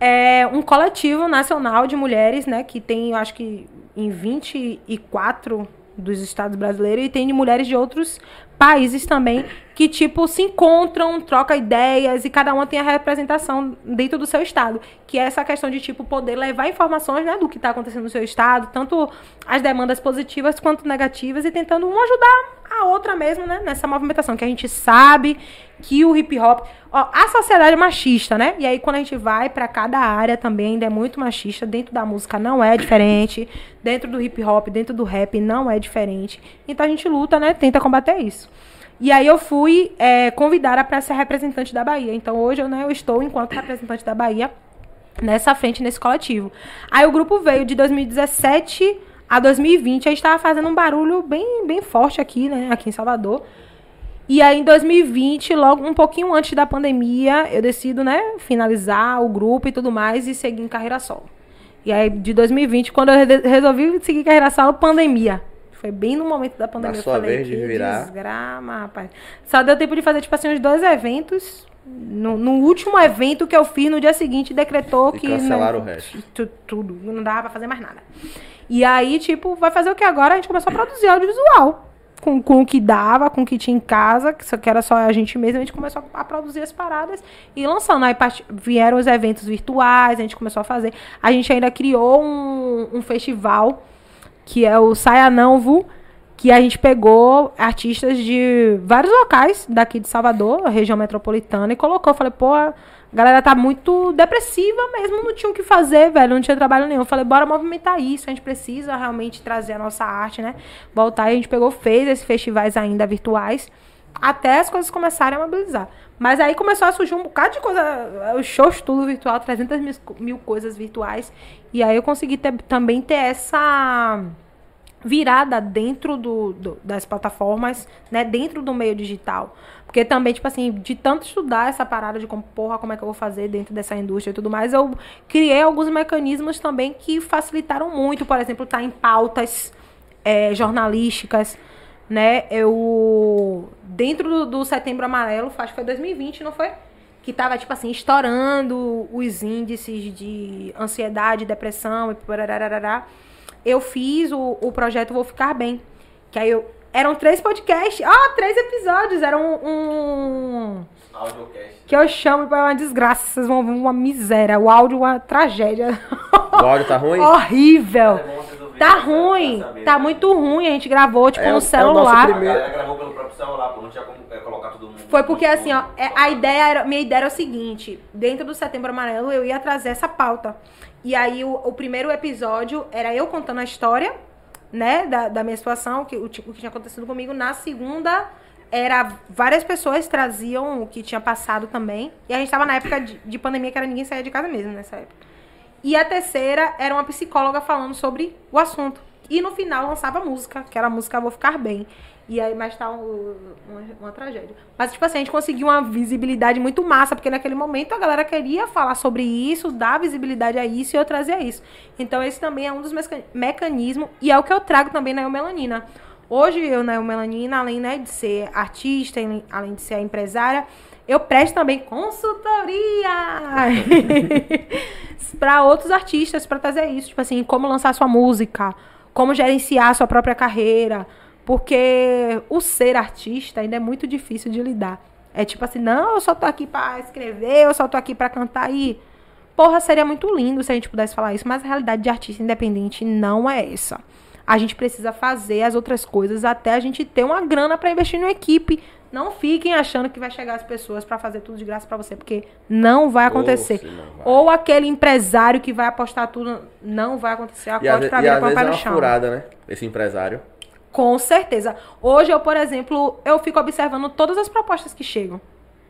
D: É um coletivo nacional de mulheres, né, que tem, eu acho que em 24 dos estados brasileiros e tem de mulheres de outros países também que tipo se encontram, troca ideias e cada uma tem a representação dentro do seu estado, que é essa questão de tipo poder levar informações, né, do que está acontecendo no seu estado, tanto as demandas positivas quanto negativas e tentando uma ajudar a outra mesmo, né, nessa movimentação que a gente sabe que o hip hop, ó, a sociedade é machista, né? E aí quando a gente vai pra cada área também ainda é muito machista, dentro da música não é diferente, dentro do hip hop, dentro do rap não é diferente. Então a gente luta, né, tenta combater isso. E aí eu fui é, convidada para ser representante da Bahia. Então hoje eu, né, eu estou enquanto representante da Bahia nessa frente, nesse coletivo. Aí o grupo veio de 2017 a 2020. A gente estava fazendo um barulho bem, bem forte aqui, né? Aqui em Salvador. E aí, em 2020, logo um pouquinho antes da pandemia, eu decido, né, finalizar o grupo e tudo mais e seguir em carreira solo. E aí, de 2020, quando eu re- resolvi seguir carreira solo, pandemia. Foi bem no momento da pandemia.
B: Na
D: eu
B: sua
D: falei,
B: vez de virar.
D: desgrama, rapaz. Só deu tempo de fazer, tipo assim, uns dois eventos. No, no último evento que eu fiz, no dia seguinte, decretou
B: E
D: que...
B: cancelaram
D: não-
B: o resto.
D: tu- tudo. Não dava pra fazer mais nada. E aí, tipo, vai fazer o que agora? A gente começou a produzir audiovisual. Com, com o que dava, com o que tinha em casa, que, só, que era só a gente mesmo, a gente começou a produzir as paradas e lançando. Aí part- vieram os eventos virtuais, a gente começou a fazer. A gente ainda criou um, um festival, que é o Saia Não Vu, que a gente pegou artistas de vários locais daqui de Salvador, região metropolitana, e colocou. Falei, pô, a galera tá muito depressiva mesmo, não tinha o que fazer, velho, não tinha trabalho nenhum. Falei, bora movimentar isso, a gente precisa realmente trazer a nossa arte, né? Voltar, e a gente pegou, fez esses festivais ainda virtuais, até as coisas começarem a mobilizar. Mas aí começou a surgir um bocado de coisa, os shows tudo virtual, 300 mil, mil coisas virtuais, e aí eu consegui ter- também ter essa virada dentro do, do- das plataformas, né, dentro do meio digital. Porque também, tipo assim, de tanto estudar essa parada de como, porra, como é que eu vou fazer dentro dessa indústria e tudo mais, eu criei alguns mecanismos também que facilitaram muito, por exemplo, estar em pautas eh, jornalísticas, né, eu, dentro do, do Setembro Amarelo, acho que foi 2020, não foi? que tava, tipo assim, estourando os índices de ansiedade, depressão e parararará. Eu fiz o, o projeto Vou Ficar Bem. Que aí eu. Eram três podcasts. Ah, três episódios. Era um. um que eu chamo de uma desgraça. Vocês vão ver uma miséria. O áudio, uma tragédia.
B: O áudio tá ruim?
D: Horrível.
F: É
D: Tá
F: pra-
D: ruim. Tá
F: né?
D: muito ruim. A gente gravou, tipo,
B: É o- é
D: no
B: o nosso
D: celular.
F: A
B: primeiro-
F: galera gravou pelo próprio celular, pô, não tinha como é, colocar todo mundo.
D: Foi porque assim, ó, é, a ideia era, minha ideia era o seguinte, dentro do Setembro Amarelo eu ia trazer essa pauta. E aí o, o primeiro episódio era eu contando a história, né, da, da minha situação, que, o, o que tinha acontecido comigo. Na segunda era várias pessoas traziam o que tinha passado também. E a gente tava na época de, de pandemia que era ninguém saía de casa mesmo nessa época. E a terceira era uma psicóloga falando sobre o assunto. E no final lançava música, que era a música Vou Ficar Bem. E aí, mas tá um- uma, uma tragédia. Mas, tipo assim, a gente conseguiu uma visibilidade muito massa, porque naquele momento a galera queria falar sobre isso, dar visibilidade a isso e eu trazia isso. Então, esse também é um dos meca- mecanismos, e é o que eu trago também na Eu Melanina. Hoje, eu, né, o Melanina, além né, de ser artista, além de ser empresária, eu presto também consultoria para outros artistas para trazer isso, tipo assim, como lançar sua música, como gerenciar sua própria carreira, porque o ser artista ainda é muito difícil de lidar. É tipo assim, não, eu só tô aqui pra escrever, eu só tô aqui pra cantar e Porra, seria muito lindo se a gente pudesse falar isso, mas a realidade de artista independente não é essa. A gente precisa fazer as outras coisas até a gente ter uma grana pra investir numa equipe. Não fiquem achando que vai chegar as pessoas pra fazer tudo de graça pra você, porque não vai acontecer.
B: se não vai.
D: Ou aquele empresário que vai apostar tudo, não vai acontecer. Acorde pra
B: vezes
D: pé
B: é
D: no
B: uma
D: chão.
B: furada, né? Esse empresário.
D: Com certeza. Hoje eu, por exemplo, eu fico observando todas as propostas que chegam.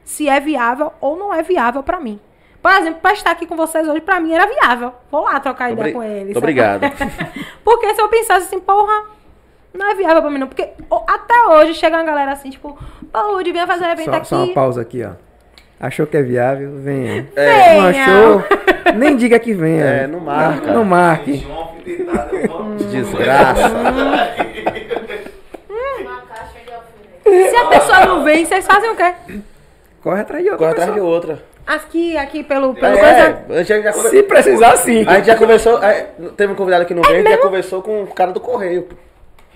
D: Se é viável ou não é viável pra mim. Por exemplo, pra estar aqui com vocês hoje, pra mim era viável. Vou lá trocar ideia com eles.
B: Obrigado.
D: Porque se eu pensasse assim, porra, não é viável pra mim não. Porque até hoje chega uma galera assim, tipo, pô, devia fazer um evento
C: Só,
D: aqui.
C: só uma pausa aqui, ó. Achou que é viável? Venha.
B: É.
C: Não achou? Nem diga que venha.
B: É, não marca.
C: Não marque.
B: Desgraça.
E: Uma caixa de alfinete.
D: Se a pessoa não vem, vocês fazem o quê?
C: Corre atrás de outra
B: Corre atrás de outra.
D: Aqui, aqui, pelo, pelo
B: É,
D: coisa.
B: a gente já,
C: Se precisar, sim.
B: a gente já conversou. é, teve um convidado que não veio, a gente já conversou com o cara do correio.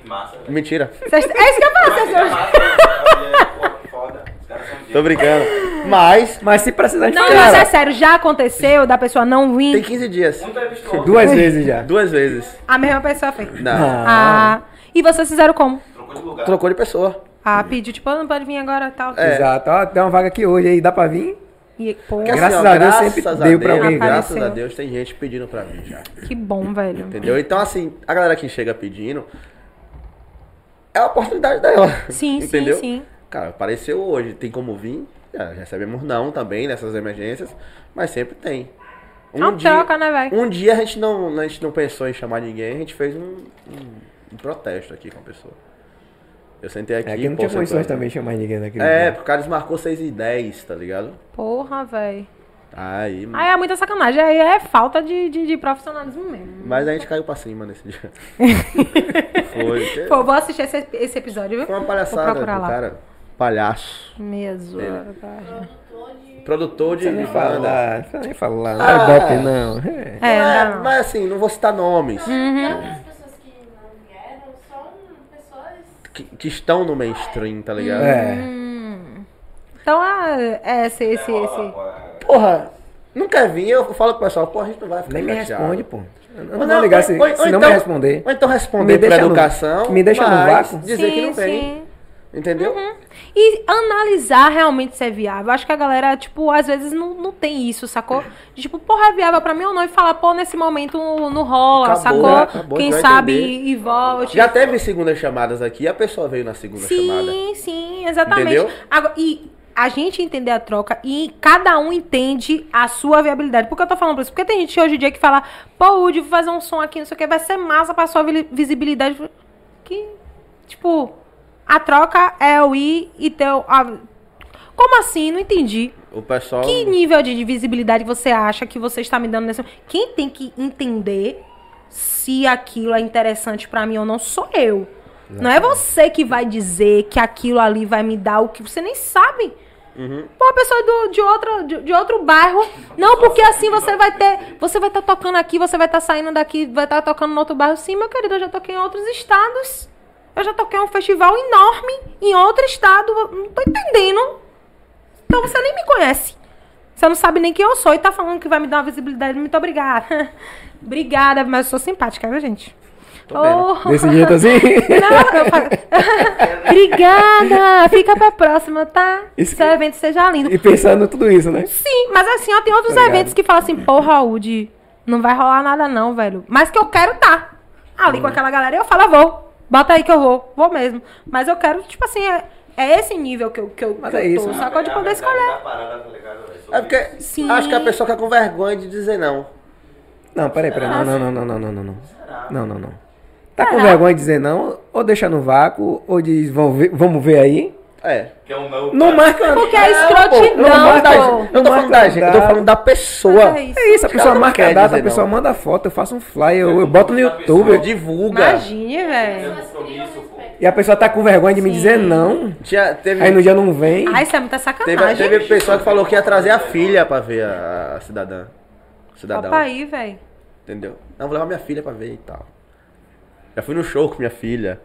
F: Que massa, velho.
B: Mentira.
D: É isso que eu
F: velho. É, foda. Os caras são
B: Tô brincando. Mas
C: Mas se precisar, gente
D: Não,
C: faz.
D: mas é sério, já aconteceu da pessoa não vir?
B: tem 15 dias.
C: Duas vezes já.
B: Duas vezes.
D: A mesma pessoa fez.
B: Não.
D: Ah, e vocês fizeram como?
F: Trocou de lugar.
B: Trocou de pessoa.
D: Ah, pediu, tipo, não pode vir agora e tal.
B: É.
C: Exato. Ó, tem uma vaga aqui hoje aí, dá pra vir?
D: E, pô,
B: Porque,
C: Graças
B: assim, ó,
C: a Deus sempre
B: a
C: deu pra alguém.
B: Graças a. Deus tem gente pedindo pra mim já.
D: que bom, velho.
B: Entendeu? Então, assim, a galera que chega pedindo é a oportunidade dela.
D: Sim,
B: Entendeu?
D: sim, sim.
B: Cara, apareceu hoje, tem como vir? Já recebemos não também nessas emergências, mas sempre tem.
D: É uma troca, né, velho?
B: Um dia a gente, não, a gente não pensou em chamar ninguém, a gente fez um, um- um protesto aqui com a pessoa. Eu sentei aqui.
C: É que não tinha condições também de chamar ninguém naquele
B: É,
C: dia.
B: porque o cara desmarcou 6 e 10, tá ligado?
D: Porra, velho.
B: Aí,
D: Aí é muita sacanagem. Aí é falta de, de, de profissionalismo mesmo.
B: mas a gente caiu pra cima nesse dia. Foi.
D: Pô, vou assistir esse, esse episódio, viu?
B: Foi uma
D: Vou
B: palhaçada do
D: procurar lá.
B: cara. Palhaço.
D: Mesmo.
E: Produtor de.
B: Produtor de.
C: Você nem fala, da- você nem fala. Não
B: Ah.
C: é Ibope, não. É.
D: É,
B: É,
D: não.
B: mas assim, não vou citar nomes.
D: Uhum.
E: Todas as pessoas que não vieram são pessoas.
B: Que, estão no mainstream, tá ligado?
C: É.
D: Então, ah, é esse, esse, esse.
B: Porra, não quer vir, eu falo pro pessoal, pô, a gente não vai ficar
C: Nem me responde, pô. Não
B: Ou
C: vou ligar se,
B: ou- ou
C: se não
B: então-
C: me responder.
B: Ou então responder
C: Me
B: por
C: deixa no-
B: educação.
C: me deixa no vácuo.
B: Dizer que
D: Sim,
B: não vem.
D: sim.
B: Entendeu?
D: E analisar realmente se é viável. Acho que a galera, tipo, às vezes não, não tem isso, sacou? De, tipo, porra, é viável pra mim ou não? E falar, pô, nesse momento não rola,
B: Acabou,
D: sacou?
B: né? Acabou,
D: Quem sabe
B: entender.
D: e volte.
B: Já teve segundas chamadas aqui, a pessoa veio na segunda chamada.
D: Sim, sim, exatamente.
B: Entendeu?
D: Agora, e a gente entender a troca e cada um entende a sua viabilidade. Por que eu tô falando isso? Porque tem gente hoje em dia que fala, pô, Woody, vou fazer um som aqui, não sei o que, vai ser massa pra sua vi- visibilidade. Que, tipo, a troca é eu ir e ter. o- a- Como assim? Não entendi.
B: O pessoal.
D: Que nível de visibilidade você acha que você está me dando nesse. Quem tem que entender se aquilo é interessante pra mim ou não sou eu. Não é você que vai dizer que aquilo ali vai me dar o que você nem sabe. Pô, a pessoa do, de, outro, de, de outro bairro. Não, porque assim você vai ter. Você vai estar tocando aqui, você vai estar saindo daqui, vai estar tocando no outro bairro. Sim, meu querido, eu já toquei em outros estados. Eu já toquei em um festival enorme em outro estado. Não tô entendendo. Então você nem me conhece. Você não sabe nem quem eu sou e tá falando que vai me dar uma visibilidade. Muito obrigada. obrigada, mas eu sou simpática, viu, gente? Oh.
C: Desse jeito assim.
D: Não, eu falo... Obrigada! Fica pra próxima, tá?
C: Isso-
D: Seu evento seja lindo.
C: e pensando em tudo isso, né?
D: Sim, mas assim, ó, tem outros
C: Tá ligado.
D: eventos que falam assim, porra, Woody, não vai rolar nada não, velho. Mas que eu quero tá. Ali
C: Uhum.
D: com aquela galera, eu falo, eu vou. Bota aí que eu vou. Vou mesmo. Mas eu quero, tipo assim, é, é esse nível que eu, que eu,
C: Mas
D: que
C: é
D: eu
C: isso.
D: tô, sacou? De poder escolher.
F: Da parada, tá ligado, velho? Sobre
B: É porque
D: Sim.
B: acho que a pessoa fica com vergonha de dizer não.
C: Não, peraí, peraí. Não, não, não, não, não, não, não, não. Não, não, não. Tá com vergonha de dizer não, ou deixa no vácuo, ou diz, vamos ver, vamos ver aí.
B: É.
F: Que é um não.
C: Não marca.
D: Porque é
B: Não,
D: escrotidão,
B: não marca a
D: pô.
B: gente. Eu tô falando da gente, eu tô falando da pessoa.
D: É isso.
C: É isso, a pessoa
B: não
C: marca a data, a pessoa
B: não.
C: manda foto, eu faço um flyer, eu, eu boto no
B: Eu
C: YouTube.
B: divulga.
D: Imagine, velho.
C: E a pessoa tá com vergonha de me dizer não.
B: Tinha, teve,
C: Aí no dia não vem.
D: Ai, isso é muita
B: teve,
D: sacanagem.
B: teve pessoa que falou que ia trazer a filha pra ver a, a cidadã. Cidadão.
D: Opa aí, velho.
B: Entendeu? Não, vou levar minha filha pra ver e tal. Já fui no show com minha filha.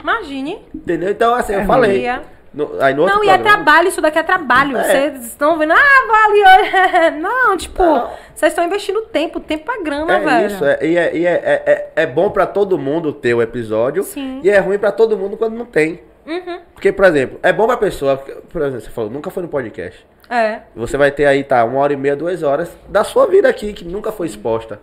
D: Imagine.
B: Entendeu? Então, assim, eu
C: É
B: falei. No, aí no
D: Não, e é trabalho, isso daqui é trabalho.
B: É.
D: Vocês estão vendo, ah, vale. Não, tipo,
B: Não.
D: vocês estão investindo tempo, tempo é grana,
B: É
D: velho.
B: isso, é, e, é, e é, é, é- é bom pra todo mundo ter o episódio
D: Sim.
B: e é ruim pra todo mundo quando não tem.
D: Uhum.
B: Porque, por exemplo, é bom pra pessoa, por exemplo, você falou, nunca foi no podcast.
D: É.
B: Você vai ter aí, tá, uma hora e meia, duas horas da sua vida aqui, que nunca foi exposta.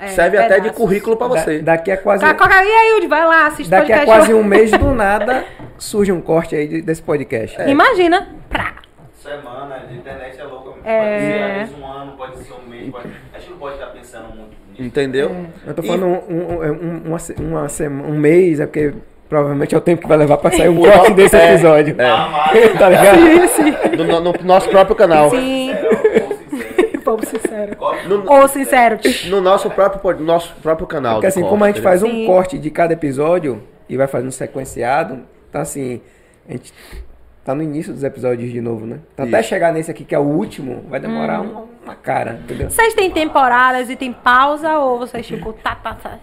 D: É
B: Serve até de
D: pedaços.
B: currículo pra
C: Da-
B: você.
C: daqui a quase,
D: qualquer... E aí, Udi, vai lá, assiste
C: daqui a quase um mês do nada surge um corte aí de- desse podcast.
D: Imagina. Prá.
F: Semana, a internet é louca. Pode
D: É.
F: ser às vezes um ano, pode ser um mês. Pode... A gente não pode estar pensando muito nisso.
B: Entendeu?
C: Eu tô
B: E-
C: falando um, um, um, uma, se- uma sema- um mês, é porque provavelmente é o tempo que vai levar pra sair um corte desse
B: É,
C: episódio.
F: Ah, mas...
C: tá ligado?
B: No, no- no nosso próprio canal.
D: Sim. Povo sincero.
B: No,
D: Ou sincero.
B: no nosso próprio, nosso próprio canal.
C: Porque assim,
B: corte,
C: como a gente faz um
D: Sim.
C: corte de cada episódio e vai fazendo sequenciado, então assim, a gente tá no início dos episódios de novo, né? Então até chegar nesse aqui que é o último, vai
D: Hum.
C: demorar uma, uma cara, entendeu?
D: Vocês têm temporadas e tem pausa ou vocês, tipo, tá, tá, tá?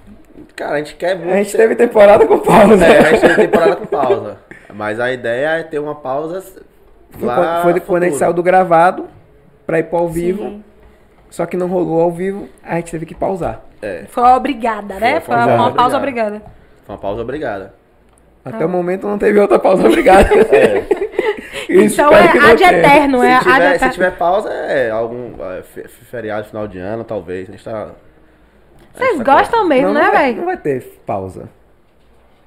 B: Cara, a gente quer muito.
C: A gente teve temporada com pausa.
B: É, a gente teve temporada com pausa. Mas a ideia é ter uma pausa
C: Foi,
B: lá
C: quando, foi quando a gente saiu do gravado pra ir pro ao vivo.
D: Sim.
C: Só que não rolou ao vivo, a gente teve que pausar.
D: Foi obrigada, né?
B: Foi
D: Foi,
B: uma
D: uma,
B: pausa obrigada.
D: obrigada.
B: Foi uma pausa obrigada.
C: Até o momento não teve outra pausa, obrigado. Isso,
D: Então é
C: que não
D: ad eterno, é
B: Se
D: ad
B: tiver, se tiver pausa, é algum é, fe- feriado, final de ano, talvez. A gente tá. a
D: Vocês
B: tá
D: gostam mesmo,
C: Não,
D: né,
C: não, vai,
D: velho?
C: não vai ter pausa.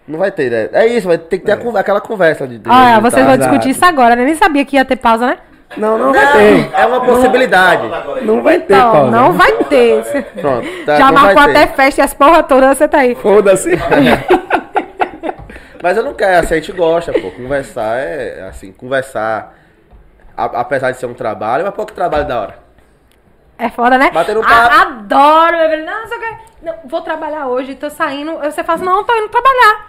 B: Não vai ter, né? É isso, vai ter que ter a con- aquela conversa de. de de-
D: vocês vão discutir isso agora, né? Nem sabia que ia ter pausa, né?
C: Não, não vai ter.
B: É uma possibilidade.
C: Não vai ter pausa.
D: não vai ter.
B: Pronto. tá,
D: Já
B: não
D: marcou
B: ter.
D: até festa e as porra toda, você tá aí.
C: Foda-se.
B: Mas eu não quero, assim, a gente gosta, pô. Conversar é, assim, conversar. a- apesar de ser um trabalho, mas pouco trabalho da hora.
D: É foda, né?
B: Batendo
D: A-
B: papo.
D: adoro, meu velho. Não, só que. Não, vou trabalhar hoje, tô saindo. Você fala assim, não, tô indo trabalhar.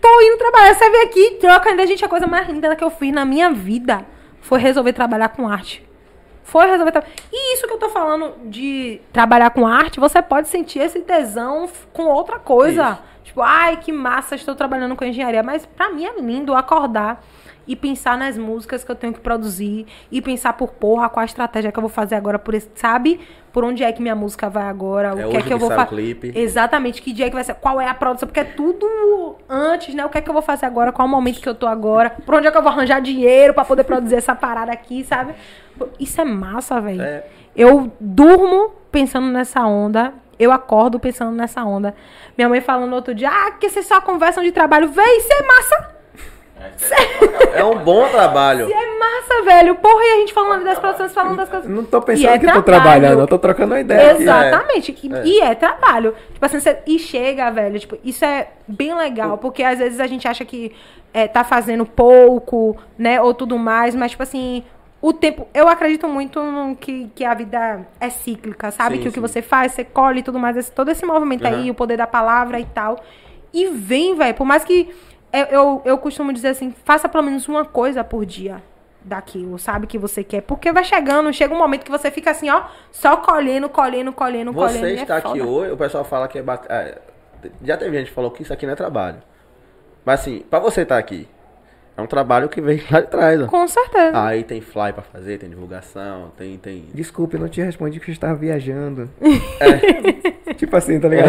D: Tô indo trabalhar. Você vem aqui, troca ainda, gente. A coisa mais linda que eu fiz na minha vida foi resolver trabalhar com arte. Foi resolver trabalhar. E isso que eu tô falando de trabalhar com arte, você pode sentir esse tesão com outra coisa. Tipo, ai, que massa, estou trabalhando com engenharia. Mas pra mim é lindo acordar e pensar nas músicas que eu tenho que produzir e pensar por porra qual a estratégia que eu vou fazer agora por esse, sabe? Por onde é que minha música vai agora, o
B: É
D: que é que eu vou fazer. Exatamente, que dia que vai ser, qual é a produção, porque é tudo antes, né? O que é que eu vou fazer agora, qual é o momento que eu tô agora, por onde é que eu vou arranjar dinheiro pra poder produzir essa parada aqui, sabe? Isso é massa, velho.
B: É.
D: Eu durmo pensando nessa onda, eu acordo pensando nessa onda. Minha mãe falando outro dia, ah, que vocês só conversam de trabalho, véi, isso é massa!
B: É um bom trabalho.
D: Isso é massa, velho. Porra, e a gente falando das produções, falando das coisas.
C: Eu Não tô
D: E
C: pensando
D: é
C: que eu tô
D: trabalho.
C: trabalhando, eu tô trocando uma ideia. aqui.
D: Exatamente. E-
B: É.
D: E é trabalho. Tipo assim, você- e chega, velho. Tipo, isso é bem legal, porque às vezes a gente acha que é, tá fazendo pouco, né? Ou tudo mais, mas, tipo assim, o tempo. Eu acredito muito no que, que a vida é cíclica, sabe?
B: Sim,
D: que o que
B: sim.
D: você faz, você colhe e tudo mais, esse- todo esse movimento aí,
B: Aham.
D: o poder da palavra e tal. E vem, velho. Por mais que. Eu, eu, eu costumo dizer assim, faça pelo menos uma coisa por dia daquilo, sabe? Que você quer. Porque vai chegando, chega um momento que você fica assim, ó, só colhendo, colhendo, colhendo, colhendo.
B: Você
D: é
B: está aqui
D: foda.
B: hoje, o pessoal fala que é, bate- é, Já teve gente que falou que isso aqui não é trabalho. Mas assim, pra você estar aqui, é um trabalho que vem lá de trás, ó.
D: Com certeza.
B: Aí tem fly pra fazer, tem divulgação, tem. tem...
C: Desculpe, eu não te respondi que eu estava viajando.
B: É.
C: tipo assim, tá ligado?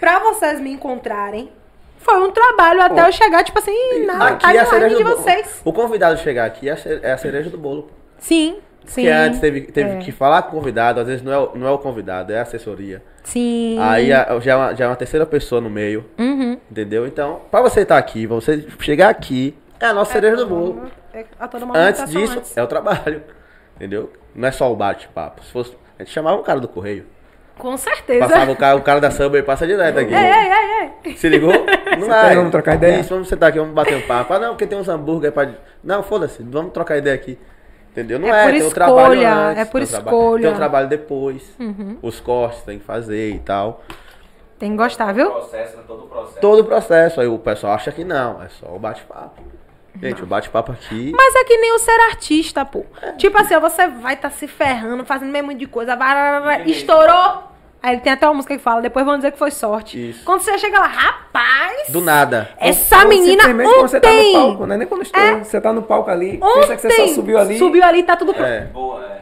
D: Pra vocês me encontrarem, foi um trabalho até eu chegar, tipo assim, na
B: Aqui é a cereja
D: de vocês.
B: O convidado chegar aqui é a é cereja do bolo.
D: Sim, sim.
B: Porque antes teve, teve
D: é.
B: que falar com o convidado, às vezes não é, o- não é o convidado, é a assessoria.
D: Sim.
B: Aí já, é uma, já é uma terceira pessoa no meio,
D: Uhum.
B: entendeu? Então, pra você estar aqui, pra você chegar aqui, é a nossa cereja do bolo.
D: É a toda uma
B: Antes
D: movimentação
B: disso,
D: antes.
B: é o trabalho, entendeu? Não é só o bate-papo. Se fosse, a gente chamava o cara do correio.
D: Com certeza.
B: Passava o cara, o cara da Subway passa direto aqui.
D: Ei, ei, ei.
B: Se ligou? Não vai.
C: vamos trocar ideia?
B: Isso, vamos sentar aqui, vamos bater um papo. Ah, não, porque tem uns hambúrguer pra... Não, foda-se, vamos trocar ideia aqui. Entendeu? Não
D: É
B: é,
D: por
B: tem o
D: escolha,
B: trabalho antes,
D: é por
B: tem o traba-
D: escolha. Uhum.
B: Tem o trabalho depois. Os cortes tem que fazer e tal.
D: Tem que gostar, viu?
F: Processo, né? todo o processo.
B: Todo o processo. Aí o pessoal acha que não, é só o bate-papo. Gente, o bate-papo aqui.
D: Mas é que nem o ser artista, pô. Tipo assim, ó, você vai estar se ferrando, fazendo meio monte de coisa, vai, estourou. Aí ele tem até uma música que fala, depois vão dizer que foi sorte.
B: Isso.
D: Quando você chega lá, rapaz,
B: Do nada.
D: essa
C: Ou
D: menina
C: simplesmente quando você tá no
D: ontem,
C: palco, né? Nem quando estoura. Você tá no palco ali, pensa
D: ontem,
C: que você só subiu ali.
D: subiu ali, tá tudo pronto.
B: É.
F: Boa, é.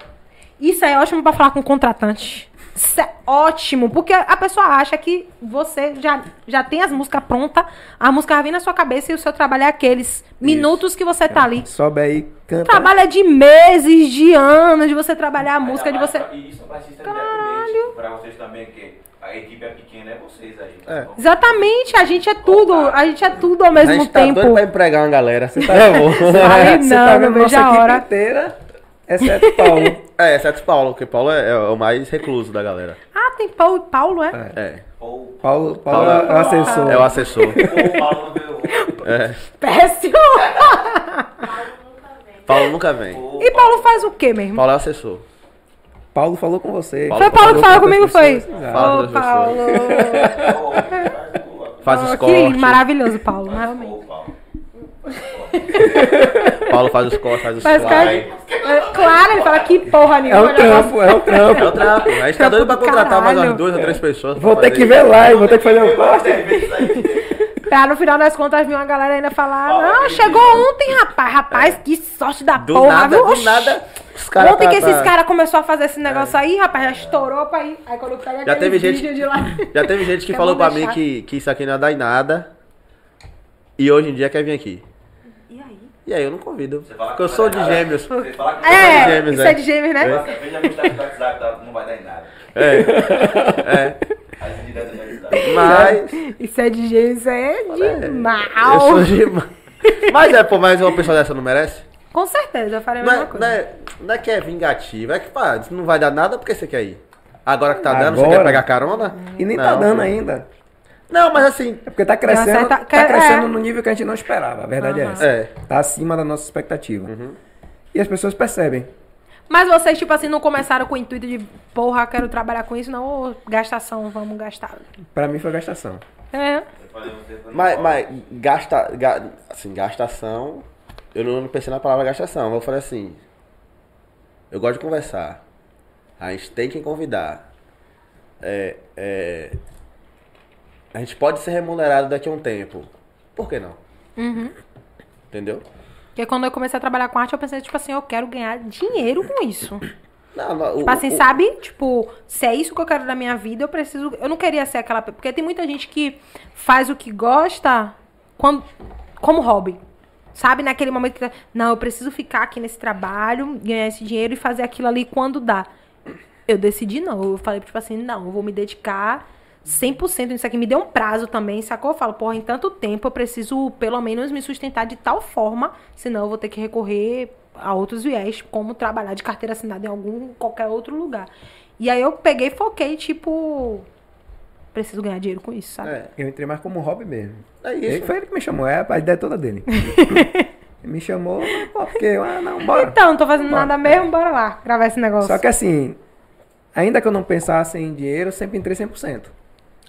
D: Isso é ótimo pra falar com o contratante. Isso é ótimo, porque a pessoa acha que você já, já tem as músicas prontas, a música vai vir na sua cabeça e o seu trabalho é aqueles minutos que você tá ali.
C: Sobe aí, canta.
D: Trabalho é de meses, de anos, de você trabalhar a música, de você.
F: E isso pra artista independente. Pra vocês também, que a equipe é pequena, é vocês aí. tá
B: É.
F: bom?
D: Exatamente, a gente é tudo, a gente é tudo ao
B: A
D: mesmo
B: gente tá
D: tempo.
B: doido pra empregar uma galera. Você tá
D: Ai,
C: Você
D: não,
C: tá
D: não
C: vendo nossa
D: a
C: equipe
D: hora.
C: inteira, exceto Paulo.
B: É, exceto o Paulo, porque Paulo é, é o mais recluso da galera.
D: Ah, tem Paulo e Paulo, é?
B: É.
F: Ou
C: Paulo, Paulo,
B: Paulo
C: é o assessor.
B: É o assessor.
F: Paulo.
B: É.
D: Péssimo!
B: Paulo nunca vem.
D: E Paulo faz o quê mesmo?
B: Paulo é o assessor.
C: Paulo falou com você.
B: Paulo
D: Foi Paulo que falou
C: com
D: comigo, foi?
B: Fala
D: Ô,
B: com as
D: Paulo.
B: Faz
D: Oh,
B: os
D: que
B: cortes.
D: maravilhoso, Paulo, realmente.
F: Paulo.
B: Faz os cortes, faz os
D: Faz cara de... Claro, ele fala que porra
C: É
D: nenhuma.
C: o trampo, é o trampo.
B: É o trampo. A gente tá doido pra contratar mais
D: Caralho.
B: umas duas ou três pessoas.
C: Vou ter que ver lá, vou ter que fazer um corte.
D: Pra no final das contas vir uma galera ainda falar, não, chegou ontem, rapaz. Rapaz, que sorte da
B: Do
D: porra,
B: nada,
D: viu?
B: do nada, os caras
D: Ontem
B: tá-
D: que esses
B: tá-
D: caras começaram a fazer esse negócio aí, rapaz, já estourou pra ir. Aí quando eu pego
B: Já teve gente-
D: de lá...
B: Já teve gente que
D: Eu
B: falou pra mim que, que isso aqui não ia dar em nada. E hoje em dia quer vir aqui.
D: E aí?
B: Eu não convido.
F: Você fala
B: Porque eu sou de
F: nada.
B: gêmeos.
F: Você fala que
D: É,
B: de gêmeos,
D: isso
B: é.
D: é de gêmeos, né?
F: Você Veja a mensagem do WhatsApp, tá? não vai dar em nada.
B: É. É. Mas.
D: Isso é de gêmeos, é de
B: Eu
D: mal.
B: sou de. Mas é, pô, mas uma pessoa dessa não merece?
D: Com certeza, eu faria a
B: Não
D: mesma
B: é,
D: coisa.
B: não, é, não é que é vingativo, é que, pá, não vai dar nada, por que você quer ir? Agora que tá dando, você
C: Agora?
B: quer pegar carona?
C: E nem tá
B: Não,
C: dando
B: pô.
C: ainda.
B: Não, mas assim,
C: É porque tá crescendo,
D: certa-
C: tá crescendo
D: é.
C: no nível que a gente não esperava. A verdade é
D: Aham.
C: essa.
B: é.
C: Tá acima da nossa expectativa. E as pessoas percebem.
D: Mas vocês, tipo assim, não começaram com o intuito de, porra, quero trabalhar com isso, não, ô, gastação, vamos gastar.
C: Pra mim foi gastação.
D: É.
B: Mas, mas gasta, ga- assim, gastação, eu não, não pensei na palavra gastação, eu falei assim, eu gosto de conversar, a gente tem que convidar, é, é, a gente pode ser remunerado daqui a um tempo, por que não? Entendeu?
D: Porque quando eu comecei a trabalhar com arte, eu pensei, tipo assim, eu quero ganhar dinheiro com isso.
B: Não, não, o-
D: Tipo assim,
B: o-
D: sabe? Tipo, se é isso que eu quero da minha vida, eu preciso. Eu não queria ser aquela. Porque tem muita gente que faz o que gosta quando, como hobby. Sabe? Naquele momento que. Não, eu preciso ficar aqui nesse trabalho, ganhar esse dinheiro e fazer aquilo ali quando dá. Eu decidi não. Eu falei, tipo assim, não, eu vou me dedicar 100% nisso aqui. Me deu um prazo também, sacou? Eu falo, porra, em tanto tempo eu preciso pelo menos me sustentar de tal forma, senão eu vou ter que recorrer a outros viés, como trabalhar de carteira assinada em algum, qualquer outro lugar. E aí eu peguei e foquei, tipo, preciso ganhar dinheiro com isso, sabe?
B: É,
C: Eu entrei mais como hobby mesmo.
B: é
C: Ele, foi ele que me chamou, é a ideia toda dele. Ele me chamou, pô, porque, ah, não, bora.
D: Então, não tô fazendo
C: Bora.
D: nada mesmo, bora lá, gravar esse negócio.
C: Só que assim, ainda que eu não pensasse em dinheiro, eu sempre entrei 100%.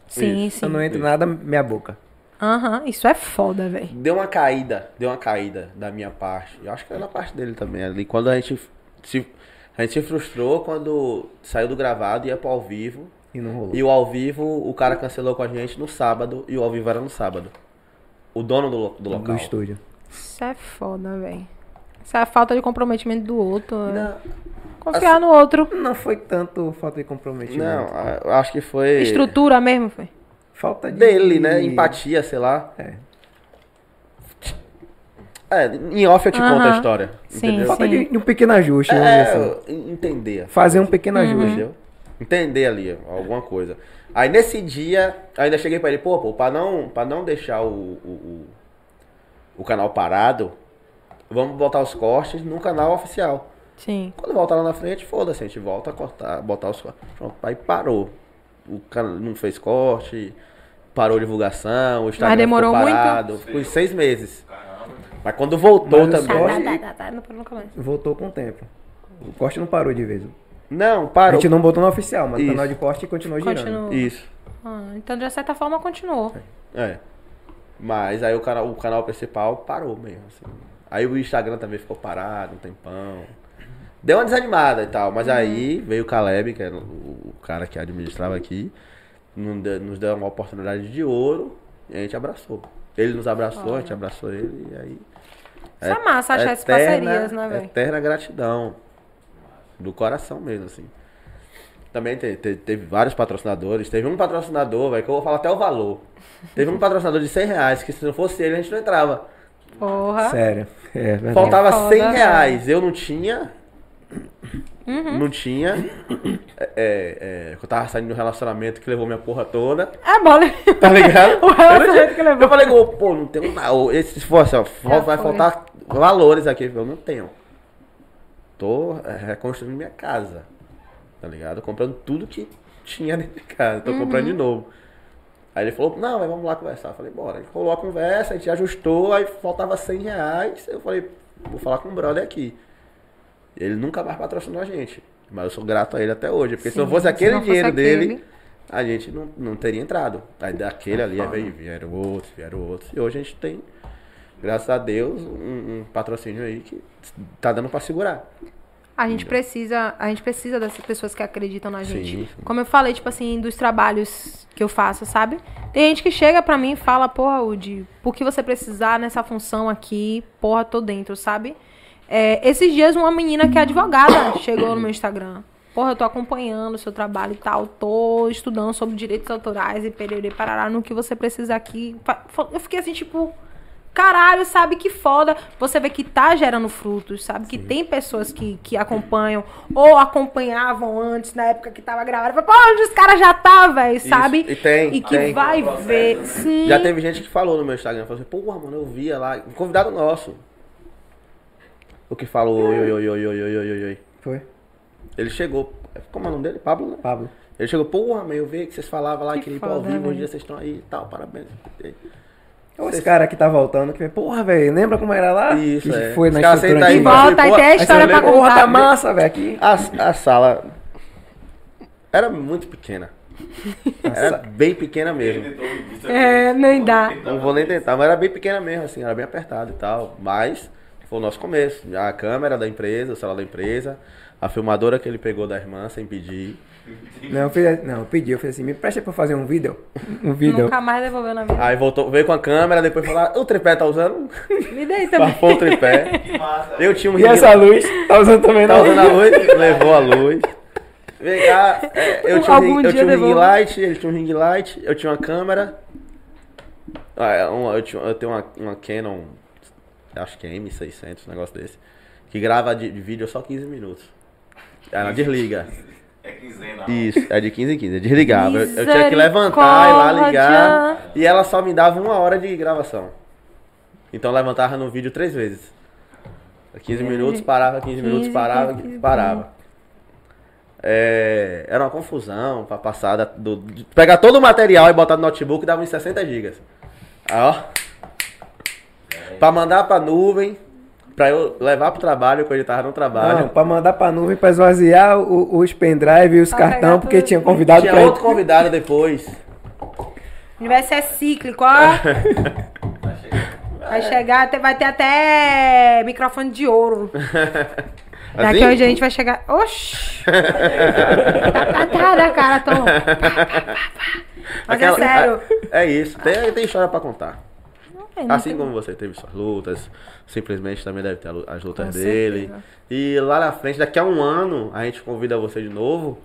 D: Sim,
B: Isso.
D: sim.
C: Eu não entro nada meia boca.
D: Aham, isso é foda, velho.
B: Deu uma caída, deu uma caída da minha parte. Eu acho que era da parte dele também. Ali, quando a gente se, a gente se frustrou quando saiu do gravado, ia pro ao vivo.
C: E não rolou.
B: E o ao vivo, o cara cancelou com a gente no sábado. E o ao vivo era no sábado. O dono do, do
C: do
B: local.
C: estúdio.
D: Isso é foda, velho. Isso é a falta de comprometimento do outro. né?
B: Não,
D: Confiar
B: assim-
D: no outro.
C: Não foi tanto falta de comprometimento.
B: não, acho que foi.
D: Estrutura mesmo, foi.
C: Falta de...
B: Dele, né? Empatia, sei lá.
C: É.
B: É, em off eu te conto a história.
D: Sim,
B: entendeu?
C: Falta
D: sim.
C: de, de um pequeno ajuste, dizer assim.
B: É, entender.
C: Fazer um pequeno ajuste.
B: Entendeu? Entender ali alguma coisa. Aí nesse dia, ainda cheguei pra ele, pô, pô, pra não, pra não deixar o, o, o, o canal parado, vamos botar os cortes no canal oficial.
D: Sim.
B: Quando voltar lá na frente, foda-se, a gente volta a cortar, botar os cortes. Pronto, aí parou. O canal não fez corte, parou a divulgação, o Instagram
D: demorou
B: ficou
D: muito?
B: parado. Ficou seis meses. Mas quando voltou
C: Mas
B: também.
D: Tá, tá, tá, não parou nunca mais.
C: Voltou com o tempo. O corte não parou de vez.
B: Não,
C: A
B: parou.
C: gente não botou no oficial, mas o canal de corte continuou girando.
D: Continua.
B: Isso.
D: Ah, então, de certa forma, continuou.
B: É. Mas aí o canal, o canal principal parou mesmo, assim. Aí o Instagram também ficou parado um tempão. Deu uma desanimada e tal, mas aí veio o Caleb, que era o, cara que administrava aqui, nos deu, uma oportunidade de ouro e a gente abraçou. Ele nos abraçou, a gente abraçou ele e aí.
D: Isso é massa achar essas parcerias, né, velho?
B: Eterna gratidão. Do coração mesmo, assim. Também te- te- teve vários patrocinadores. Teve um patrocinador, velho, que eu vou falar até o valor. Teve um patrocinador de 100 reais, que se não fosse ele, a gente não entrava.
D: Porra.
C: Sério. É.
B: Faltava
D: foda,
B: 100
D: velho.
B: reais. Eu não tinha.
D: Uhum.
B: Não tinha. É, é, eu tava saindo de um relacionamento que levou minha porra toda.
D: É bola.
B: Tá ligado?
D: O relacionamento que levou.
B: Eu falei, "Ô, pô, não tenho nada. Esse, se fosse, ó,
D: Já
B: vai
D: foi.
B: faltar valores aqui. Eu não tenho. Tô é, reconstruindo minha casa. Tá ligado? Comprando tudo que tinha dentro de casa. Tô comprando de novo. Aí ele falou, não, mas vamos lá conversar. Eu falei, bora. Ele rolou a conversa, a gente ajustou, aí faltava 100 reais. Eu falei, vou falar com o brother aqui. Ele nunca mais patrocinou a gente. Mas eu sou grato a ele até hoje. Porque se
D: Sim,
B: não fosse
D: se
B: aquele
D: não fosse
B: dinheiro dele,
D: aquele.
B: a gente não, não teria entrado. Aí daquele ali, aí vieram outros, vieram outros. E hoje a gente tem, graças a Deus, um, um patrocínio aí que tá dando pra segurar.
D: A gente precisa, a gente precisa dessas pessoas que acreditam na gente.
B: Sim, sim.
D: Como eu falei, tipo assim, dos trabalhos que eu faço, sabe? Tem gente que chega pra mim e fala, porra, Udi, por que você precisar nessa função aqui? Porra, tô dentro, sabe? É, esses dias uma menina que é advogada chegou no meu Instagram. Porra, eu tô acompanhando o seu trabalho e tal, tô estudando sobre direitos autorais e perere parará no que você precisa aqui. Eu fiquei assim, tipo, caralho, sabe que foda. Você vê que tá gerando frutos, sabe? Sim. Que tem pessoas que, que acompanham ou acompanhavam antes, na época que tava gravando. Fala, Pô, onde os caras já tá, velho, sabe?
B: E tem.
D: E que
B: tem.
D: vai ver. É. Sim.
B: Já teve gente que falou no meu Instagram, falou assim, porra, mano, eu via lá. Um convidado nosso. O que falou, oi, oi, oi, oi, oi, oi, oi.
C: Foi.
B: Ele chegou. Como é o nome dele? Pablo, né?
C: Pablo.
B: Ele chegou, porra, mãe, eu vi que vocês falavam lá
D: que,
B: que ele ao vivo, hoje né? vocês estão aí e tal, parabéns.
C: Ou esse cara que tá voltando, que porra, velho, lembra como era lá?
B: Isso,
C: que
B: é.
C: foi na estrutura
B: aí,
D: E volta,
B: Pô,
D: tem a história pra
B: lembra-
C: Porra, tá
D: contar.
C: massa, velho, aqui.
B: A, a sala era muito pequena. Era bem pequena mesmo.
D: É, nem dá.
B: Não vou nem tentar, mas era bem pequena mesmo, assim, era bem apertado e tal. Mas foi o nosso começo. A câmera da empresa, o celular da empresa, a filmadora que ele pegou da irmã sem pedir.
C: Não, eu fiz, não, eu pedi, eu fiz assim, me presta pra fazer um vídeo. Um vídeo.
D: Nunca mais devolveu na vida.
B: Aí voltou, veio com a câmera, depois falou, ah, o tripé tá usando?
D: Me dei também.
B: Bafou o tripé.
F: Que massa.
B: Eu tinha um
C: E essa luz? Tá usando também
B: Tá
C: não?
B: usando a luz, levou a luz. Vem cá, é, eu tinha, um, eu tinha um ring light, ele tinha um ring light, eu tinha uma câmera. Ah, é, uma- eu, tinha- eu tenho uma, uma Canon, acho que é M600, um negócio desse, que grava de, de vídeo só 15 minutos. Ela desliga.
F: É quinzena.
B: Isso, é de 15 em 15, desligava. Eu, eu tinha que levantar e lá ligar. E ela só me dava uma hora de gravação. Então eu levantava no vídeo três vezes. 15 minutos, parava, 15 minutos,
D: 15,
B: parava,
D: 15,
B: parava. É, era uma confusão pra passar da- do, de pegar todo o material e botar no notebook dava uns 60 gigas. Aí, ó. Pra mandar pra nuvem, pra eu levar pro trabalho, quando ele tava no trabalho.
C: Não, pra mandar pra nuvem pra esvaziar o- os pendrive e os
D: Pra
C: cartão, porque
D: tudo.
C: tinha convidado
B: Tinha
C: pra
B: outro convidado depois.
D: O universo é cíclico, ó. Vai chegar, até- vai ter até microfone de ouro. Daqui
B: Assim?
D: hoje a gente vai chegar. Oxi! tá, tá, da cara, tô. Mas
B: Aquela-
D: é sério.
B: É isso, tem, tem história pra contar.
D: É, não
B: Assim como você teve suas lutas, simplesmente também deve ter as lutas
D: Com
B: dele.
D: certeza.
B: E lá na frente, daqui a um ano, a gente convida você de novo.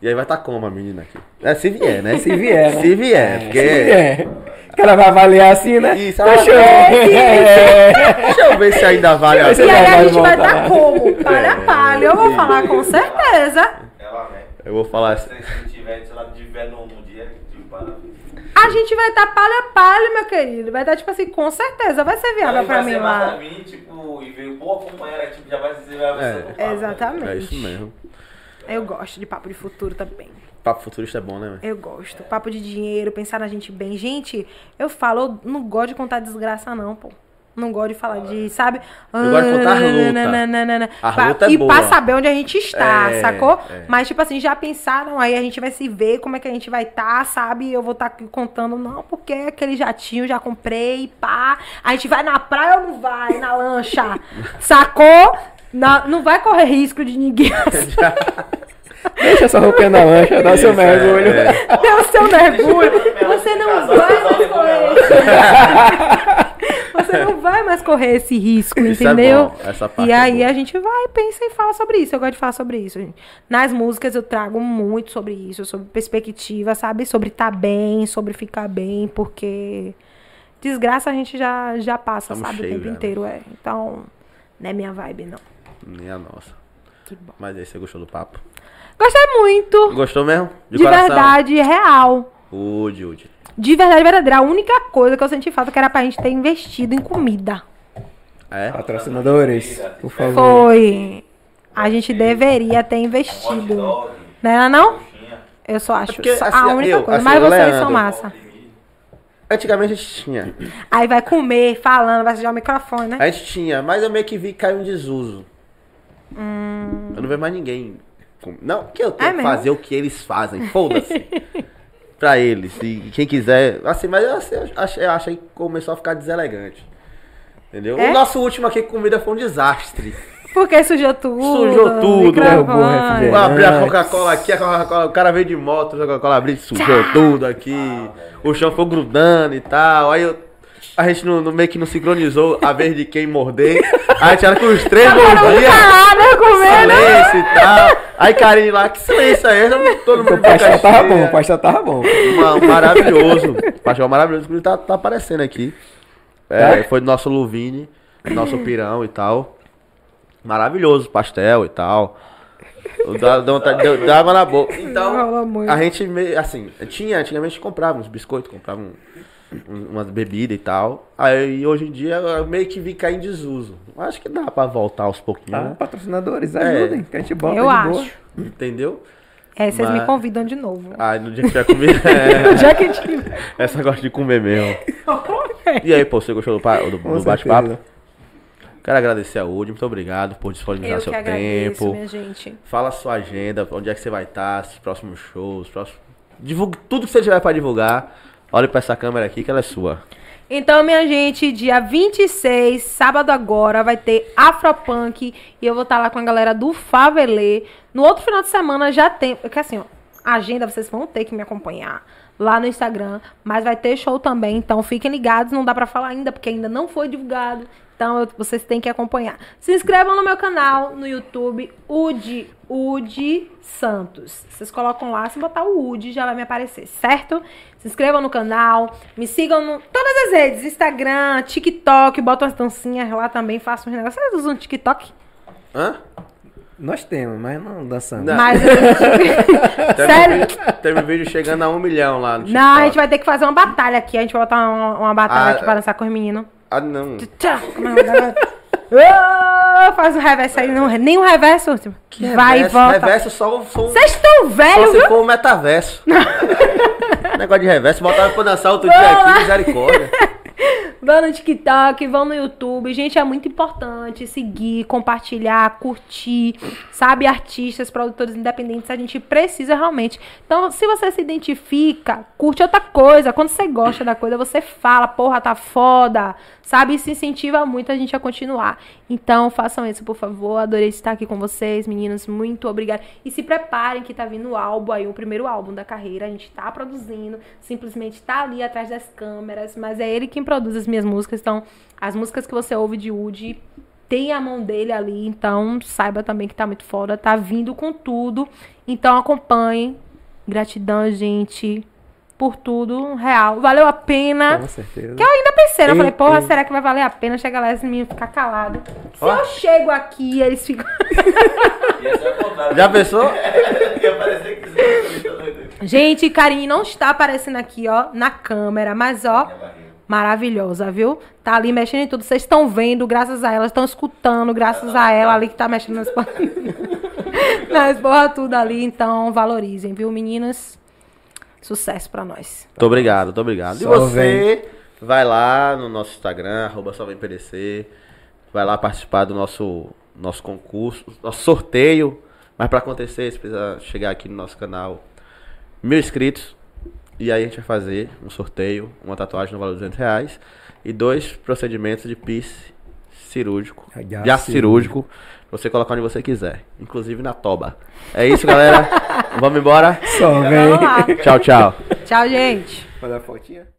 B: E aí vai estar como a menina aqui? É, se vier, né?
C: Se vier, né?
B: Se vier, porque...
C: É. Que ela vai avaliar assim, né?
B: Isso,
C: Deixa eu-
B: ela- Deixa eu ver se ainda vale a
C: ser
D: E
B: pena.
D: aí a gente vai dar como? Palha a palha. Eu vou falar com certeza.
F: Ela, né?
B: Eu vou falar assim.
F: Se tiver, se ela tiver no, no dia, tipo, para.
D: A gente vai estar palha a palha, meu querido. Vai estar, tipo assim, com certeza. Vai ser viável
F: vai
D: mim
F: ser massa pra
D: lá.
F: mim, tipo, e veio, pô, companheira, tipo, já vai dizer, vai
B: É.
F: ser papo, né?
D: Exatamente.
B: É isso mesmo.
D: Eu gosto de papo de futuro também.
B: Papo futurista é bom, né? velho?
D: Eu gosto. Papo de dinheiro, pensar na gente bem. Gente, eu falo, eu não gosto de contar desgraça, não, pô. Não gosto de falar de, sabe?
B: Eu gosto de contar a luta.
D: Nananana.
B: A
D: Pra-
B: luta é
D: E
B: boa.
D: pra saber onde a gente está,
B: É,
D: sacou?
B: é.
D: Mas, tipo assim, já pensaram, aí a gente vai se ver, como é que a gente vai estar, sabe? Eu vou estar aqui contando, não, porque aquele jatinho já comprei, pá. A gente vai na praia ou não vai? Na lancha? Sacou? Na- não vai correr risco de ninguém.
C: Deixa essa roupinha na lancha, dá seu mergulho.
B: É,
D: Dê o seu mergulho. Você não vai correr esse Você não vai mais correr esse risco,
B: Isso é
D: entendeu?
B: bom, essa parte
D: e
B: é
D: aí
B: boa.
D: a gente vai, pensa e fala sobre isso. Eu gosto de falar sobre isso, gente. Nas músicas eu trago muito sobre isso, sobre perspectiva, sabe? Sobre estar bem, sobre ficar bem, porque desgraça a gente já, já passa,
B: Tamo
D: sabe?
B: cheio
D: o tempo
B: já, né?
D: inteiro, é. Então, não é minha vibe, não.
B: Nem a nossa.
D: Que bom.
B: Mas aí, você gostou do papo?
D: Gostei muito.
B: Gostou mesmo?
D: De, verdade, real.
B: Ude, Ude.
D: De verdade, verdadeira. A única coisa que eu senti falta que era pra gente ter investido em comida.
B: É?
C: Patrocinadores, por favor.
D: Foi. A gente deveria ter investido. Não era não? Eu só acho.
B: porque,
D: só-
B: assim,
D: a única
B: eu,
D: coisa.
B: assim,
D: Mas vocês
B: Leandro-
D: são massa.
B: Antigamente a gente tinha.
D: Aí vai comer, falando, vai sujar o microfone, né?
B: A gente tinha, mas eu meio que vi cair um desuso. Eu não vejo mais ninguém. Não, que eu tenho
D: Hum. É
B: que
D: mesmo?
B: fazer o que eles fazem. Foda-se. pra eles. E quem quiser. Assim, mas eu, assim, eu achei, eu achei que começou a ficar deselegante. Entendeu?
D: É?
B: O nosso último aqui com comida foi um desastre.
D: Porque sujou tudo.
B: Sujou tudo,
C: derrubou.
B: Eu abri a Coca-Cola aqui, a Coca-Cola, o cara veio de moto, a Coca-Cola abriu, sujou tudo aqui. O chão foi grudando e tal. Aí eu- a gente não, não- meio que não sincronizou a vez de quem morder. A gente era com os três mordiam.
D: Ah, né?
B: Silêncio e tal. Aí Karine lá, que silêncio é esse? Todo mundo
C: O pastel tava bom, o pastel tava bom.
B: Ma- maravilhoso. Pastel maravilhoso. Inclusive tá, tá aparecendo aqui. É,
C: É?
B: Foi do nosso Luvine, nosso pirão e tal. Maravilhoso pastel e tal. Dá, dá, vontade- deu- dá água na boca. Então, a gente meio, assim, tinha, antigamente comprava uns biscoitos, comprava um- umas bebidas e tal. Aí hoje em dia eu meio que vi cair em desuso. Acho que dá pra voltar aos pouquinhos,
C: Tá?
B: né?
C: Patrocinadores,
B: É.
C: ajudem, que a gente bota
D: Eu
C: de
D: acho.
C: boa.
B: Entendeu?
D: É, vocês me
B: Mas-
D: convidam de novo.
B: Aí no dia que tiver comido. É,
D: Já que tiver.
B: essa gosta de comer mesmo. E aí, pô, você gostou do, do- do bate-papo? Quero agradecer a Udi, muito obrigado por disponibilizar
D: Eu
B: seu
D: que agradeço,
B: tempo.
D: minha gente.
B: Fala a sua agenda, onde é que você vai estar, os próximos shows, próximos... Divulgue tudo que você tiver pra divulgar. Olhe pra essa câmera aqui que ela é sua.
D: Então, minha gente, dia 26, sábado agora, vai ter Afropunk e eu vou estar lá com a galera do Favelê. No outro final de semana já tem. Porque assim, ó, agenda vocês vão ter que me acompanhar lá no Instagram, mas vai ter show também, então fiquem ligados, não dá pra falar ainda, porque ainda não foi divulgado. Então eu- vocês têm que acompanhar. Se inscrevam no meu canal no YouTube, Udi, Udi Santos. Vocês colocam lá, se botar o Udi já vai me aparecer, certo? Se inscrevam no canal, me sigam no todas as redes, Instagram, TikTok, botam as dancinhas lá também, façam uns negócios. Vocês usam TikTok?
B: Hã?
C: Nós temos, mas não dançamos.
B: Não.
D: Mas Sério?
B: Teve um vídeo chegando a um milhão lá no
D: Não, a gente
B: TikTok.
D: vai ter que fazer uma batalha aqui. A gente vai botar uma, uma batalha
B: Ah,
D: aqui pra dançar com os meninos.
B: Ah, não.
D: Tchá, o? Ô, Faz um reverso aí, não, nem um reverso. tipo, vai e
B: reverso,
D: volta.
B: Reverso só, só, um-
D: Vocês estão
B: só
D: velhos,
B: se
D: viu?
B: for o metaverso. Negócio de reverso, botava pra dançar outro dia aqui, misericórdia.
D: Vão no TikTok, vão no YouTube. Gente, é muito importante seguir, compartilhar, curtir, sabe? Artistas, produtores independentes, a gente precisa realmente. Então, se você se identifica, curte outra coisa. Quando você gosta da coisa, você fala, porra, tá foda, sabe? Isso incentiva muito a gente a continuar. Então, façam isso, por favor. Adorei estar aqui com vocês, meninos. Muito obrigada. E se preparem que tá vindo o álbum aí, o primeiro álbum da carreira. A gente tá produzindo, simplesmente tá ali atrás das câmeras, mas é ele quem produz as minhas músicas. Então, as músicas que você ouve de Woody tem a mão dele ali, então saiba também que tá muito foda, tá vindo com tudo. Então acompanhem. Gratidão, gente, por tudo, real. Valeu a pena.
C: Com certeza.
D: Que eu ainda pensei, né? eu
C: Ei,
D: falei, porra,
C: ei.
D: será que vai valer a pena chegar lá e esse menino ficar calado? Se
B: Ó.
D: eu chego aqui e eles ficam.
B: Já pensou?
F: Ia parecer que você
D: Gente, Karine não está aparecendo aqui, ó, na câmera, mas ó, maravilhosa, viu? Tá ali mexendo em tudo. Vocês estão vendo, graças a ela, estão escutando, graças a ela ali que tá mexendo nas porra. nas porra tudo ali. Então, valorizem, viu, meninas? Sucesso pra nós.
B: Muito obrigado, muito obrigado. E
C: Só
B: você vai lá no nosso Instagram, arroba só vem PDC. Vai lá participar do nosso, nosso concurso, nosso sorteio. Mas pra acontecer, você precisa chegar aqui no nosso canal. Mil inscritos. E aí a gente vai fazer um sorteio, uma tatuagem no valor de 200 reais. E dois procedimentos de piercing cirúrgico.
C: De
B: De aço cirúrgico. pra Você colocar onde você quiser. Inclusive na toba. É isso, galera. Vamos embora.
C: Só vem.
B: Tchau, tchau.
D: Tchau, gente.
C: Manda a fotinha.